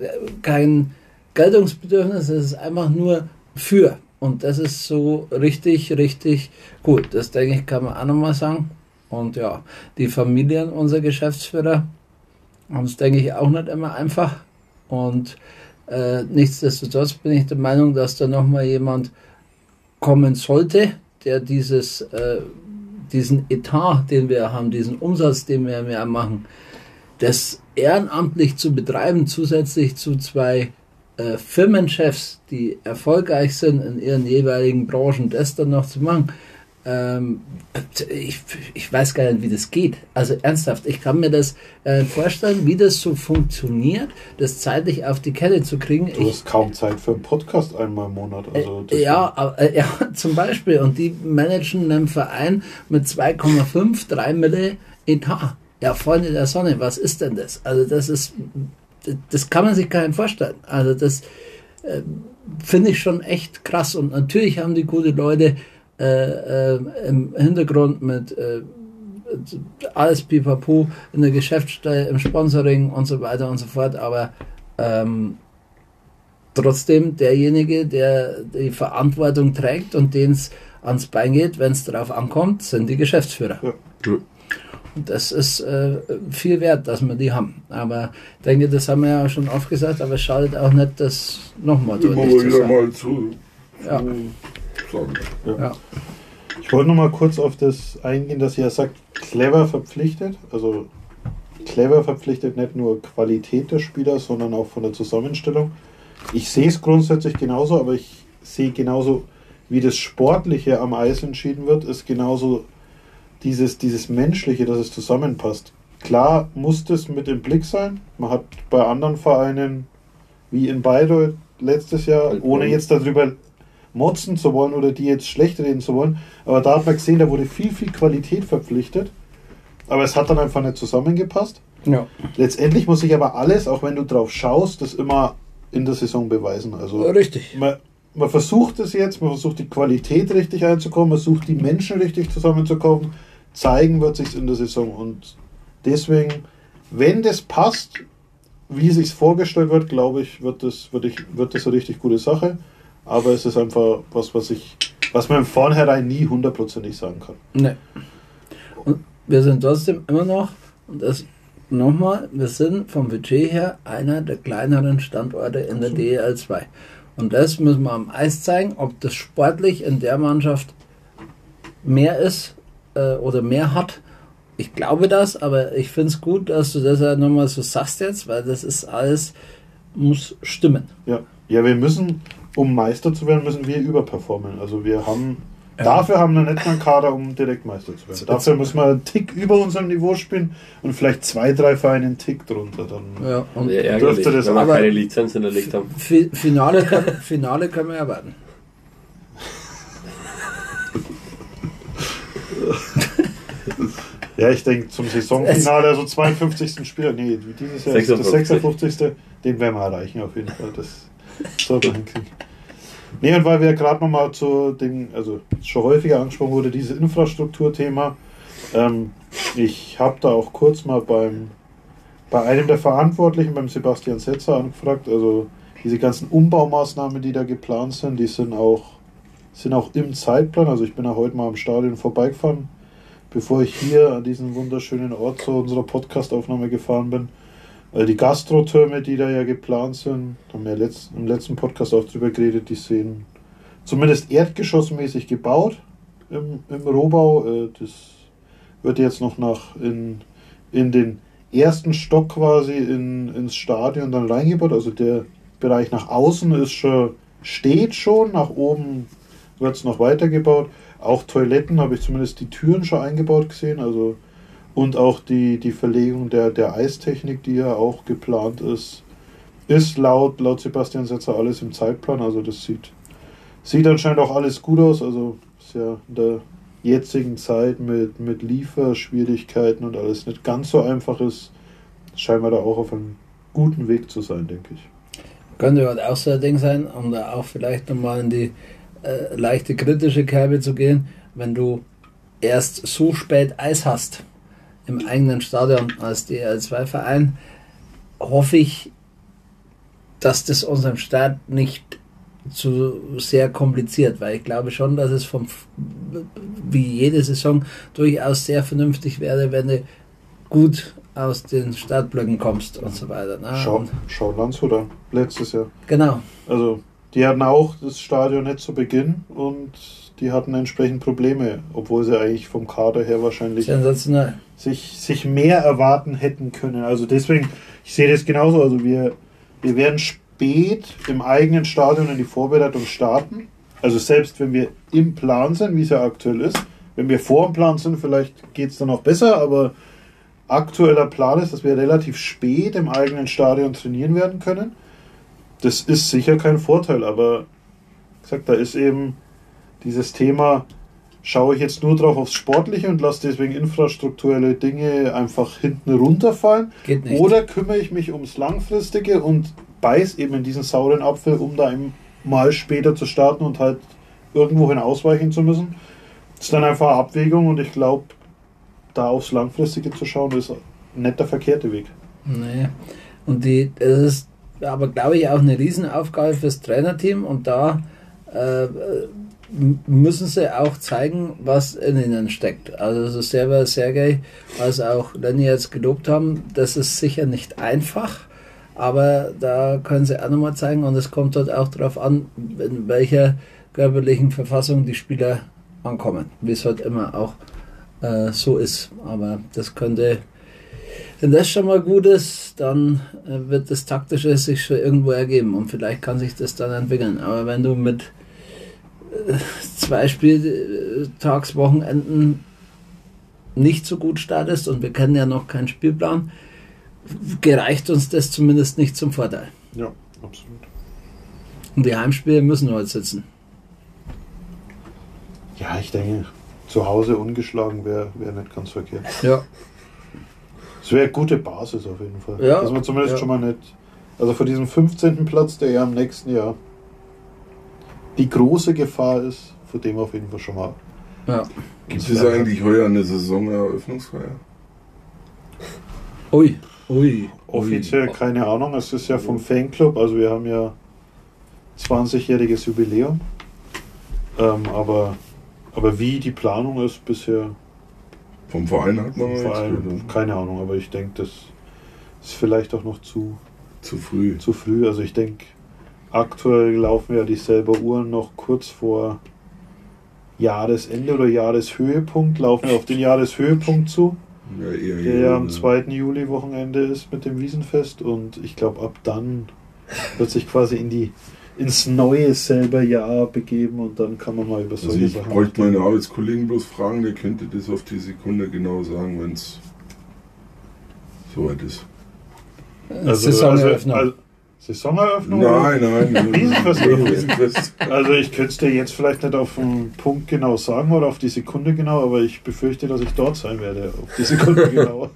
[SPEAKER 3] kein Geltungsbedürfnis, das ist einfach nur für. Und das ist so richtig, richtig gut. Das denke ich, kann man auch nochmal sagen. Und ja, die Familien unserer Geschäftsführer, haben es, denke ich, auch nicht immer einfach. Und äh, nichtsdestotrotz bin ich der Meinung, dass da nochmal jemand kommen sollte, der dieses, äh, diesen Etat, den wir haben, diesen Umsatz, den wir mehr machen, das ehrenamtlich zu betreiben, zusätzlich zu zwei äh, Firmenchefs, die erfolgreich sind in ihren jeweiligen Branchen, das dann noch zu machen. Ähm, ich, ich weiß gar nicht, wie das geht. Also ernsthaft, ich kann mir das äh, vorstellen, wie das so funktioniert, das zeitlich auf die Kette zu kriegen.
[SPEAKER 1] Du
[SPEAKER 3] Ich,
[SPEAKER 1] hast kaum Zeit für einen Podcast einmal im Monat. Also das-
[SPEAKER 3] ja, aber, äh, ja, [laughs] zum Beispiel. Und die managen einen Verein mit 2,5, 3 Mille Etat. Ja, Freunde der Sonne, was ist denn das? Also das ist, das kann man sich gar nicht vorstellen. Also das äh, finde ich schon echt krass. Und natürlich haben die gute Leute äh, äh, im Hintergrund mit äh, alles pipapo in der Geschäftsstelle, im Sponsoring und so weiter und so fort. Aber ähm, trotzdem derjenige, der die Verantwortung trägt und den es ans Bein geht, wenn es darauf ankommt, sind die Geschäftsführer.
[SPEAKER 1] Ja.
[SPEAKER 3] Und das ist äh, viel wert, dass wir die haben. Aber ich denke, das haben wir ja schon oft gesagt, aber es schadet auch nicht, das nochmal
[SPEAKER 2] immer
[SPEAKER 3] deutlich zu
[SPEAKER 2] wieder
[SPEAKER 3] sagen.
[SPEAKER 2] mal zu
[SPEAKER 3] Ja.
[SPEAKER 2] Sagen.
[SPEAKER 3] Ja.
[SPEAKER 1] Ich wollte noch mal kurz auf das eingehen, dass ihr sagt, clever verpflichtet. Also clever verpflichtet nicht nur Qualität der Spieler, sondern auch von der Zusammenstellung. Ich sehe es grundsätzlich genauso, aber ich sehe genauso, wie das Sportliche am Eis entschieden wird, ist genauso dieses, dieses Menschliche, dass es zusammenpasst. Klar muss das mit im Blick sein. Man hat bei anderen Vereinen, wie in Bayreuth letztes Jahr, ohne jetzt darüber motzen zu wollen oder die jetzt schlecht reden zu wollen, aber da hat man gesehen, da wurde viel, viel Qualität verpflichtet. Aber es hat dann einfach nicht zusammengepasst.
[SPEAKER 3] Ja.
[SPEAKER 1] Letztendlich muss ich aber alles, auch wenn du drauf schaust, das immer in der Saison beweisen. Also
[SPEAKER 3] Richtig.
[SPEAKER 1] man, man versucht es jetzt, man versucht die Qualität richtig einzukommen, man versucht die Menschen richtig zusammenzukommen. Zeigen wird sich in der Saison. Und deswegen, wenn das passt, wie es sich vorgestellt wird, glaube ich, wird das, wird, ich, wird das eine richtig gute Sache. Aber es ist einfach was, was ich, was man im Vornherein nie hundertprozentig sagen kann.
[SPEAKER 3] Ne. Und wir sind trotzdem immer noch, und das nochmal, wir sind vom Budget her einer der kleineren Standorte in der DEL 2. Und das müssen wir am Eis zeigen, ob das sportlich in der Mannschaft mehr ist äh, oder mehr hat ich glaube das, aber ich finde es gut, dass du das ja nochmal so sagst jetzt, weil das ist alles, muss stimmen.
[SPEAKER 1] Ja. ja, wir müssen, um Meister zu werden, müssen wir überperformen. Also wir haben, dafür haben wir nicht mal einen Kader, um direkt Meister zu werden. Dafür müssen wir einen Tick über unserem Niveau spielen und vielleicht zwei, drei Vereine einen Tick drunter. Dann
[SPEAKER 3] ja, und
[SPEAKER 4] dürfte das wenn wir keine Lizenz hinterlegt haben.
[SPEAKER 3] Finale, kann, Finale können wir erwarten.
[SPEAKER 1] Ja, ich denke zum Saisonfinale, also 52. Spieler, nee, dieses Jahr 56. ist das 56. Den werden wir erreichen auf jeden Fall. Das sollte man hinkriegen. Nee, und weil wir gerade nochmal zu dem, also schon häufiger angesprochen wurde, dieses Infrastrukturthema. Ähm, ich habe da auch kurz mal beim, bei einem der Verantwortlichen, beim Sebastian Setzer, angefragt. Also diese ganzen Umbaumaßnahmen, die da geplant sind, die sind auch, sind auch im Zeitplan. Also ich bin ja heute mal am Stadion vorbeigefahren bevor ich hier an diesen wunderschönen Ort zu unserer Podcastaufnahme gefahren bin. Äh, die Gastrotürme, die da ja geplant sind, haben wir im letzten Podcast auch drüber geredet, die sind zumindest erdgeschossmäßig gebaut im, im Rohbau. Äh, das wird jetzt noch nach in, in den ersten Stock quasi in, ins Stadion dann reingebaut. Also der Bereich nach außen ist schon, steht schon, nach oben wird es noch weitergebaut. Auch Toiletten habe ich zumindest die Türen schon eingebaut gesehen. Also und auch die, die Verlegung der, der Eistechnik, die ja auch geplant ist, ist laut, laut Sebastian Setzer alles im Zeitplan. Also das sieht, sieht anscheinend auch alles gut aus. Also ist ja in der jetzigen Zeit mit, mit Lieferschwierigkeiten und alles nicht ganz so einfach ist, scheinen wir da auch auf einem guten Weg zu sein, denke ich.
[SPEAKER 3] Könnte halt auch so ein Ding sein, um da auch vielleicht nochmal in die äh, leichte kritische Kerbe zu gehen, wenn du erst so spät Eis hast im eigenen Stadion als DL2-Verein, hoffe ich, dass das unserem Staat nicht zu sehr kompliziert, weil ich glaube schon, dass es vom wie jede Saison durchaus sehr vernünftig wäre, wenn du gut aus den Startblöcken kommst und so weiter. Ne?
[SPEAKER 1] Schau, schau Landshut an, letztes Jahr.
[SPEAKER 3] Genau.
[SPEAKER 1] Also die hatten auch das Stadion nicht zu Beginn und die hatten entsprechend Probleme, obwohl sie eigentlich vom Kader her wahrscheinlich sich, sich mehr erwarten hätten können. Also deswegen, ich sehe das genauso. Also wir, wir werden spät im eigenen Stadion in die Vorbereitung starten. Also selbst wenn wir im Plan sind, wie es ja aktuell ist, wenn wir vor dem Plan sind, vielleicht geht es dann auch besser, aber aktueller Plan ist, dass wir relativ spät im eigenen Stadion trainieren werden können das ist sicher kein Vorteil, aber gesagt, da ist eben dieses Thema, schaue ich jetzt nur drauf aufs Sportliche und lasse deswegen infrastrukturelle Dinge einfach hinten runterfallen? Oder kümmere ich mich ums Langfristige und beiß eben in diesen sauren Apfel, um da eben mal später zu starten und halt irgendwohin ausweichen zu müssen? Das ist dann einfach eine Abwägung und ich glaube, da aufs Langfristige zu schauen, ist nicht der verkehrte Weg.
[SPEAKER 3] Nee. Und die, das ist aber glaube ich auch eine Riesenaufgabe fürs Trainerteam und da äh, müssen sie auch zeigen, was in ihnen steckt. Also so selber Sergei als auch Lenny jetzt gelobt haben, das ist sicher nicht einfach, aber da können sie auch nochmal zeigen und es kommt dort auch darauf an, in welcher körperlichen Verfassung die Spieler ankommen, wie es halt immer auch äh, so ist. Aber das könnte wenn das schon mal gut ist, dann äh, wird das Taktische sich schon irgendwo ergeben und vielleicht kann sich das dann entwickeln. Aber wenn du mit zwei Spieltagswochenenden nicht so gut startest und wir kennen ja noch keinen Spielplan, gereicht uns das zumindest nicht zum Vorteil.
[SPEAKER 1] Ja, absolut.
[SPEAKER 3] Und die Heimspiele müssen heute sitzen.
[SPEAKER 1] Ja, ich denke, zu Hause ungeschlagen wäre wär nicht ganz verkehrt.
[SPEAKER 3] Ja.
[SPEAKER 1] Es wäre eine gute Basis auf jeden Fall.
[SPEAKER 3] Ja.
[SPEAKER 1] Dass man zumindest ja. schon mal nicht. Also vor diesem 15. Platz, der ja im nächsten Jahr die große Gefahr ist, vor dem auf jeden Fall schon mal.
[SPEAKER 3] Ja.
[SPEAKER 2] Gibt es eigentlich heuer eine Saisoneröffnungsfeier?
[SPEAKER 3] Ui, ui.
[SPEAKER 1] Offiziell ui. keine Ahnung, es ist ja vom Fanclub, also wir haben ja 20-jähriges Jubiläum. Ähm, aber, aber wie die Planung ist bisher
[SPEAKER 2] vom Verein hat man
[SPEAKER 1] Vom Verein, keine Ahnung, aber ich denke, das ist vielleicht auch noch zu,
[SPEAKER 2] zu früh.
[SPEAKER 1] Zu früh. Also ich denke, aktuell laufen ja dieselbe Uhren noch kurz vor Jahresende oder Jahreshöhepunkt, laufen wir auf den Jahreshöhepunkt zu.
[SPEAKER 2] Ja, eher,
[SPEAKER 1] der ja am
[SPEAKER 2] ne?
[SPEAKER 1] 2. Juli-Wochenende ist mit dem Wiesenfest und ich glaube, ab dann wird sich quasi in die ins neue selber Jahr begeben und dann kann man mal über
[SPEAKER 2] Also
[SPEAKER 1] solche
[SPEAKER 2] ich
[SPEAKER 1] Sachen
[SPEAKER 2] bräuchte meine Arbeitskollegen bloß fragen, der könnte das auf die Sekunde genau sagen, wenn es soweit ist.
[SPEAKER 3] Saisoneröffnung.
[SPEAKER 1] Also, Saisoneröffnung?
[SPEAKER 2] Nein, nein. [laughs]
[SPEAKER 1] Wiesenfest.
[SPEAKER 2] Wiesenfest.
[SPEAKER 1] Also ich könnte es dir jetzt vielleicht nicht auf den Punkt genau sagen oder auf die Sekunde genau, aber ich befürchte, dass ich dort sein werde, auf die Sekunde [laughs] genau.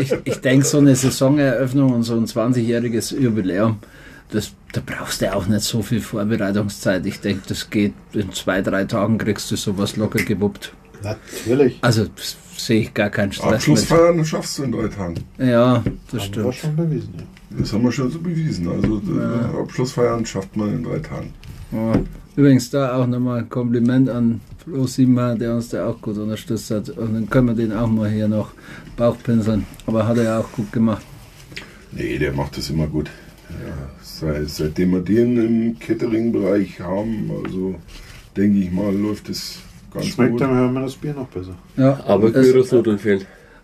[SPEAKER 3] ich, ich denke, so eine Saisoneröffnung und so ein 20-jähriges Jubiläum, das, da brauchst du auch nicht so viel Vorbereitungszeit. Ich denke, das geht in zwei, drei Tagen kriegst du sowas locker gewuppt.
[SPEAKER 1] Natürlich.
[SPEAKER 3] Also sehe ich gar keinen Stress mit.
[SPEAKER 2] Abschlussfeiern schaffst du in drei Tagen.
[SPEAKER 3] Ja, das
[SPEAKER 1] Haben wir
[SPEAKER 3] stimmt.
[SPEAKER 1] schon bewiesen, ja.
[SPEAKER 2] Das haben wir schon so bewiesen. Also
[SPEAKER 3] Ja.
[SPEAKER 2] äh, Abschlussfeiern schafft man in drei Tagen.
[SPEAKER 3] Ja. Übrigens da auch nochmal ein Kompliment an Flo Siemer, der uns da auch gut unterstützt hat. Und dann können wir den auch mal hier noch Bauchpinseln. Aber hat er ja auch gut gemacht.
[SPEAKER 2] Nee, der macht das immer gut. Ja, seit, seitdem wir den im Catering-Bereich haben, also denke ich mal, läuft es ganz
[SPEAKER 1] Schmeckt
[SPEAKER 2] gut.
[SPEAKER 1] dem Hermann das Bier noch besser.
[SPEAKER 3] Ja,
[SPEAKER 4] Aber Gyros-Nudeln fehlen.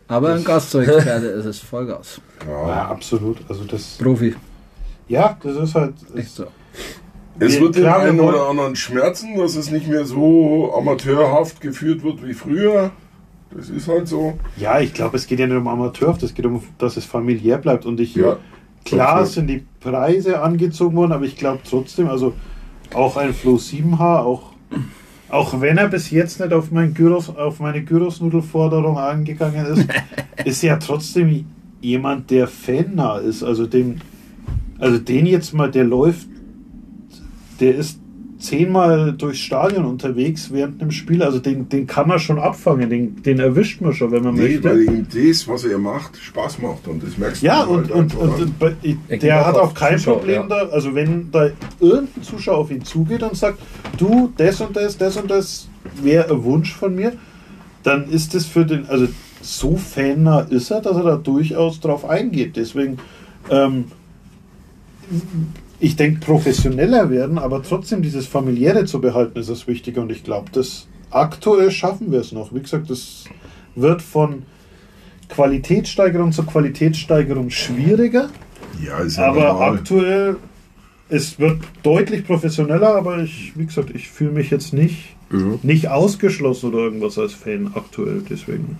[SPEAKER 3] Aber ein Gastro-Experte ist es Vollgas.
[SPEAKER 1] Ja,
[SPEAKER 2] Ja.
[SPEAKER 1] absolut. Also das.
[SPEAKER 3] Profi,
[SPEAKER 1] Ja, das ist halt.
[SPEAKER 3] echt so.
[SPEAKER 2] Es
[SPEAKER 1] Wir-
[SPEAKER 2] wird den einen oder anderen schmerzen, dass es nicht mehr so amateurhaft geführt wird wie früher. Das ist halt so.
[SPEAKER 1] Ja, ich glaube, es geht ja nicht um Amateurhaft, es geht um, dass es familiär bleibt. Und ich,
[SPEAKER 2] Ja.
[SPEAKER 1] klar
[SPEAKER 2] absolut.
[SPEAKER 1] sind die Preise angezogen worden, aber ich glaube trotzdem, also auch ein Flo 7H, auch, auch wenn er bis jetzt nicht auf, mein Gyros, auf meine Gyrosnudelforderung angegangen ist, [laughs] ist ja trotzdem jemand, der fannah ist. Also dem, also den jetzt mal, der läuft, der ist zehnmal durchs Stadion unterwegs während einem Spiel. Also den, den kann man schon abfangen, den, den erwischt man schon, wenn man
[SPEAKER 2] Nee,
[SPEAKER 1] möchte.
[SPEAKER 2] weil ihm das, was er macht, Spaß macht. Und das merkst
[SPEAKER 1] Ja,
[SPEAKER 2] du
[SPEAKER 1] und,
[SPEAKER 2] halt
[SPEAKER 1] und,
[SPEAKER 2] einfach
[SPEAKER 1] und, und
[SPEAKER 4] Er
[SPEAKER 1] der
[SPEAKER 4] auch
[SPEAKER 1] hat auch kein
[SPEAKER 4] Zuschauer,
[SPEAKER 1] Problem
[SPEAKER 4] ja.
[SPEAKER 1] da, also wenn da irgendein Zuschauer auf ihn zugeht und sagt, du, das und das, das und das wäre ein Wunsch von mir, dann ist das für den, also so fannah ist er, dass er da durchaus drauf eingeht. Deswegen, ähm, ich denke, professioneller werden, aber trotzdem dieses familiäre zu behalten, ist das Wichtige und ich glaube, das aktuell schaffen wir es noch. Wie gesagt, das wird von Qualitätssteigerung zu Qualitätssteigerung schwieriger.
[SPEAKER 2] ja, ist ja
[SPEAKER 1] Aber
[SPEAKER 2] normal.
[SPEAKER 1] aktuell, es wird deutlich professioneller, aber ich, wie gesagt, ich fühle mich jetzt nicht, nicht ausgeschlossen oder irgendwas als Fan aktuell. Deswegen.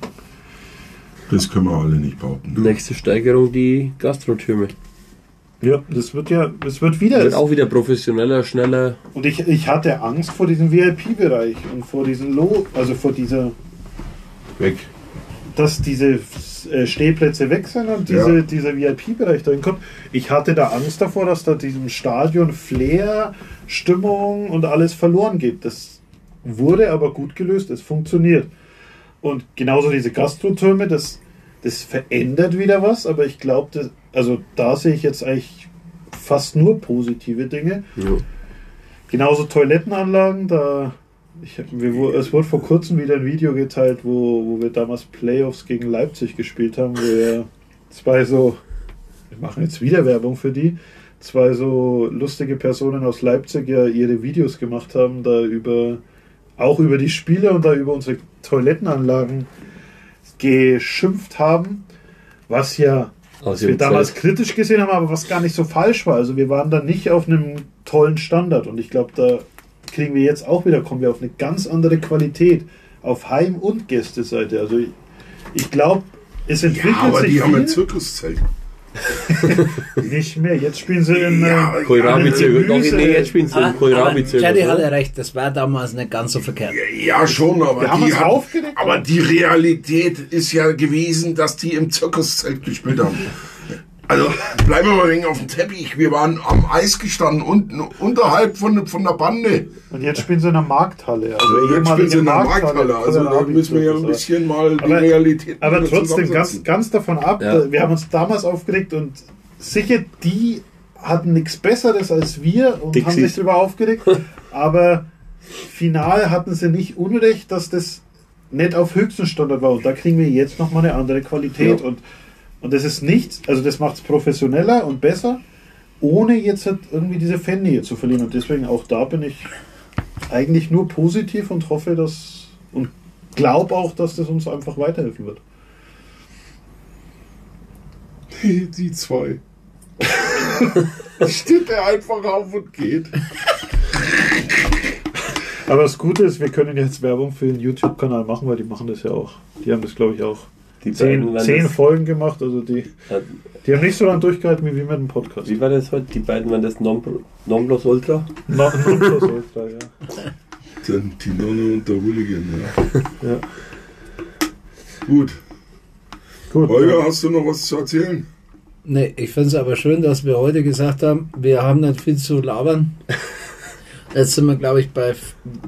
[SPEAKER 2] Das können wir alle nicht behaupten.
[SPEAKER 4] Nächste Steigerung die Gastrotürme.
[SPEAKER 1] Ja, das wird ja, es wird wieder.
[SPEAKER 4] Wird auch wieder professioneller, schneller.
[SPEAKER 1] Und ich, ich hatte Angst vor diesem VIP-Bereich und vor diesem Low, also vor dieser,
[SPEAKER 2] Weg.
[SPEAKER 1] dass diese äh, Stehplätze weg sind und diese,
[SPEAKER 2] Ja.
[SPEAKER 1] dieser VIP-Bereich dahin kommt. Ich hatte da Angst davor, dass da diesem Stadion Flair, Stimmung und alles verloren geht. Das wurde aber gut gelöst, es funktioniert. Und genauso diese Gastrotürme, das, das verändert wieder was, aber ich glaube, also da sehe ich jetzt eigentlich fast nur positive Dinge.
[SPEAKER 4] Ja.
[SPEAKER 1] Genauso Toilettenanlagen, da ich, wir, es wurde vor kurzem wieder ein Video geteilt, wo, wo wir damals Playoffs gegen Leipzig gespielt haben, wo wir zwei so, wir machen jetzt wieder Werbung für die, zwei so lustige Personen aus Leipzig ja ihre Videos gemacht haben, da über, auch über die Spiele und da über unsere Toilettenanlagen geschimpft haben, was ja was wir damals kritisch gesehen haben, aber was gar nicht so falsch war. Also wir waren da nicht auf einem tollen Standard und ich glaube, da kriegen wir jetzt auch wieder, kommen wir auf eine ganz andere Qualität auf Heim- und Gästeseite. Also ich, ich glaube, es entwickelt
[SPEAKER 2] Ja, aber
[SPEAKER 1] sich
[SPEAKER 2] die haben ein
[SPEAKER 1] viel.
[SPEAKER 2] Zirkuszelt. [laughs]
[SPEAKER 1] nicht mehr. Jetzt spielen sie in
[SPEAKER 2] Ja,
[SPEAKER 1] äh,
[SPEAKER 4] Kohlrabi-Zirkus. Doch, nee, jetzt spielen sie
[SPEAKER 3] Ah,
[SPEAKER 4] im Kohlrabi-Zirkus.
[SPEAKER 3] Jerry hatte
[SPEAKER 4] oder?
[SPEAKER 3] recht, das war damals nicht ganz so verkehrt.
[SPEAKER 2] Ja, schon, aber die hat-. Aber die Realität ist ja gewesen, dass die im Zirkuszelt gespielt haben. Also bleiben wir mal wegen auf dem Teppich. Wir waren am Eis gestanden, unten unterhalb von, von der Bande.
[SPEAKER 1] Und jetzt spielen sie in der Markthalle. Also
[SPEAKER 2] Also jetzt spielen sie in der Markthalle. Also da müssen wir ja ein bisschen mal die
[SPEAKER 1] Aber-
[SPEAKER 2] Realität
[SPEAKER 1] Aber trotzdem, ganz, ganz davon ab,
[SPEAKER 4] Ja.
[SPEAKER 1] wir haben uns damals aufgeregt und sicher, die hatten nichts Besseres als wir und haben
[SPEAKER 4] Dixies.
[SPEAKER 1] sich darüber aufgeregt. [laughs] Aber final hatten sie nicht Unrecht, dass das nicht auf höchstem Standard war. Und da kriegen wir jetzt nochmal eine andere Qualität.
[SPEAKER 2] Ja.
[SPEAKER 1] Und, und das ist nichts, also das macht es professioneller und besser, ohne jetzt halt irgendwie diese Fannähe zu verlieren. Und deswegen auch da bin ich eigentlich nur positiv und hoffe, dass und glaube auch, dass das uns einfach weiterhelfen wird.
[SPEAKER 2] Die zwei. Steht er einfach auf und geht.
[SPEAKER 1] Aber das Gute ist, wir können jetzt Werbung für den YouTube-Kanal machen, weil die machen das ja auch. Die haben das, glaube ich, auch.
[SPEAKER 4] Die
[SPEAKER 1] zehn, zehn
[SPEAKER 4] das,
[SPEAKER 1] Folgen gemacht. Also die, die haben nicht so lange durchgehalten wie wir mit dem Podcast.
[SPEAKER 4] Wie war das heute? Die beiden waren das Non- Nonplus Ultra?
[SPEAKER 1] Na, Nonplus Ultra, ja.
[SPEAKER 2] Dann die Nonne und der Hooligan, ja.
[SPEAKER 1] ja.
[SPEAKER 2] Gut.
[SPEAKER 1] Gut.
[SPEAKER 2] Holger, hast du noch was zu erzählen?
[SPEAKER 3] Nee, ich finde es aber schön, dass wir heute gesagt haben, wir haben nicht viel zu labern. [laughs] Jetzt sind wir, glaube ich, bei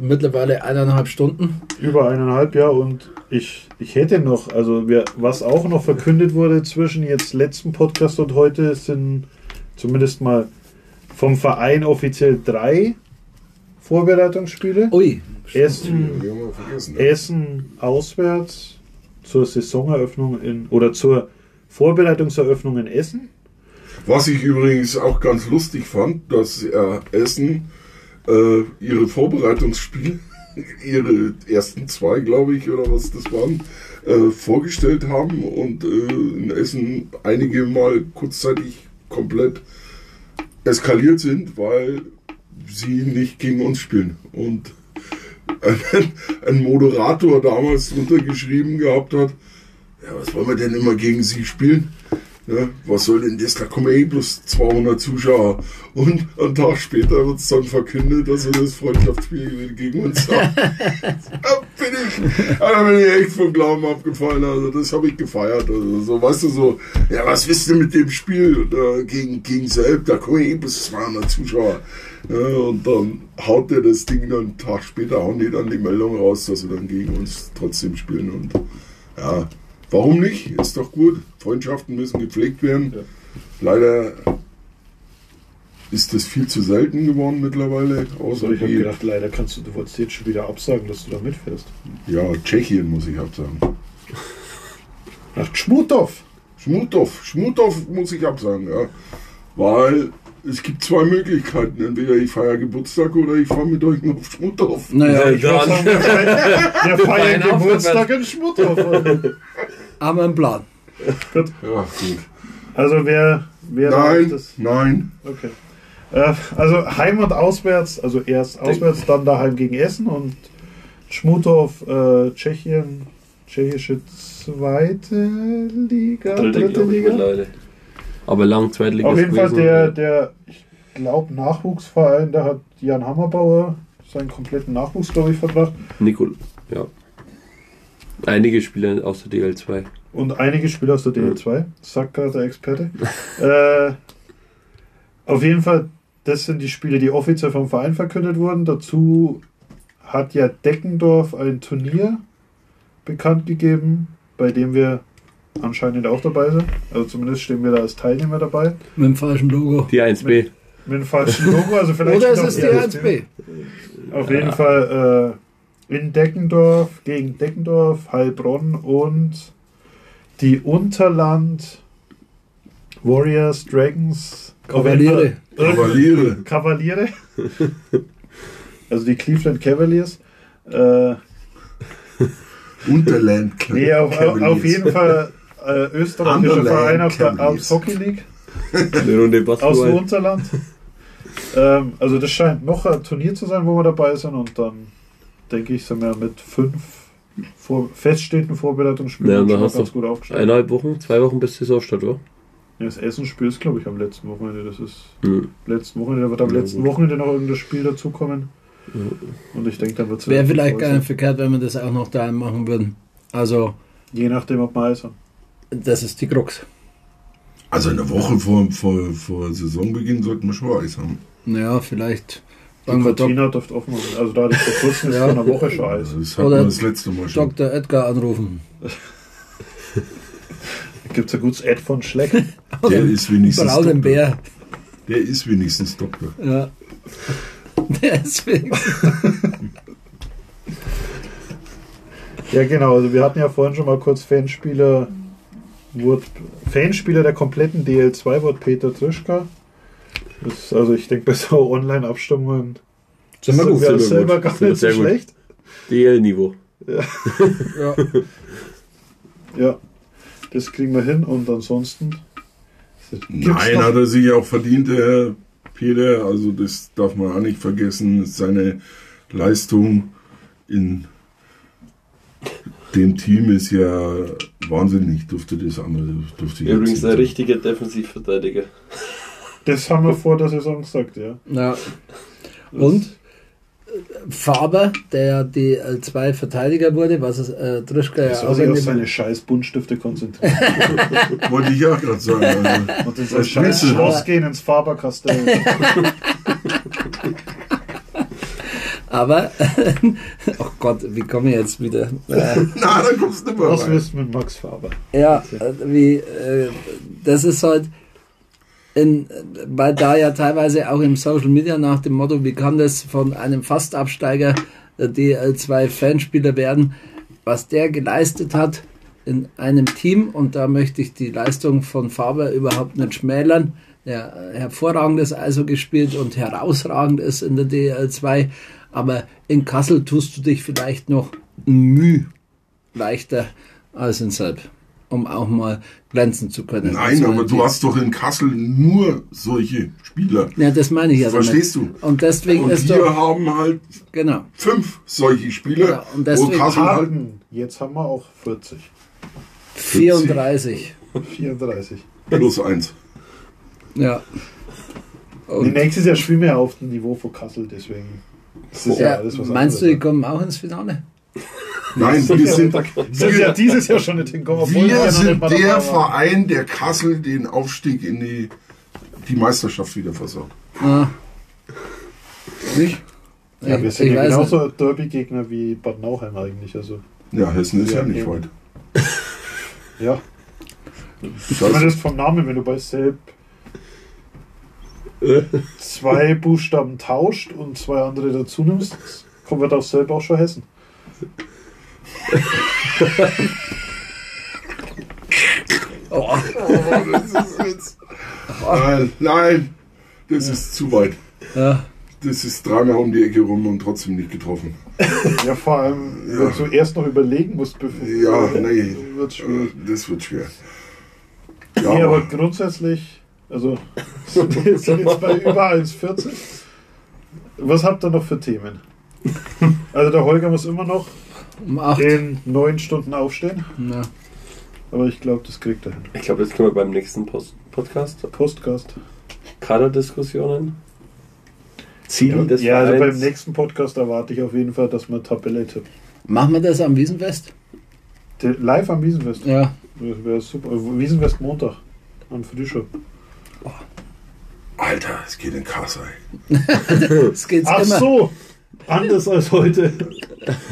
[SPEAKER 3] mittlerweile eineinhalb Stunden.
[SPEAKER 1] Über eineinhalb Jahre und ich, ich hätte noch, also wir, was auch noch verkündet wurde zwischen jetzt letzten Podcast und heute sind zumindest mal vom Verein offiziell drei Vorbereitungsspiele.
[SPEAKER 3] Ui,
[SPEAKER 1] Essen,
[SPEAKER 2] ne?
[SPEAKER 1] Essen auswärts zur Saisoneröffnung in oder zur Vorbereitungseröffnung in Essen.
[SPEAKER 2] Was ich übrigens auch ganz lustig fand, dass äh, Essen äh, ihre Vorbereitungsspiele, ihre ersten zwei, glaube ich, oder was das waren, äh, vorgestellt haben und äh, in Essen einige Mal kurzzeitig komplett eskaliert sind, weil sie nicht gegen uns spielen. Und ein, ein Moderator damals drunter geschrieben gehabt hat, ja, was wollen wir denn immer gegen sie spielen? Ja, was soll denn das? Da kommen eh bloß 200 Zuschauer. Und einen Tag später wird es dann verkündet, dass wir das Freundschaftsspiel gegen uns haben. [laughs] da bin ich, da bin ich echt vom Glauben abgefallen. Also das habe ich gefeiert. Also so, weißt du, so, ja, was wisst ihr mit dem Spiel äh, gegen, gegen Selb? Da kommen eh bloß 200 Zuschauer. Ja, und dann haut der das Ding dann einen Tag später, hauen die dann die Meldung raus, dass sie dann gegen uns trotzdem spielen. Und ja, warum nicht? Ist doch gut. Freundschaften müssen gepflegt werden.
[SPEAKER 1] Ja.
[SPEAKER 2] Leider ist das viel zu selten geworden mittlerweile. Außer
[SPEAKER 1] Also ich habe gedacht, leider kannst du, du wolltest jetzt schon wieder absagen, dass du da mitfährst.
[SPEAKER 2] ja, Tschechien muss ich absagen.
[SPEAKER 1] Nach Schmutow.
[SPEAKER 2] Schmutow, Schmutow muss ich absagen, ja. Weil es gibt zwei Möglichkeiten. Entweder ich feiere Geburtstag oder ich fahre mit euch noch auf Schmutow.
[SPEAKER 3] naja,
[SPEAKER 1] Ich würde sagen, wir feiern, Geburtstag in Schmutow.
[SPEAKER 3] haben wir einen Plan.
[SPEAKER 1] Gut.
[SPEAKER 2] Ja, gut.
[SPEAKER 1] Also wer, wer
[SPEAKER 2] Nein,
[SPEAKER 1] das.
[SPEAKER 2] nein.
[SPEAKER 1] Okay. Äh, also heim und auswärts, also erst auswärts, dann daheim gegen Essen und Schmutow, äh, Tschechien, tschechische zweite Liga,
[SPEAKER 4] Dritte,
[SPEAKER 1] dritte,
[SPEAKER 4] ich,
[SPEAKER 1] Liga.
[SPEAKER 4] mittlerweile. Aber lang Zweitliga.
[SPEAKER 1] Auf jeden Fall der, der ich glaube, Nachwuchsverein, da hat Jan Hammerbauer seinen kompletten Nachwuchs, glaube ich, verbracht.
[SPEAKER 4] Nicol, ja. Einige Spieler aus der DL2.
[SPEAKER 1] Und einige Spieler aus der DL2, sagt gerade der Experte. [laughs] äh, auf jeden Fall, das sind die Spiele, die offiziell vom Verein verkündet wurden. Dazu hat ja Deckendorf ein Turnier bekannt gegeben, bei dem wir anscheinend auch dabei sind. Also zumindest stehen wir da als Teilnehmer dabei.
[SPEAKER 3] Mit dem falschen Logo.
[SPEAKER 4] Die 1B.
[SPEAKER 1] Mit dem falschen Logo, also vielleicht
[SPEAKER 3] Oder es ist die 1B.
[SPEAKER 1] Auf jeden Fall äh, in Deckendorf, gegen Deckendorf, Heilbronn und die Unterland Warriors, Dragons,
[SPEAKER 3] Kavaliere.
[SPEAKER 2] Kavaliere.
[SPEAKER 1] Kavaliere. [laughs] also die Cleveland Cavaliers. Äh,
[SPEAKER 2] Unterland.
[SPEAKER 1] nee, auf, auf, auf
[SPEAKER 2] Cavaliers.
[SPEAKER 1] jeden Fall äh, österreichischer Verein aus der
[SPEAKER 2] Cavaliers.
[SPEAKER 1] Hockey League. Aus dem. Unterland. Ähm, also das scheint noch ein Turnier zu sein, wo wir dabei sind und dann denke ich, sind wir mit fünf vor, feststehenden Vorbereitungsspielen
[SPEAKER 4] Ja, und dann
[SPEAKER 1] schon
[SPEAKER 4] hast
[SPEAKER 1] ganz
[SPEAKER 4] du
[SPEAKER 1] gut aufgestellt.
[SPEAKER 4] Eineinhalb Wochen, zwei Wochen bis Saisonstart, oder?
[SPEAKER 1] Ja, das Essen-Spiel ist, glaube ich, am letzten Wochenende. Das ist
[SPEAKER 4] Hm.
[SPEAKER 1] letzten Wochenende, da wird am
[SPEAKER 4] Ja,
[SPEAKER 1] letzten
[SPEAKER 4] gut.
[SPEAKER 1] Wochenende noch irgendein Spiel dazukommen. Und ich denke, dann wird es
[SPEAKER 3] Wäre vielleicht gar nicht verkehrt, wenn wir das auch noch daheim machen würden. Also,
[SPEAKER 1] Je nachdem, ob wir Eis haben.
[SPEAKER 3] das ist die Krux.
[SPEAKER 2] Also eine Woche vor, vor, vor Saisonbeginn sollten wir schon Eis haben.
[SPEAKER 3] Naja, vielleicht
[SPEAKER 1] Die Cortina dürfte offen sein. Also da hatte ich vor kurzem
[SPEAKER 3] Ja.
[SPEAKER 1] einer Woche schon Eis.
[SPEAKER 2] Das hatten
[SPEAKER 3] Oder
[SPEAKER 2] wir das letzte Mal schon.
[SPEAKER 3] Dr. Edgar anrufen. [laughs]
[SPEAKER 1] Da gibt es ein gutes Ad von Schleck. [laughs]
[SPEAKER 2] Der ist wenigstens
[SPEAKER 3] Braunen
[SPEAKER 2] Doktor.
[SPEAKER 3] Bär.
[SPEAKER 2] Der ist wenigstens Doktor.
[SPEAKER 3] Ja. [laughs] Deswegen.
[SPEAKER 1] Ja, genau. Also wir hatten ja vorhin schon mal kurz Fanspieler. Wurde, Fanspieler der kompletten DL2 wurde Peter Trischka. Das ist, also ich denke, [laughs] bei so Online-Abstimmungen
[SPEAKER 3] Sind wir gut.
[SPEAKER 1] wir
[SPEAKER 4] sind wir
[SPEAKER 1] selber
[SPEAKER 4] gut.
[SPEAKER 1] gar
[SPEAKER 4] Sind wir
[SPEAKER 1] nicht so schlecht.
[SPEAKER 4] DL-Niveau. [laughs]
[SPEAKER 3] Ja.
[SPEAKER 1] Ja, das kriegen wir hin und ansonsten
[SPEAKER 2] Nein, hat er sich auch verdient, der Herr Peter. Also das darf man auch nicht vergessen. Seine Leistung in dem Team ist ja wahnsinnig. Durfte das andere, durfte ich
[SPEAKER 4] Übrigens ein richtiger Defensivverteidiger.
[SPEAKER 1] Das haben wir vor der Saison gesagt, ja.
[SPEAKER 3] Ja. Und äh, Faber, der die äh, zwei Verteidiger wurde, was es äh, Drischka
[SPEAKER 1] Er
[SPEAKER 3] ja
[SPEAKER 1] soll
[SPEAKER 3] auch
[SPEAKER 1] sich auf seine scheiß Buntstifte konzentrieren.
[SPEAKER 2] sagen. [laughs] Wollte ich auch gerade sagen. [laughs] Also,
[SPEAKER 1] Und sein
[SPEAKER 2] Was
[SPEAKER 1] scheiß
[SPEAKER 2] willst du?
[SPEAKER 1] Schloss gehen ins Faberkastell. [laughs]
[SPEAKER 3] Aber, [laughs] oh Gott, wie komme ich jetzt wieder? Äh, [laughs]
[SPEAKER 2] na, da kommst du nicht mehr
[SPEAKER 1] Was willst du mit Max Faber?
[SPEAKER 3] Ja, äh, wie, äh, das ist halt, in, weil da ja teilweise auch im Social Media nach dem Motto, wie kann das von einem Fastabsteiger der DL2 Fanspieler werden, was der geleistet hat in einem Team und da möchte ich die Leistung von Faber überhaupt nicht schmälern. Der hervorragendes also gespielt und herausragend ist in der DL2, aber in Kassel tust du dich vielleicht noch Mühe leichter als in Selb, um auch mal glänzen zu können.
[SPEAKER 2] Nein,
[SPEAKER 3] Also
[SPEAKER 2] aber du hast doch in Kassel nur solche Spieler.
[SPEAKER 3] Ja, das meine ich ja.
[SPEAKER 2] Verstehst
[SPEAKER 3] damit.
[SPEAKER 2] du?
[SPEAKER 3] Und deswegen
[SPEAKER 2] Und
[SPEAKER 3] ist
[SPEAKER 2] wir
[SPEAKER 3] doch,
[SPEAKER 2] haben halt
[SPEAKER 3] genau.
[SPEAKER 2] fünf solche Spieler.
[SPEAKER 3] Ja, und deswegen
[SPEAKER 2] wo Kassel halt
[SPEAKER 1] jetzt haben wir auch 40.
[SPEAKER 3] 34.
[SPEAKER 1] 34.
[SPEAKER 2] plus eins.
[SPEAKER 3] Ja.
[SPEAKER 1] Nee,
[SPEAKER 3] Und,
[SPEAKER 1] nächstes Jahr spielen wir auf dem Niveau von Kassel, deswegen. Das ist ja,
[SPEAKER 3] ja,
[SPEAKER 1] alles was
[SPEAKER 3] meinst du, die kommen auch ins Finale?
[SPEAKER 2] Nein, wir sind,
[SPEAKER 1] sind ja dieses Jahr schon nicht hingekommen. obwohl
[SPEAKER 2] wir sind der. Verein, der Kassel den Aufstieg in die, die Meisterschaft wieder versorgt.
[SPEAKER 3] Ah. Nicht?
[SPEAKER 1] Ja, wir
[SPEAKER 3] Ich-
[SPEAKER 1] sind
[SPEAKER 3] ich
[SPEAKER 1] ja genauso Derby-Gegner wie Bad Nauheim eigentlich. Also,
[SPEAKER 2] Ja, Hessen ist ja,
[SPEAKER 1] Ja,
[SPEAKER 2] nicht weit.
[SPEAKER 1] ja,
[SPEAKER 2] Das
[SPEAKER 1] zumindest vom Namen, wenn du bei Selb zwei Buchstaben tauscht und zwei andere dazu nimmst, kommt wird aus Selb auch schon Hessen.
[SPEAKER 3] Oh,
[SPEAKER 2] das ist jetzt, nein, nein, das ist zu weit.
[SPEAKER 3] ja.
[SPEAKER 2] Das ist dreimal um die Ecke rum und trotzdem nicht getroffen.
[SPEAKER 1] Ja, vor allem, wenn du erst noch überlegen musst, bevor
[SPEAKER 2] Ja, nee,
[SPEAKER 1] wird
[SPEAKER 2] das wird schwer. Ja,
[SPEAKER 1] Nee, aber
[SPEAKER 2] aber
[SPEAKER 1] grundsätzlich, also [laughs] sind jetzt, sind jetzt bei über 1,40. Was habt ihr noch für Themen? Also der Holger muss immer noch
[SPEAKER 3] Um 8.
[SPEAKER 1] in neun Stunden aufstehen,
[SPEAKER 3] Ja.
[SPEAKER 1] aber ich glaube, das kriegt er hin.
[SPEAKER 4] Ich glaube, das können wir beim nächsten Post Podcast.
[SPEAKER 1] Postcast.
[SPEAKER 4] Kaderdiskussionen. Ziel des
[SPEAKER 1] ja, also beim nächsten Podcast erwarte ich auf jeden Fall, dass wir Tabelle tippen.
[SPEAKER 3] Machen wir das am Wiesenfest?
[SPEAKER 1] Live am Wiesenfest.
[SPEAKER 3] Ja.
[SPEAKER 1] Das wäre super. Wiesenfest Montag. Am Frühstück.
[SPEAKER 2] Alter, es geht in Kassel. [laughs]
[SPEAKER 3] Das geht's
[SPEAKER 1] Ach
[SPEAKER 3] immer.
[SPEAKER 1] so! Anders als heute.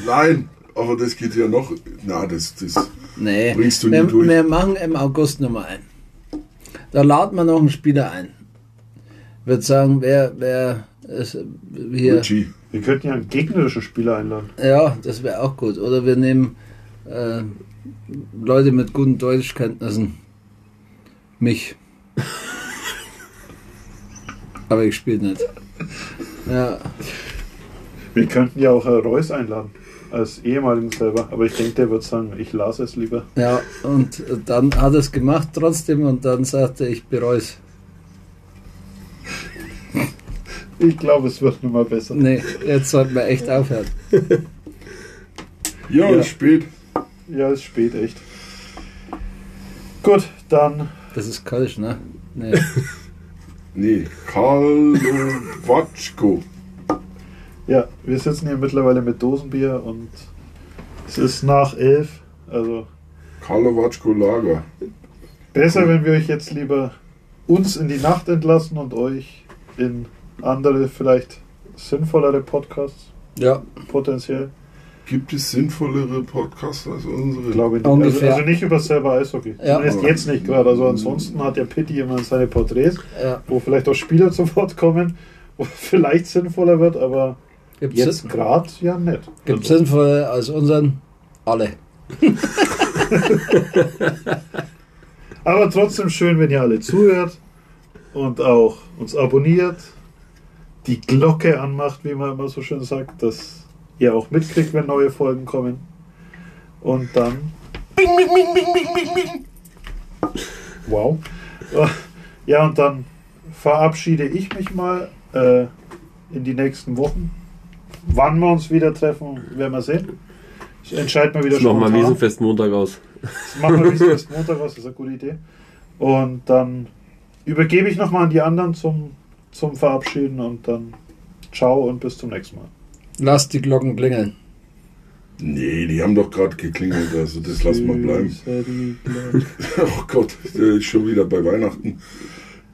[SPEAKER 2] Nein, aber das geht ja noch. Na, das, das
[SPEAKER 3] Nee,
[SPEAKER 2] bringst du
[SPEAKER 3] wir,
[SPEAKER 2] nie durch.
[SPEAKER 3] wir machen im August Nummer ein. Da laden wir noch einen Spieler ein. Würde sagen, wer, wer ist hier.
[SPEAKER 2] Richie.
[SPEAKER 1] Wir könnten ja einen gegnerischen Spieler einladen.
[SPEAKER 3] Ja, das wäre auch gut. Oder wir nehmen äh, Leute mit guten Deutschkenntnissen. Mich. Aber ich spiele nicht. Ja,
[SPEAKER 1] Wir könnten ja auch Herr Reus einladen. Als ehemaligen selber. Aber ich denke, der wird sagen, ich las es lieber.
[SPEAKER 3] ja, und dann hat er es gemacht trotzdem und dann sagte er, ich bereue es.
[SPEAKER 1] Ich glaube, es wird nun mal besser.
[SPEAKER 3] Nee, jetzt sollten wir echt aufhören.
[SPEAKER 2] Ja,
[SPEAKER 1] Ja.
[SPEAKER 2] ist spät.
[SPEAKER 1] Ja, ist spät, echt. Gut, dann
[SPEAKER 3] Das ist Kölsch, ne? Nee. [laughs]
[SPEAKER 2] Nee, Karlowatschko.
[SPEAKER 1] Ja, wir sitzen hier mittlerweile mit Dosenbier und es ist nach elf. Also
[SPEAKER 2] Karlowatschko Lager.
[SPEAKER 1] besser, wenn wir euch jetzt lieber uns in die Nacht entlassen und euch in andere, vielleicht sinnvollere Podcasts
[SPEAKER 3] Ja,
[SPEAKER 1] potenziell.
[SPEAKER 2] Gibt es sinnvollere Podcasts als unsere?
[SPEAKER 1] Ich glaube nicht.
[SPEAKER 3] Ungefähr.
[SPEAKER 1] Also, also nicht über selber Eishockey.
[SPEAKER 3] Ja.
[SPEAKER 1] Zumindest jetzt nicht gerade. Also ansonsten hat der Pitti immer seine Porträts,
[SPEAKER 3] ja.
[SPEAKER 1] wo vielleicht auch Spieler zu Wort kommen, wo [laughs] vielleicht sinnvoller wird, aber
[SPEAKER 3] Gibt's,
[SPEAKER 1] jetzt gerade ja nicht.
[SPEAKER 3] gibt's
[SPEAKER 1] Also,
[SPEAKER 3] sinnvolle als unseren? Alle. [laughs]
[SPEAKER 1] aber trotzdem schön, wenn ihr alle zuhört und auch uns abonniert, die Glocke anmacht, wie man immer so schön sagt, dass ihr auch mitkriegt, wenn neue Folgen kommen. Und dann. Wow. Ja, und dann verabschiede ich mich mal äh, in die nächsten Wochen. Wann wir uns wieder treffen, werden wir sehen. Ich entscheide mal wieder
[SPEAKER 4] Das machen wir. Wiesenfest Montag aus.
[SPEAKER 1] Das machen wir bis erst Montag aus, das ist eine gute Idee. Und dann übergebe ich nochmal an die anderen zum, zum Verabschieden und dann ciao und bis zum nächsten Mal.
[SPEAKER 3] Lass die Glocken klingeln.
[SPEAKER 2] Nee, die haben doch gerade geklingelt, also das lassen wir bleiben. [laughs] Oh Gott, der ist schon wieder bei Weihnachten.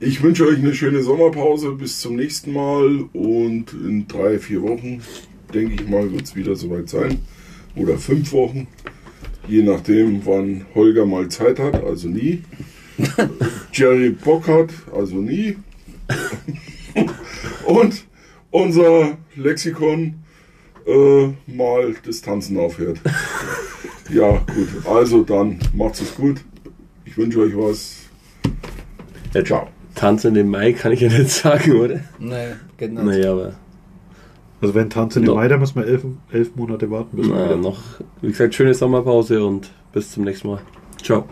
[SPEAKER 2] Ich wünsche euch eine schöne Sommerpause. Bis zum nächsten Mal. Und in drei, vier Wochen, denke ich mal, wird es wieder soweit sein. Oder fünf Wochen. Je nachdem, wann Holger mal Zeit hat, also nie. [laughs] Jerry Bock hat, also nie. [laughs] Und unser Lexikon äh, mal das Tanzen aufhört. [laughs] Ja, gut. Also dann macht's es gut. Ich wünsche euch was.
[SPEAKER 4] Ja,
[SPEAKER 2] Ciao.
[SPEAKER 4] Tanzen im Mai kann ich ja nicht sagen, oder?
[SPEAKER 3] Nee, geht nicht.
[SPEAKER 4] Naja, aber
[SPEAKER 1] Also wenn Tanz in
[SPEAKER 4] No.
[SPEAKER 1] den Mai, dann müssen wir elf, elf Monate warten. Bis
[SPEAKER 4] naja, noch, wie gesagt, schöne Sommerpause und bis zum nächsten Mal. Ciao.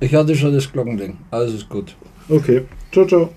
[SPEAKER 3] Ich hatte schon das Glockending. Alles ist gut.
[SPEAKER 1] Okay, ciao, ciao.